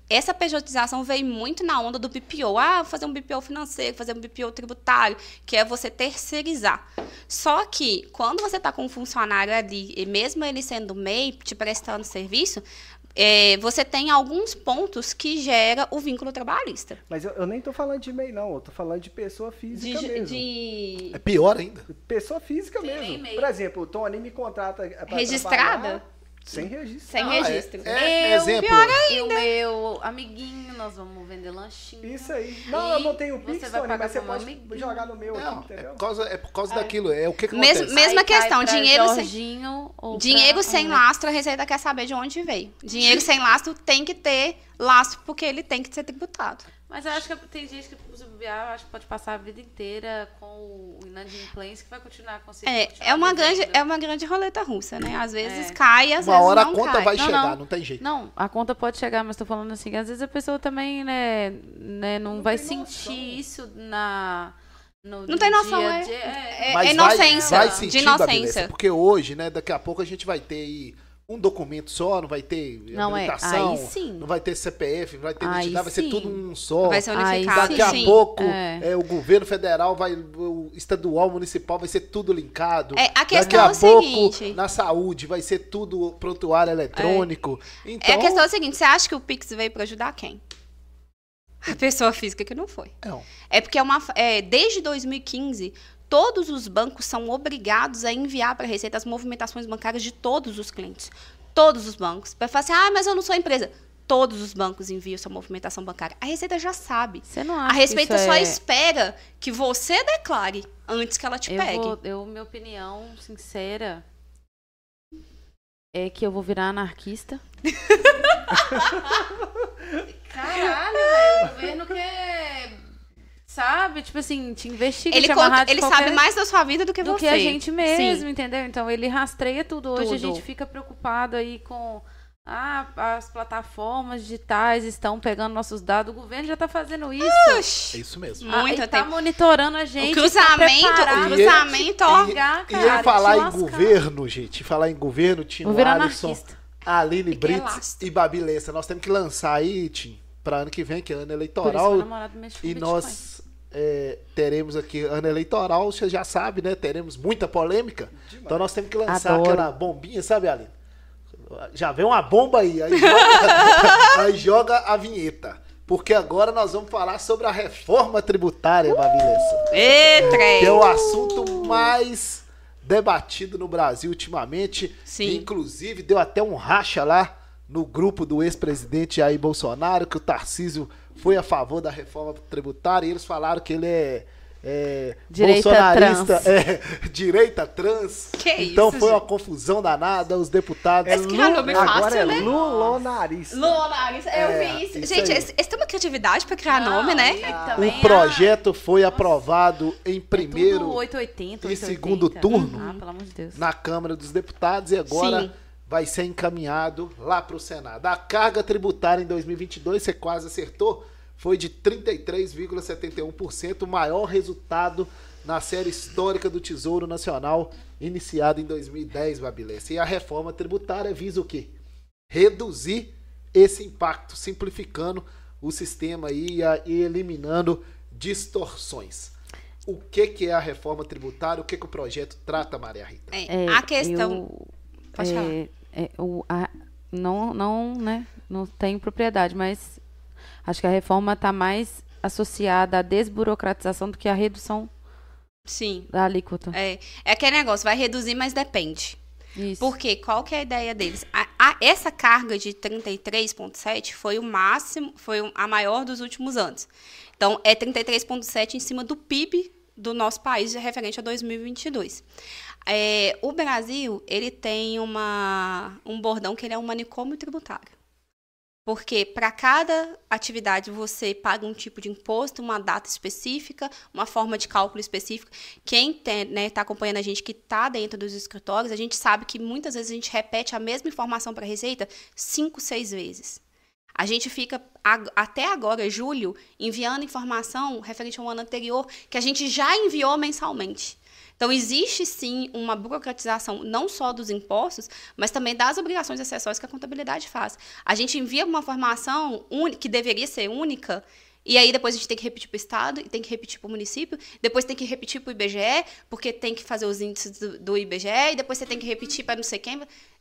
Essa pejotização veio muito na onda do BPO. Ah, fazer um BPO financeiro, fazer um BPO tributário, que é você terceirizar. Só que, quando você está com um funcionário ali, e mesmo ele sendo MEI, te prestando serviço, é, você tem alguns pontos que gera o vínculo trabalhista. Mas eu, eu nem tô falando de MEI, não. Eu tô falando de pessoa física De, mesmo. de É pior ainda. Pessoa física mesmo. Por exemplo, o Tony me contrata pra Registrada? trabalhar Sem registro. sem Ah, é- registro. É, Eu, exemplo. E o meu amiguinho, nós vamos vender lanchinho. Isso aí. Não, eu não tenho você Pix, vai Tony, pagar mas você pode amiguinho. jogar no meu Não, aqui, é entendeu? por causa, é por causa daquilo. É o que, que Mesmo- acontece. mesma Aí questão, pra dinheiro sem- Jorginho ou Dinheiro pra- sem lastro, a Receita quer saber de onde veio. Dinheiro sem lastro tem que ter lastro porque ele tem que ser tributado. Mas eu acho que tem gente que, se bobear, acho que pode passar a vida inteira com o inadimplência que vai continuar com É, é uma grande, é uma grande roleta russa, né? Às vezes É. cai, às Uma vezes hora a não conta cai. vai Não, chegar, não. não. tem jeito. Não, a conta pode chegar, mas tô falando assim, que às vezes a pessoa também, né, né não, vai tem sentir noção. isso na. No Não tem noção, dia a é- dia. é- Mas inocência, vai, vai de sentir, inocência. Babilessa, porque hoje, né, daqui a pouco a gente vai ter aí um documento só, não vai ter Não, é, habilitação, aí sim. não vai ter CPF, não vai ter Aí identidade, vai ser sim. tudo um só. Vai ser Aí unificado. Daqui a sim. pouco, É. é, o governo federal vai, o estadual, municipal, vai ser tudo linkado. É, a Daqui questão a é o pouco, seguinte- na saúde, vai ser tudo prontuário eletrônico. Então, É a questão é a seguinte, você acha que o Pix veio para ajudar quem? A pessoa física que não foi. não. É porque é uma, é, desde 2015, todos os bancos são obrigados a enviar para a Receita as movimentações bancárias de todos os clientes. Todos os bancos. Para falar assim, ah, mas eu não sou empresa. Todos os bancos enviam sua movimentação bancária. A Receita já sabe. Você não A acha que Receita isso só é... espera que você declare antes que ela te eu pegue. vou, eu, minha opinião sincera é que eu vou virar anarquista. Caralho, velho, o governo quer, sabe, tipo assim, te investiga, Ele, te conta- ele qualquer- sabe mais da sua vida do que do você. que a gente mesmo, Sim. entendeu? Então ele rastreia tudo. Hoje a Tudo. gente fica preocupado aí com ah, as plataformas digitais estão pegando nossos dados. O governo já está fazendo isso. É isso mesmo. Ah, muito ele tá tempo. monitorando a gente. O cruzamento, tá o cruzamento, ó. pegar, E cara, em falar em lascar. governo, gente, falar em governo, virar Alisson, a Aline Brits e Babi Lessa. Nós temos que lançar aí, Tim, para ano que vem, que é ano Por isso eleitoral. meu namorado mexe com E Bitcoin. nós é, teremos aqui ano eleitoral, você já sabe, né? Teremos muita polêmica. Então nós temos que lançar Adoro. aquela bombinha, sabe, Aline? Já vem uma bomba aí, aí joga, aí joga a vinheta. Porque agora nós vamos falar sobre a reforma tributária, Babi Lessa. Ê, trem. Que é o assunto mais debatido no Brasil ultimamente. Sim. Inclusive, deu até um racha lá no grupo do ex-presidente Jair Bolsonaro, que o Tarcísio foi a favor da reforma tributária e eles falaram que ele é. é Direita bolsonarista, trans. é, direita trans. Que então isso, foi uma gente? confusão danada, os deputados. Esse que é o nome fácil, Agora é né? lulonarista. Lulonarista, eu É, vi isso. isso Gente, eles, eles têm uma criatividade pra criar Não, nome, né? O projeto foi aprovado em a- primeiro Tudo 880, e 880. segundo turno. Ah, pelo amor de Deus. na Câmara dos Deputados e agora Sim. Vai ser encaminhado lá para o Senado. A carga tributária em 2022, você quase acertou, foi de 33,71%, o maior resultado na série histórica do Tesouro Nacional, iniciada em 2010, Babilessa. E a reforma tributária visa o quê? Reduzir esse impacto, simplificando o sistema e a- e eliminando distorções. O que, que é a reforma tributária? O que, que o projeto trata, Maria Rita? É, É, a questão. eu- Pode é, falar. É, o, a, não, não, né, não tenho propriedade, mas acho que a reforma está mais associada à desburocratização do que à redução Sim. da alíquota. É, é aquele negócio, vai reduzir, mas depende. Isso. Porque qual que é a ideia deles? A- a- essa carga de 33,7 foi o máximo, foi a maior dos últimos anos. Então, é 33,7 em cima do PIB do nosso país, referente a 2022. É, o Brasil, ele tem uma, um bordão que ele é um manicômio tributário. Porque para cada atividade você paga um tipo de imposto, uma data específica, uma forma de cálculo específica. Quem está acompanhando a gente que está dentro dos escritórios, a gente sabe que muitas vezes a gente repete a mesma informação para a Receita cinco, seis vezes. A gente fica, até agora, julho, enviando informação referente ao ano anterior, que a gente já enviou mensalmente. Então, existe sim uma burocratização não só dos impostos, mas também das obrigações acessórias que a contabilidade faz. A gente envia uma informação uni- que deveria ser única, e aí depois a gente tem que repetir para o Estado, e tem que repetir para o município, depois tem que repetir para o IBGE, porque tem que fazer os índices do, do IBGE, e depois você tem que repetir para não sei quem.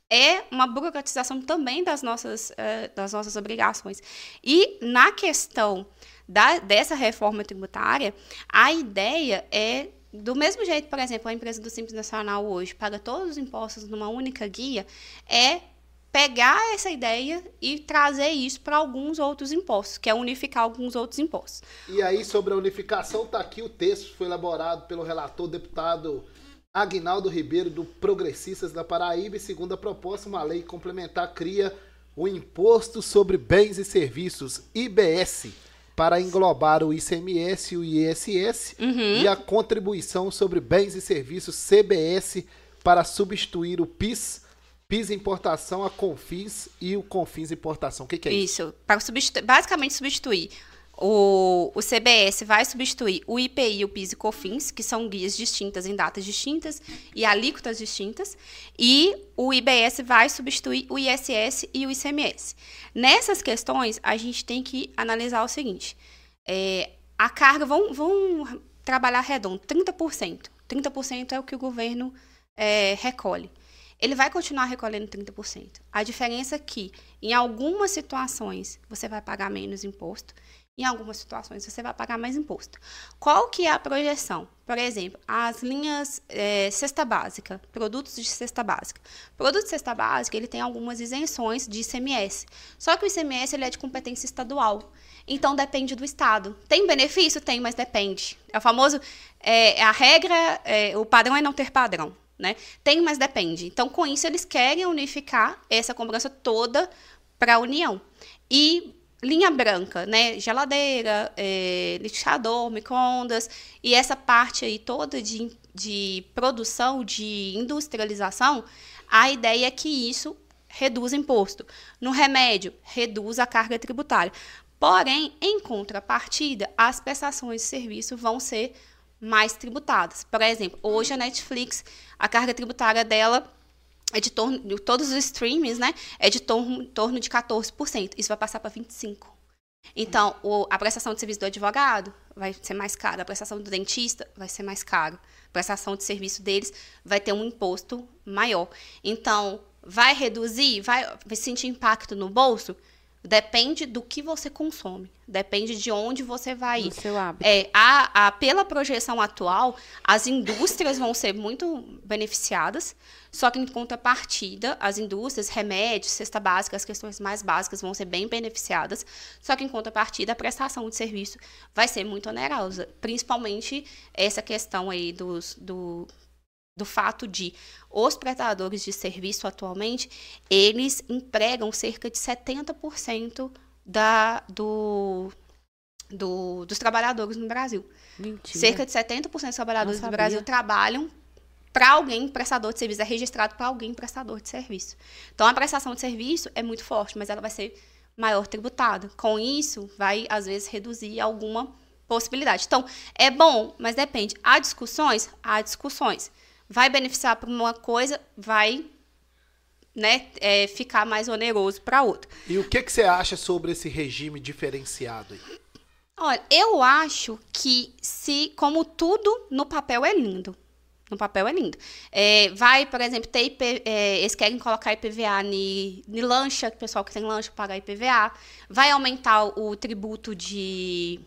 É uma burocratização também das nossas, eh, das nossas obrigações. E na questão da, dessa reforma tributária, a ideia é do mesmo jeito, por exemplo, a empresa do Simples Nacional hoje paga todos os impostos numa única guia, é pegar essa ideia e trazer isso para alguns outros impostos, que é unificar alguns outros impostos. E aí, sobre a unificação, tá aqui o texto, foi elaborado pelo relator deputado Agnaldo Ribeiro, do Progressistas da Paraíba, e segundo a proposta, uma lei complementar cria o Imposto sobre Bens e Serviços, IBS, para englobar o ICMS e o ISS, e a Contribuição sobre Bens e Serviços, CBS, para substituir o PIS, PIS Importação, a CONFIS e o CONFIS Importação. O que, que é isso? Isso, para substitu basicamente substituir. O, o CBS vai substituir o IPI, o PIS e COFINS, que são guias distintas em datas distintas e alíquotas distintas, e o IBS vai substituir o ISS e o ICMS. Nessas questões, a gente tem que analisar o seguinte: é, a carga, vão, vão trabalhar redondo, 30%. 30% é o que o governo é, recolhe ele vai continuar recolhendo 30%. A diferença é que, em algumas situações, você vai pagar menos imposto, em algumas situações, você vai pagar mais imposto. Qual que é a projeção? Por exemplo, as linhas é, cesta básica, produtos de cesta básica. Produto de cesta básica, ele tem algumas isenções de ICMS. Só que o ICMS ele é de competência estadual. Então, depende do Estado. Tem benefício? Tem, mas depende. É o famoso... É, a regra, é, o padrão é não ter padrão. Né? Tem, mas depende. Então, com isso, eles querem unificar essa cobrança toda para a União. E linha branca, né? Geladeira, é, liquidificador, micro-ondas, e essa parte aí toda de, de produção, de industrialização, a ideia é que isso reduz imposto. No remédio, reduz a carga tributária. Porém, em contrapartida, as prestações de serviço vão ser mais tributadas. Por exemplo, hoje a Netflix, a carga tributária dela é de torno de todos os streams, né? É de torno, torno de 14%. Isso vai passar para 25. Então, o, a prestação de serviço do advogado vai ser mais cara, a prestação do dentista vai ser mais caro, a prestação de serviço deles vai ter um imposto maior. Então, vai reduzir, vai, vai sentir impacto no bolso? Depende do que você consome, depende de onde você vai ir. Seu hábito. É, a, a, pela projeção atual, as indústrias vão ser muito beneficiadas, só que em contrapartida, as indústrias, remédios, cesta básica, as questões mais básicas vão ser bem beneficiadas, só que em contrapartida, a prestação de serviço vai ser muito onerosa, principalmente essa questão aí dos, do, do fato de os prestadores de serviço atualmente, eles empregam cerca de 70% da, do, do, dos trabalhadores no Brasil. Mentira. Cerca de 70% dos trabalhadores do sabia. Brasil trabalham para alguém prestador de serviço, é registrado para alguém prestador de serviço. Então, a prestação de serviço é muito forte, mas ela vai ser maior tributada. Com isso, vai, às vezes, reduzir alguma possibilidade. Então, é bom, mas depende. Há discussões? Há discussões. Vai beneficiar para uma coisa, vai né, é, ficar mais oneroso para outra. E o que, que você acha sobre esse regime diferenciado aí? Olha, eu acho que se, como tudo no papel é lindo, No papel é lindo. É, vai, por exemplo, ter IP, é, eles querem colocar IPVA em lancha, o pessoal que tem lancha paga IPVA. Vai aumentar o tributo de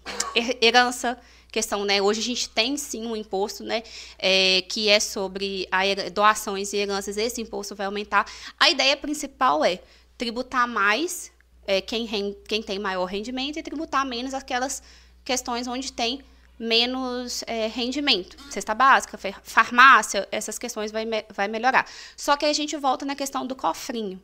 herança, questão, né? Hoje a gente tem sim um imposto, né? É, que é sobre a, doações e heranças. Esse imposto vai aumentar. A ideia principal é tributar mais é, quem, quem tem maior rendimento e tributar menos aquelas questões onde tem menos é, rendimento. Cesta básica, farmácia, essas questões vai, vai melhorar. Só que a gente volta na questão do cofrinho.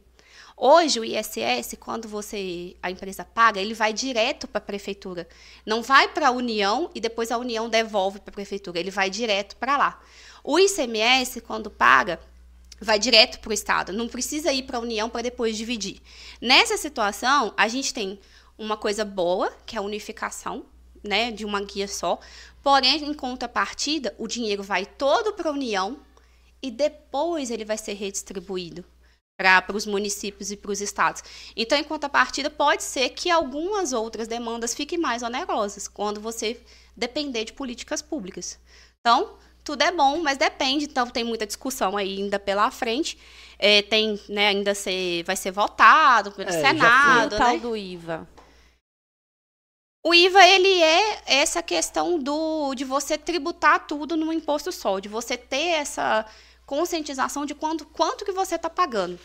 Hoje, o ISS, quando você a empresa paga, ele vai direto para a prefeitura. Não vai para a União e depois a União devolve para a prefeitura. Ele vai direto para lá. O ICMS, quando paga, vai direto para o Estado. Não precisa ir para a União para depois dividir. Nessa situação, a gente tem uma coisa boa, que é a unificação né, de uma guia só. Porém, em contrapartida, o dinheiro vai todo para a União e depois ele vai ser redistribuído para os municípios e para os estados. Então, em contrapartida, pode ser que algumas outras demandas fiquem mais onerosas quando você depender de políticas públicas. Então, tudo é bom, mas depende. Então, tem muita discussão ainda pela frente. É, tem, né, ainda ser, vai ser votado pelo é, Senado. Já foi o né? tal do IVA. O IVA ele é essa questão do de você tributar tudo num imposto só, de você ter essa conscientização de quanto, quanto que você está pagando.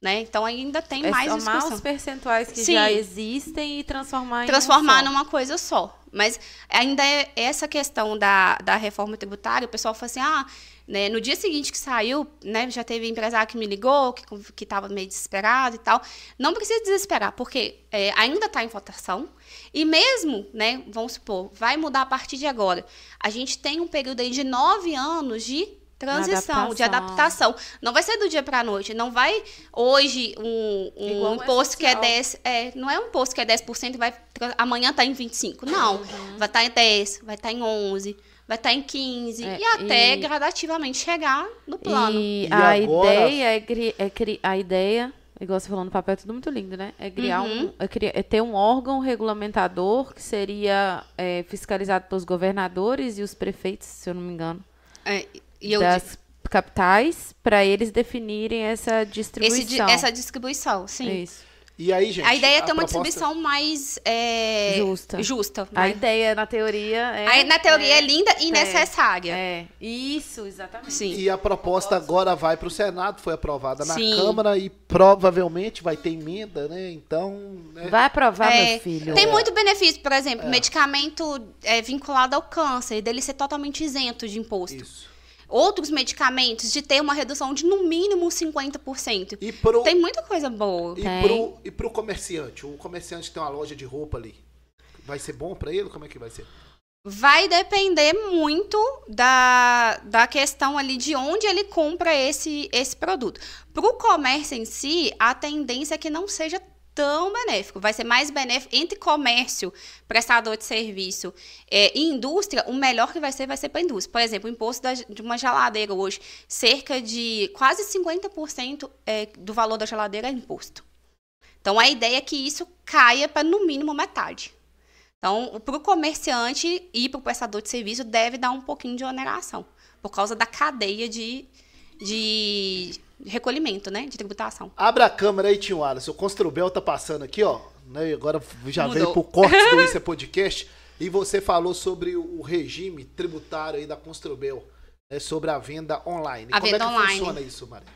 Né? Então ainda tem é mais somar discussão. os percentuais que Sim. já existem e transformar em transformar um numa coisa só. Mas ainda é essa questão da, da reforma tributária, o pessoal fala assim: "Ah, né? No dia seguinte que saiu, né, já teve empresário que me ligou, que estava meio desesperado e tal. Não precisa desesperar, porque é, ainda está em votação. E mesmo, né, vamos supor, vai mudar a partir de agora. A gente tem um período aí de nove anos de transição, adaptação. de adaptação. Não vai ser do dia para a noite. Não vai hoje um, um imposto que é 10%. É, não é um imposto que é 10% e vai amanhã está em 25%. Não. Uhum. Vai estar tá em 10%, vai estar tá em 11% vai estar em 15 é, e até e... gradativamente chegar no plano. E, e a agora... ideia é, é a ideia, igual você falou no papel, é tudo muito lindo, né? É criar uhum. um é, criar, é ter um órgão regulamentador que seria é, fiscalizado pelos governadores e os prefeitos, se eu não me engano. É, e eu das capitais para eles definirem essa distribuição. Esse, essa distribuição, sim. Isso. E aí, gente. A ideia é ter uma proposta... distribuição mais é, justa. justa a né? ideia, na teoria, é. Aí, na teoria é, é linda e é, necessária. É. Isso, exatamente. Sim. E a proposta agora vai para o Senado, foi aprovada na Sim. Câmara e provavelmente vai ter emenda, né? Então. Né? Vai aprovar, é, meu filho. Tem muito benefício, por exemplo, medicamento vinculado ao câncer, dele ser totalmente isento de imposto. Isso outros medicamentos de ter uma redução de no mínimo 50%. E pro, tem muita coisa boa. E pro, e pro comerciante? O comerciante tem uma loja de roupa ali. Vai ser bom para ele? Como é que vai ser? Vai depender muito da, da questão ali de onde ele compra esse, esse produto. Para o comércio em si, a tendência é que não seja tão benéfico. Vai ser mais benéfico entre comércio, prestador de serviço é, e indústria. O melhor que vai ser, vai ser para a indústria. Por exemplo, o imposto da, de uma geladeira hoje, cerca de quase 50% é, do valor da geladeira é imposto. Então, a ideia é que isso caia para no mínimo metade. Então, para o comerciante e para o prestador de serviço, deve dar um pouquinho de oneração, por causa da cadeia de, de recolhimento, né? De tributação. Abra a câmera aí, Tio Alisson. O Construbel tá passando aqui, ó. Né? Agora já Mudou. veio pro corte do Isso é Podcast. E você falou sobre o regime tributário aí da Construbel, né, sobre a venda online. A Como venda é que online. funciona isso, Maria?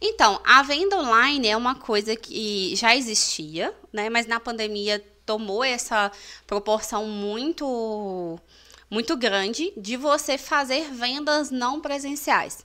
Então, a venda online é uma coisa que já existia, né? Mas na pandemia tomou essa proporção muito muito grande de você fazer vendas não presenciais.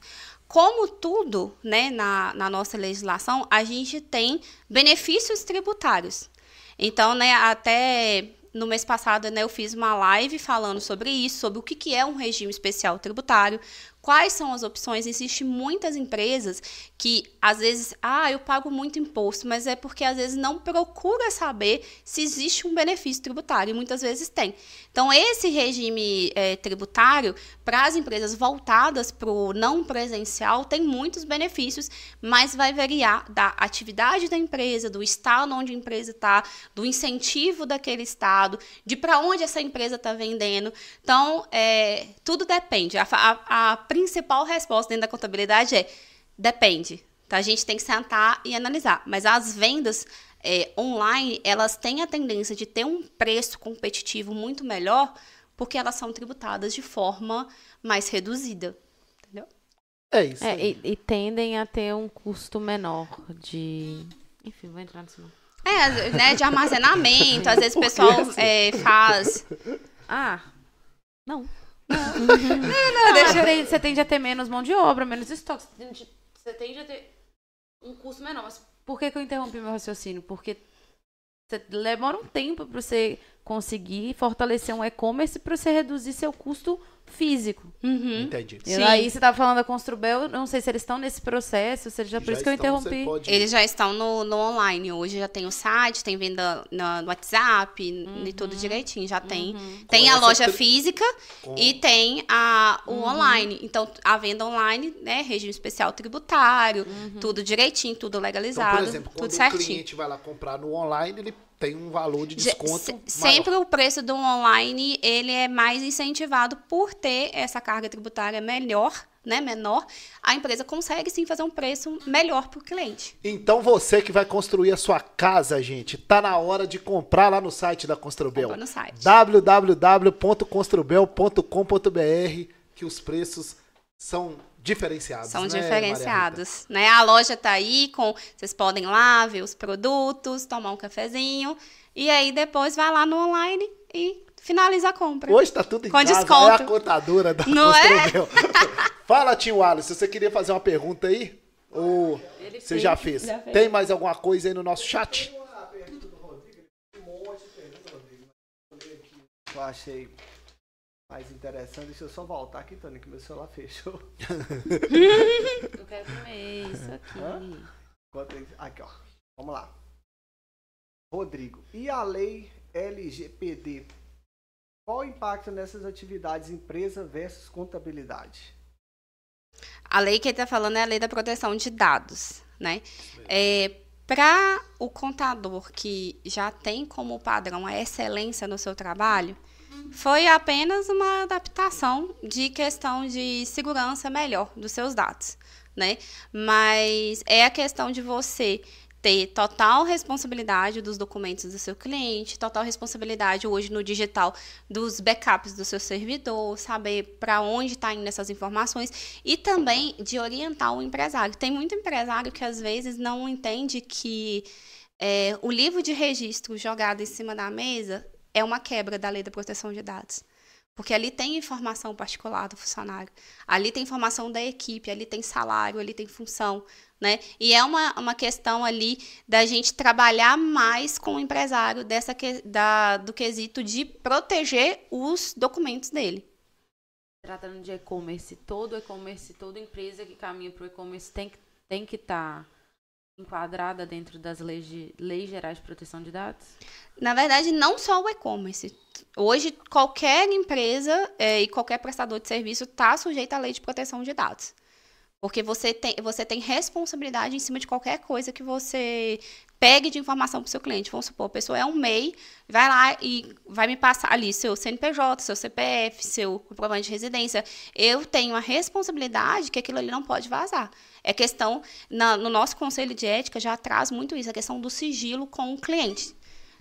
Como tudo né, na, na nossa legislação, a gente tem benefícios tributários. Então, né, até no mês passado, né, eu fiz uma live falando sobre isso, sobre o que, que é um regime especial tributário, Quais são as opções? Existem muitas empresas que às vezes, ah, eu pago muito imposto, mas é porque às vezes não procura saber se existe um benefício tributário, e muitas vezes tem. Então, esse regime é, tributário, para as empresas voltadas para o não presencial, tem muitos benefícios, mas vai variar da atividade da empresa, do estado onde a empresa está, do incentivo daquele estado, de para onde essa empresa está vendendo. Então, é, tudo depende. a, a, a principal resposta dentro da contabilidade é depende. Então a gente tem que sentar e analisar. Mas as vendas é, online, elas têm a tendência de ter um preço competitivo muito melhor, porque elas são tributadas de forma mais reduzida. Entendeu? É isso. É, e, e tendem a ter um custo menor de. Enfim, vou entrar nisso não. É, né, de armazenamento, às vezes o pessoal assim? é, faz. Ah, não. Não, deixa- você, tem- você tende a ter menos mão de obra, menos estoque. Você tende, você tende a ter um custo menor. Mas por que, que eu interrompi meu raciocínio? Porque você demora um tempo para você conseguir fortalecer um e-commerce para você reduzir seu custo físico. Uhum. Entendi. E Sim. aí você tava falando da Construbel, eu não sei se eles estão nesse processo, ou seja, por Já isso que eu interrompi. pode- Eles já estão no, no online. Hoje já tem o site, tem venda no, no WhatsApp, e tudo direitinho. Já tem. Tem Com a loja tri- física Com- e tem a, o online. Então, a venda online, né? Regime especial tributário, tudo direitinho, tudo Então, legalizado, por exemplo, quando tudo o certinho. cliente vai lá comprar no online, ele tem um valor de desconto se- maior. sempre o preço do online ele é mais incentivado por ter essa carga tributária melhor, né, menor. A empresa consegue sim fazer um preço melhor para o cliente. Então você que vai construir a sua casa, gente, tá na hora de comprar lá no site da Construbel. Compra no site. www.construbel.com.br que os preços são diferenciados, São né, diferenciados, né? A loja tá aí com, vocês podem ir lá ver os produtos, tomar um cafezinho e aí depois vai lá no online e finaliza a compra. Hoje tá tudo em Com casa, desconto. é a contadora da Não é? Fala, tio Wallace, você queria fazer uma pergunta aí? Ou você já fez? já fez. Tem mais alguma coisa aí no nosso chat? Eu achei mais interessante. Deixa eu só voltar aqui, Tony, que meu celular fechou. Eu quero comer isso aqui. Hã? Aqui, ó. Vamos lá. Rodrigo, e a lei LGPD? Qual o impacto nessas atividades empresa versus contabilidade? A lei que ele está falando é a lei da proteção de dados, né? É, Para o contador que já tem como padrão a excelência no seu trabalho, foi apenas uma adaptação de questão de segurança melhor dos seus dados, né? Mas é a questão de você ter total responsabilidade dos documentos do seu cliente, total responsabilidade hoje no digital dos backups do seu servidor, saber para onde está indo essas informações e também de orientar o empresário. Tem muito empresário que às vezes não entende que é, o livro de registro jogado em cima da mesa é uma quebra da lei da proteção de dados. Porque ali tem informação particular do funcionário, ali tem informação da equipe, ali tem salário, ali tem função, né? E é uma, uma questão ali da gente trabalhar mais com o empresário dessa que, da, do quesito de proteger os documentos dele. Tratando de e-commerce, todo e-commerce, toda empresa que caminha para o e-commerce tem tem que estar enquadrada dentro das leis, de- leis gerais de proteção de dados? Na verdade, não só o e-commerce. Hoje, qualquer empresa eh, e qualquer prestador de serviço está sujeito à lei de proteção de dados. Porque você tem, você tem responsabilidade em cima de qualquer coisa que você pegue de informação para o seu cliente. Vamos supor, a pessoa é um MEI, vai lá e vai me passar ali seu CNPJ, seu CPF, seu comprovante de residência. Eu tenho a responsabilidade que aquilo ali não pode vazar. É questão, na- no nosso conselho de ética já traz muito isso, a questão do sigilo com o cliente.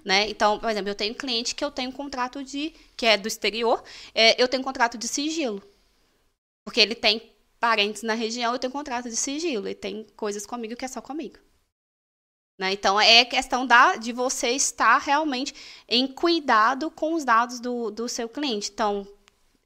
Né? Então, por exemplo, eu tenho cliente que eu tenho um contrato de, que é do exterior, é, eu tenho um contrato de sigilo. Porque ele tem parentes na região, eu tenho um contrato de sigilo. Ele tem coisas comigo que é só comigo. Né? Então, é questão da, de você estar realmente em cuidado com os dados do, do seu cliente. Então,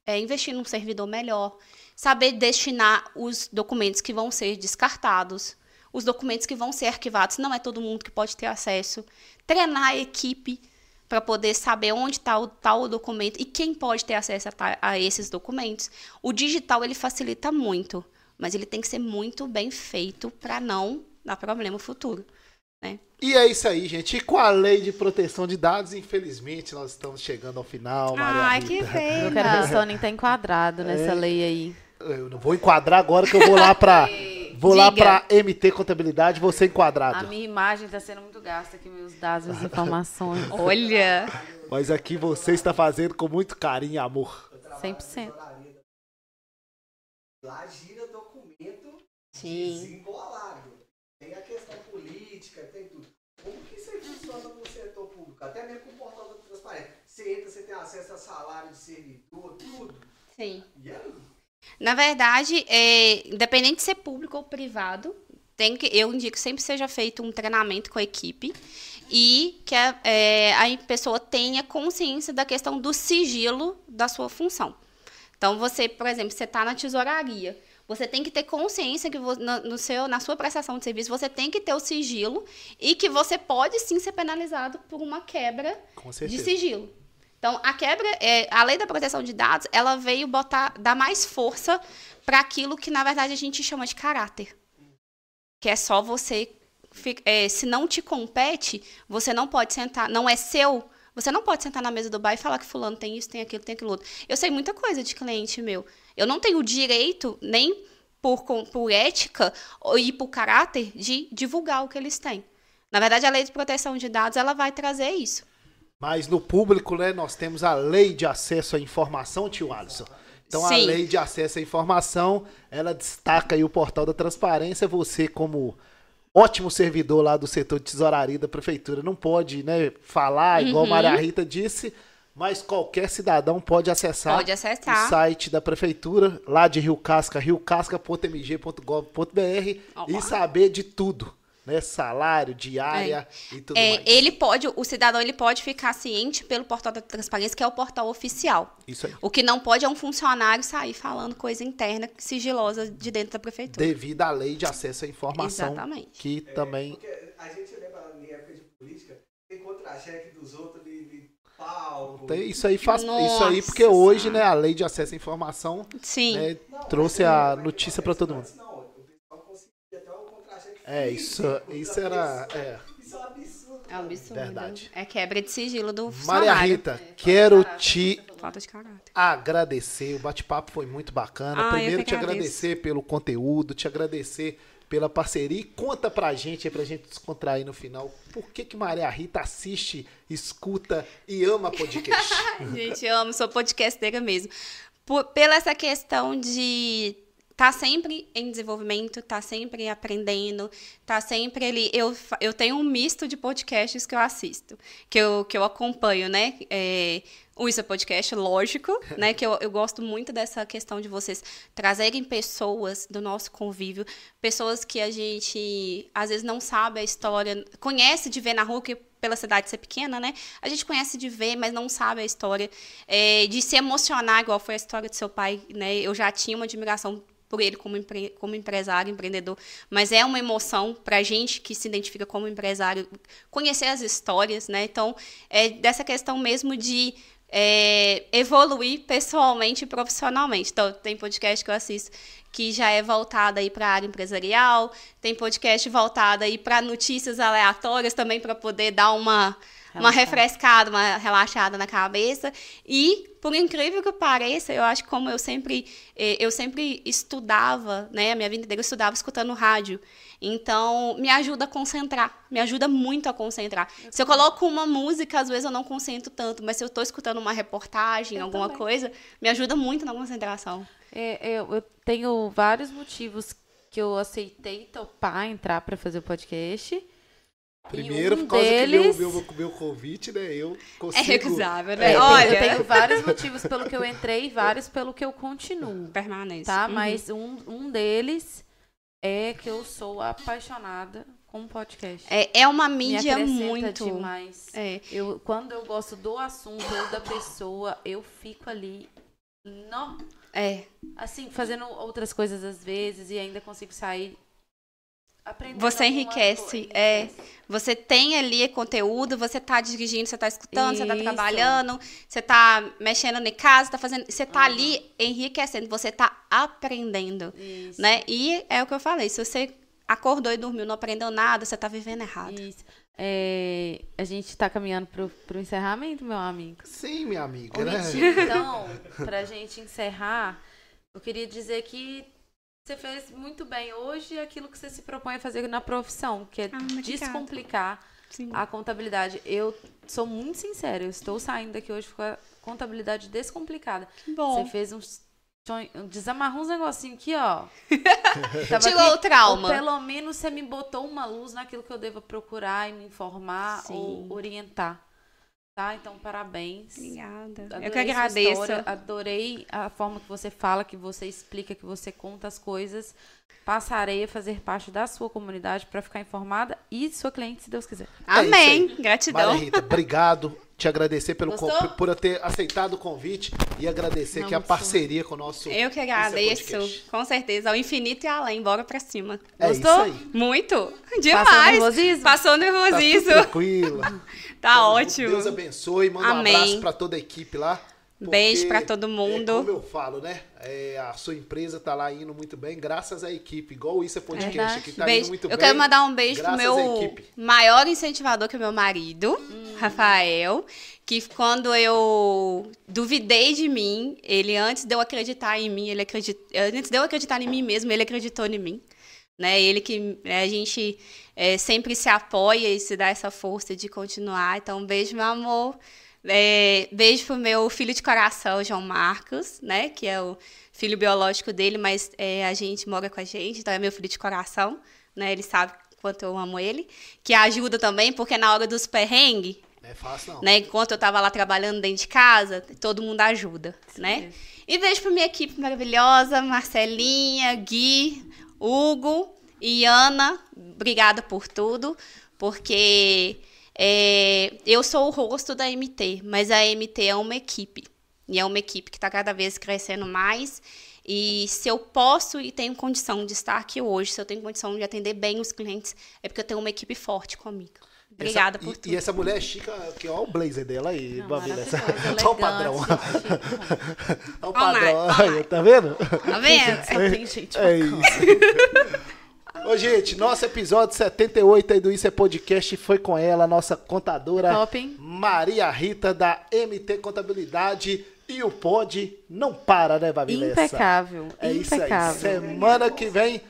é, investir num servidor melhor, saber destinar os documentos que vão ser descartados, os documentos que vão ser arquivados, não é todo mundo que pode ter acesso, treinar a equipe para poder saber onde está o tal documento e quem pode ter acesso a, a esses documentos. O digital ele facilita muito, mas ele tem que ser muito bem feito para não dar problema futuro. E é isso aí, gente. E com a lei de proteção de dados, infelizmente, nós estamos chegando ao final. Maria Ai, que Rita. Eu quero ver se o! Tony tá enquadrado nessa É. lei aí. Eu não vou enquadrar agora que eu vou lá pra. Vou lá Diga. pra MT Contabilidade, vou ser A enquadrado. minha imagem tá sendo muito gasta aqui, meus dados, minhas informações. Olha! Mas aqui você está fazendo com muito carinho e amor. 100%. lá gira documento Sim. desembolado. Tem a questão política, tem tudo. Como que funciona no setor público? Até mesmo com o portal da transparência. Você entra, você tem acesso a salário de servidor, tudo. Sim. E aí? Na verdade, é, independente de ser público ou privado, tem que, eu indico que sempre seja feito um treinamento com a equipe e que a, é, a pessoa tenha consciência da questão do sigilo da sua função. Então, você, por exemplo, você está na tesouraria, você tem que ter consciência que no seu, na sua prestação de serviço você tem que ter o sigilo e que você pode sim ser penalizado por uma quebra de sigilo. Então, a quebra, é, a lei da proteção de dados, ela veio botar, dar mais força para aquilo que, na verdade, a gente chama de caráter. Que é só você. é, se não te compete, você não pode sentar. Não é seu. Você não pode sentar na mesa do bar e falar que fulano tem isso, tem aquilo, tem aquilo outro. Eu sei muita coisa de cliente meu. Eu não tenho o direito, nem por, por ética ou- e por caráter, de divulgar o que eles têm. Na verdade, a lei de proteção de dados, ela vai trazer isso. Mas no público, né, nós temos a lei de acesso à informação, tio Alisson. Então a Sim. lei de acesso à informação, ela destaca aí o portal da transparência. Você, como ótimo servidor lá do setor de tesouraria da prefeitura, não pode, né, falar, igual a Uhum. Maria Rita disse, mas qualquer cidadão pode acessar Pode acessar. o site da prefeitura, lá de Rio Casca, riocasca.mg.gov.br e saber de tudo, né, salário, diária e tudo É, mais. ele pode, o cidadão ele pode ficar ciente pelo portal da transparência, que é o portal oficial. Isso aí. O que não pode é um funcionário sair falando coisa interna sigilosa de dentro da prefeitura. devido à lei de acesso à informação, Exatamente. que também Porque a gente lembra em época de política, tem contra-cheque dos outros de, tem isso aí faz Nossa isso aí porque hoje, né, a lei de acesso à informação Sim. né, Não, trouxe mas a não, notícia mas para todo mundo. antes Não, o pessoal conseguia até contra-cheque É, físico isso isso a era é. Isso é um absurdo. É um absurdo. Verdade. É quebra de sigilo do funcionário. Maria Rita, quero te Falta de caráter. agradecer. O bate-papo foi muito bacana. Ah, Primeiro te agradecer pelo conteúdo, te agradecer pela parceria e conta pra gente pra gente descontrair no final. Por que que Maria Rita assiste, escuta e ama podcast? Gente, eu amo, sou podcasteira mesmo. Por- pela essa questão de estar sempre em desenvolvimento, estar sempre aprendendo, estar sempre ali. Eu, eu tenho um misto de podcasts que eu assisto, que eu, que eu acompanho, né? É, o Isso é Podcast, lógico, né? Que eu, eu gosto muito dessa questão de vocês trazerem pessoas do nosso convívio, pessoas que a gente às vezes não sabe a história, conhece de ver na rua, que pela cidade ser pequena, né? A gente conhece de ver, mas não sabe a história. É, de se emocionar, igual foi a história do seu pai, né? Eu já tinha uma admiração por ele como, empre- como empresário, empreendedor, mas é uma emoção para a gente que se identifica como empresário conhecer as histórias, né? Então, é dessa questão mesmo de é, evoluir pessoalmente e profissionalmente. Então, tem podcast que eu assisto que já é voltada aí para a área empresarial, tem podcast voltado aí para notícias aleatórias também para poder dar uma uma refrescada, uma relaxada na cabeça. E, por incrível que pareça, eu acho que como eu sempre, eh, eu sempre estudava, né? A minha vida inteira eu estudava escutando rádio. Então, me ajuda a concentrar. Me ajuda muito a concentrar. Se eu coloco uma música, às vezes eu não concentro tanto. Mas se eu estou escutando uma reportagem, Eu alguma também. coisa, me ajuda muito na concentração. É, eu, eu tenho vários motivos que eu aceitei topar entrar para fazer o podcast. Primeiro, E por um causa deles- que meu, meu, meu convite, né? Eu É consigo. recusável, É, né? eu Olha, eu tenho vários motivos pelo que eu entrei e vários pelo que eu continuo. permanece. Tá? Uhum. Mas um, um deles é que eu sou apaixonada com podcast. É, é uma Me mídia acrescenta muito. demais. É. Eu, quando eu gosto do assunto ou da pessoa, eu fico ali. Nó, É. assim, fazendo outras coisas às vezes e ainda consigo sair aprendendo. Você enriquece, coisa. é. Você tem ali conteúdo, você tá dirigindo, você tá escutando, você tá Isso. trabalhando, você tá mexendo em casa, tá fazendo, você tá ali enriquecendo, você tá aprendendo, Isso. né? E é o que eu falei, se você acordou e dormiu, não aprendeu nada, você tá vivendo errado. Isso. É, a gente tá caminhando pro, pro encerramento, meu amigo. Sim, minha amiga, Ô, né? Então, pra gente encerrar, eu queria dizer que você fez muito bem hoje aquilo que você se propõe a fazer na profissão, que é Ah, descomplicar Sim. a contabilidade. Eu sou muito sincera, eu estou saindo daqui hoje com a contabilidade descomplicada. Bom. Você fez um Desamarrou uns negocinhos aqui, ó. Tirou o trauma. Pelo menos você me botou uma luz naquilo que eu devo procurar e me informar Sim. ou orientar. Tá? Então, parabéns. Obrigada. Adorei Eu que agradeço. história, adorei a forma que você fala, que você explica, que você conta as coisas. Passarei a fazer parte da sua comunidade para ficar informada e sua cliente, se Deus quiser. Amém. É isso aí. Gratidão. Maria Rita, obrigado. Te agradecer pelo con- por ter aceitado o convite e agradecer Não, aqui a parceria com o nosso Eu que é agradeço. com certeza. Ao infinito e além. Bora pra cima. É Gostou? isso aí. Muito. Passou Demais. nervosismo? Passou Tá tudo nervosismo. tranquilo. Tá ótimo. Deus abençoe. Manda Amém. um abraço pra toda a equipe lá. Beijo pra todo mundo. É, como eu falo, né? É, a sua empresa tá lá indo muito bem, graças à equipe. Igual isso é podcast aqui, tá beijo. indo muito eu bem. quero mandar um beijo pro meu maior incentivador, que é meu marido, Hum. Rafael. Que quando eu duvidei de mim, ele antes de eu acreditar em mim, ele acredit... antes de eu acreditar em mim mesmo, ele acreditou em mim. Né? Ele que né, a gente é, sempre se apoia e se dá essa força de continuar. Então, um beijo, meu amor. É, beijo pro meu filho de coração, João Marcos, né? Que é o filho biológico dele, mas é, a gente mora com a gente, então é meu filho de coração, né? Ele sabe quanto eu amo ele. Que ajuda também, porque na hora dos perrengues, Não é fácil, não. né? Enquanto eu tava lá trabalhando dentro de casa, todo mundo ajuda, né? mesmo. E beijo pra minha equipe maravilhosa, Marcelinha, Gui, Hugo e Ana. Obrigada por tudo, porque é, eu sou o rosto da MT, mas a MT é uma equipe. E é uma equipe que está cada vez crescendo mais. E se eu posso e tenho condição de estar aqui hoje, se eu tenho condição de atender bem os clientes, é porque eu tenho uma equipe forte comigo. Obrigada Essa- por e, tudo. E essa mulher é chica, que ó o blazer dela aí, Não, Babilha. Essa- o padrão. Olha o padrão. Tá vendo? Tá vendo? Só tem gente É isso. Ô, gente, nosso episódio 78 aí do Isso é Podcast foi com ela, nossa contadora Top? Maria Rita, da MT Contabilidade. E o pod não para, né, Babilessa? Impecável. É isso aí. impecável. Semana que vem,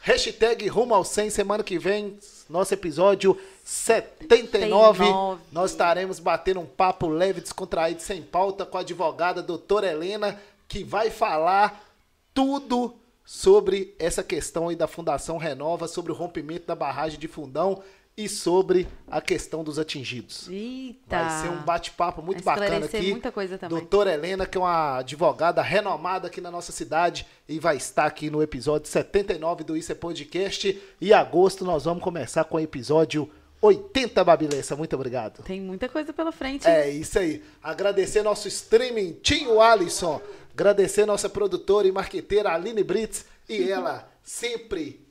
hashtag rumo ao 100. Semana que vem, nosso episódio 79. 79. Nós estaremos batendo um papo leve, descontraído, sem pauta, com a advogada doutora Helena, que vai falar tudo sobre essa questão aí da Fundação Renova, sobre o rompimento da barragem de fundão e sobre a questão dos atingidos. Eita. Vai ser um bate-papo muito Vai bacana aqui. muita coisa também. Doutora Helena, que é uma advogada renomada aqui na nossa cidade e vai estar aqui no episódio 79 do Isso é Podcast. E em agosto nós vamos começar com o episódio 80, Babilessa. Muito obrigado. Tem muita coisa pela frente. É isso aí. Agradecer nosso streaming, Tinho Alisson. Agradecer nossa produtora e marqueteira Aline Brits. E ela sempre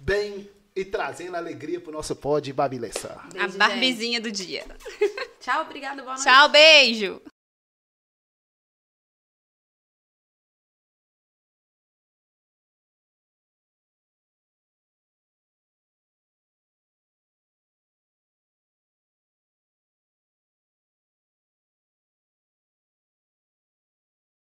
bem e trazendo alegria pro nosso pod Babilessa. A barbezinha do dia. Tchau, obrigada, boa noite. Tchau, beijo.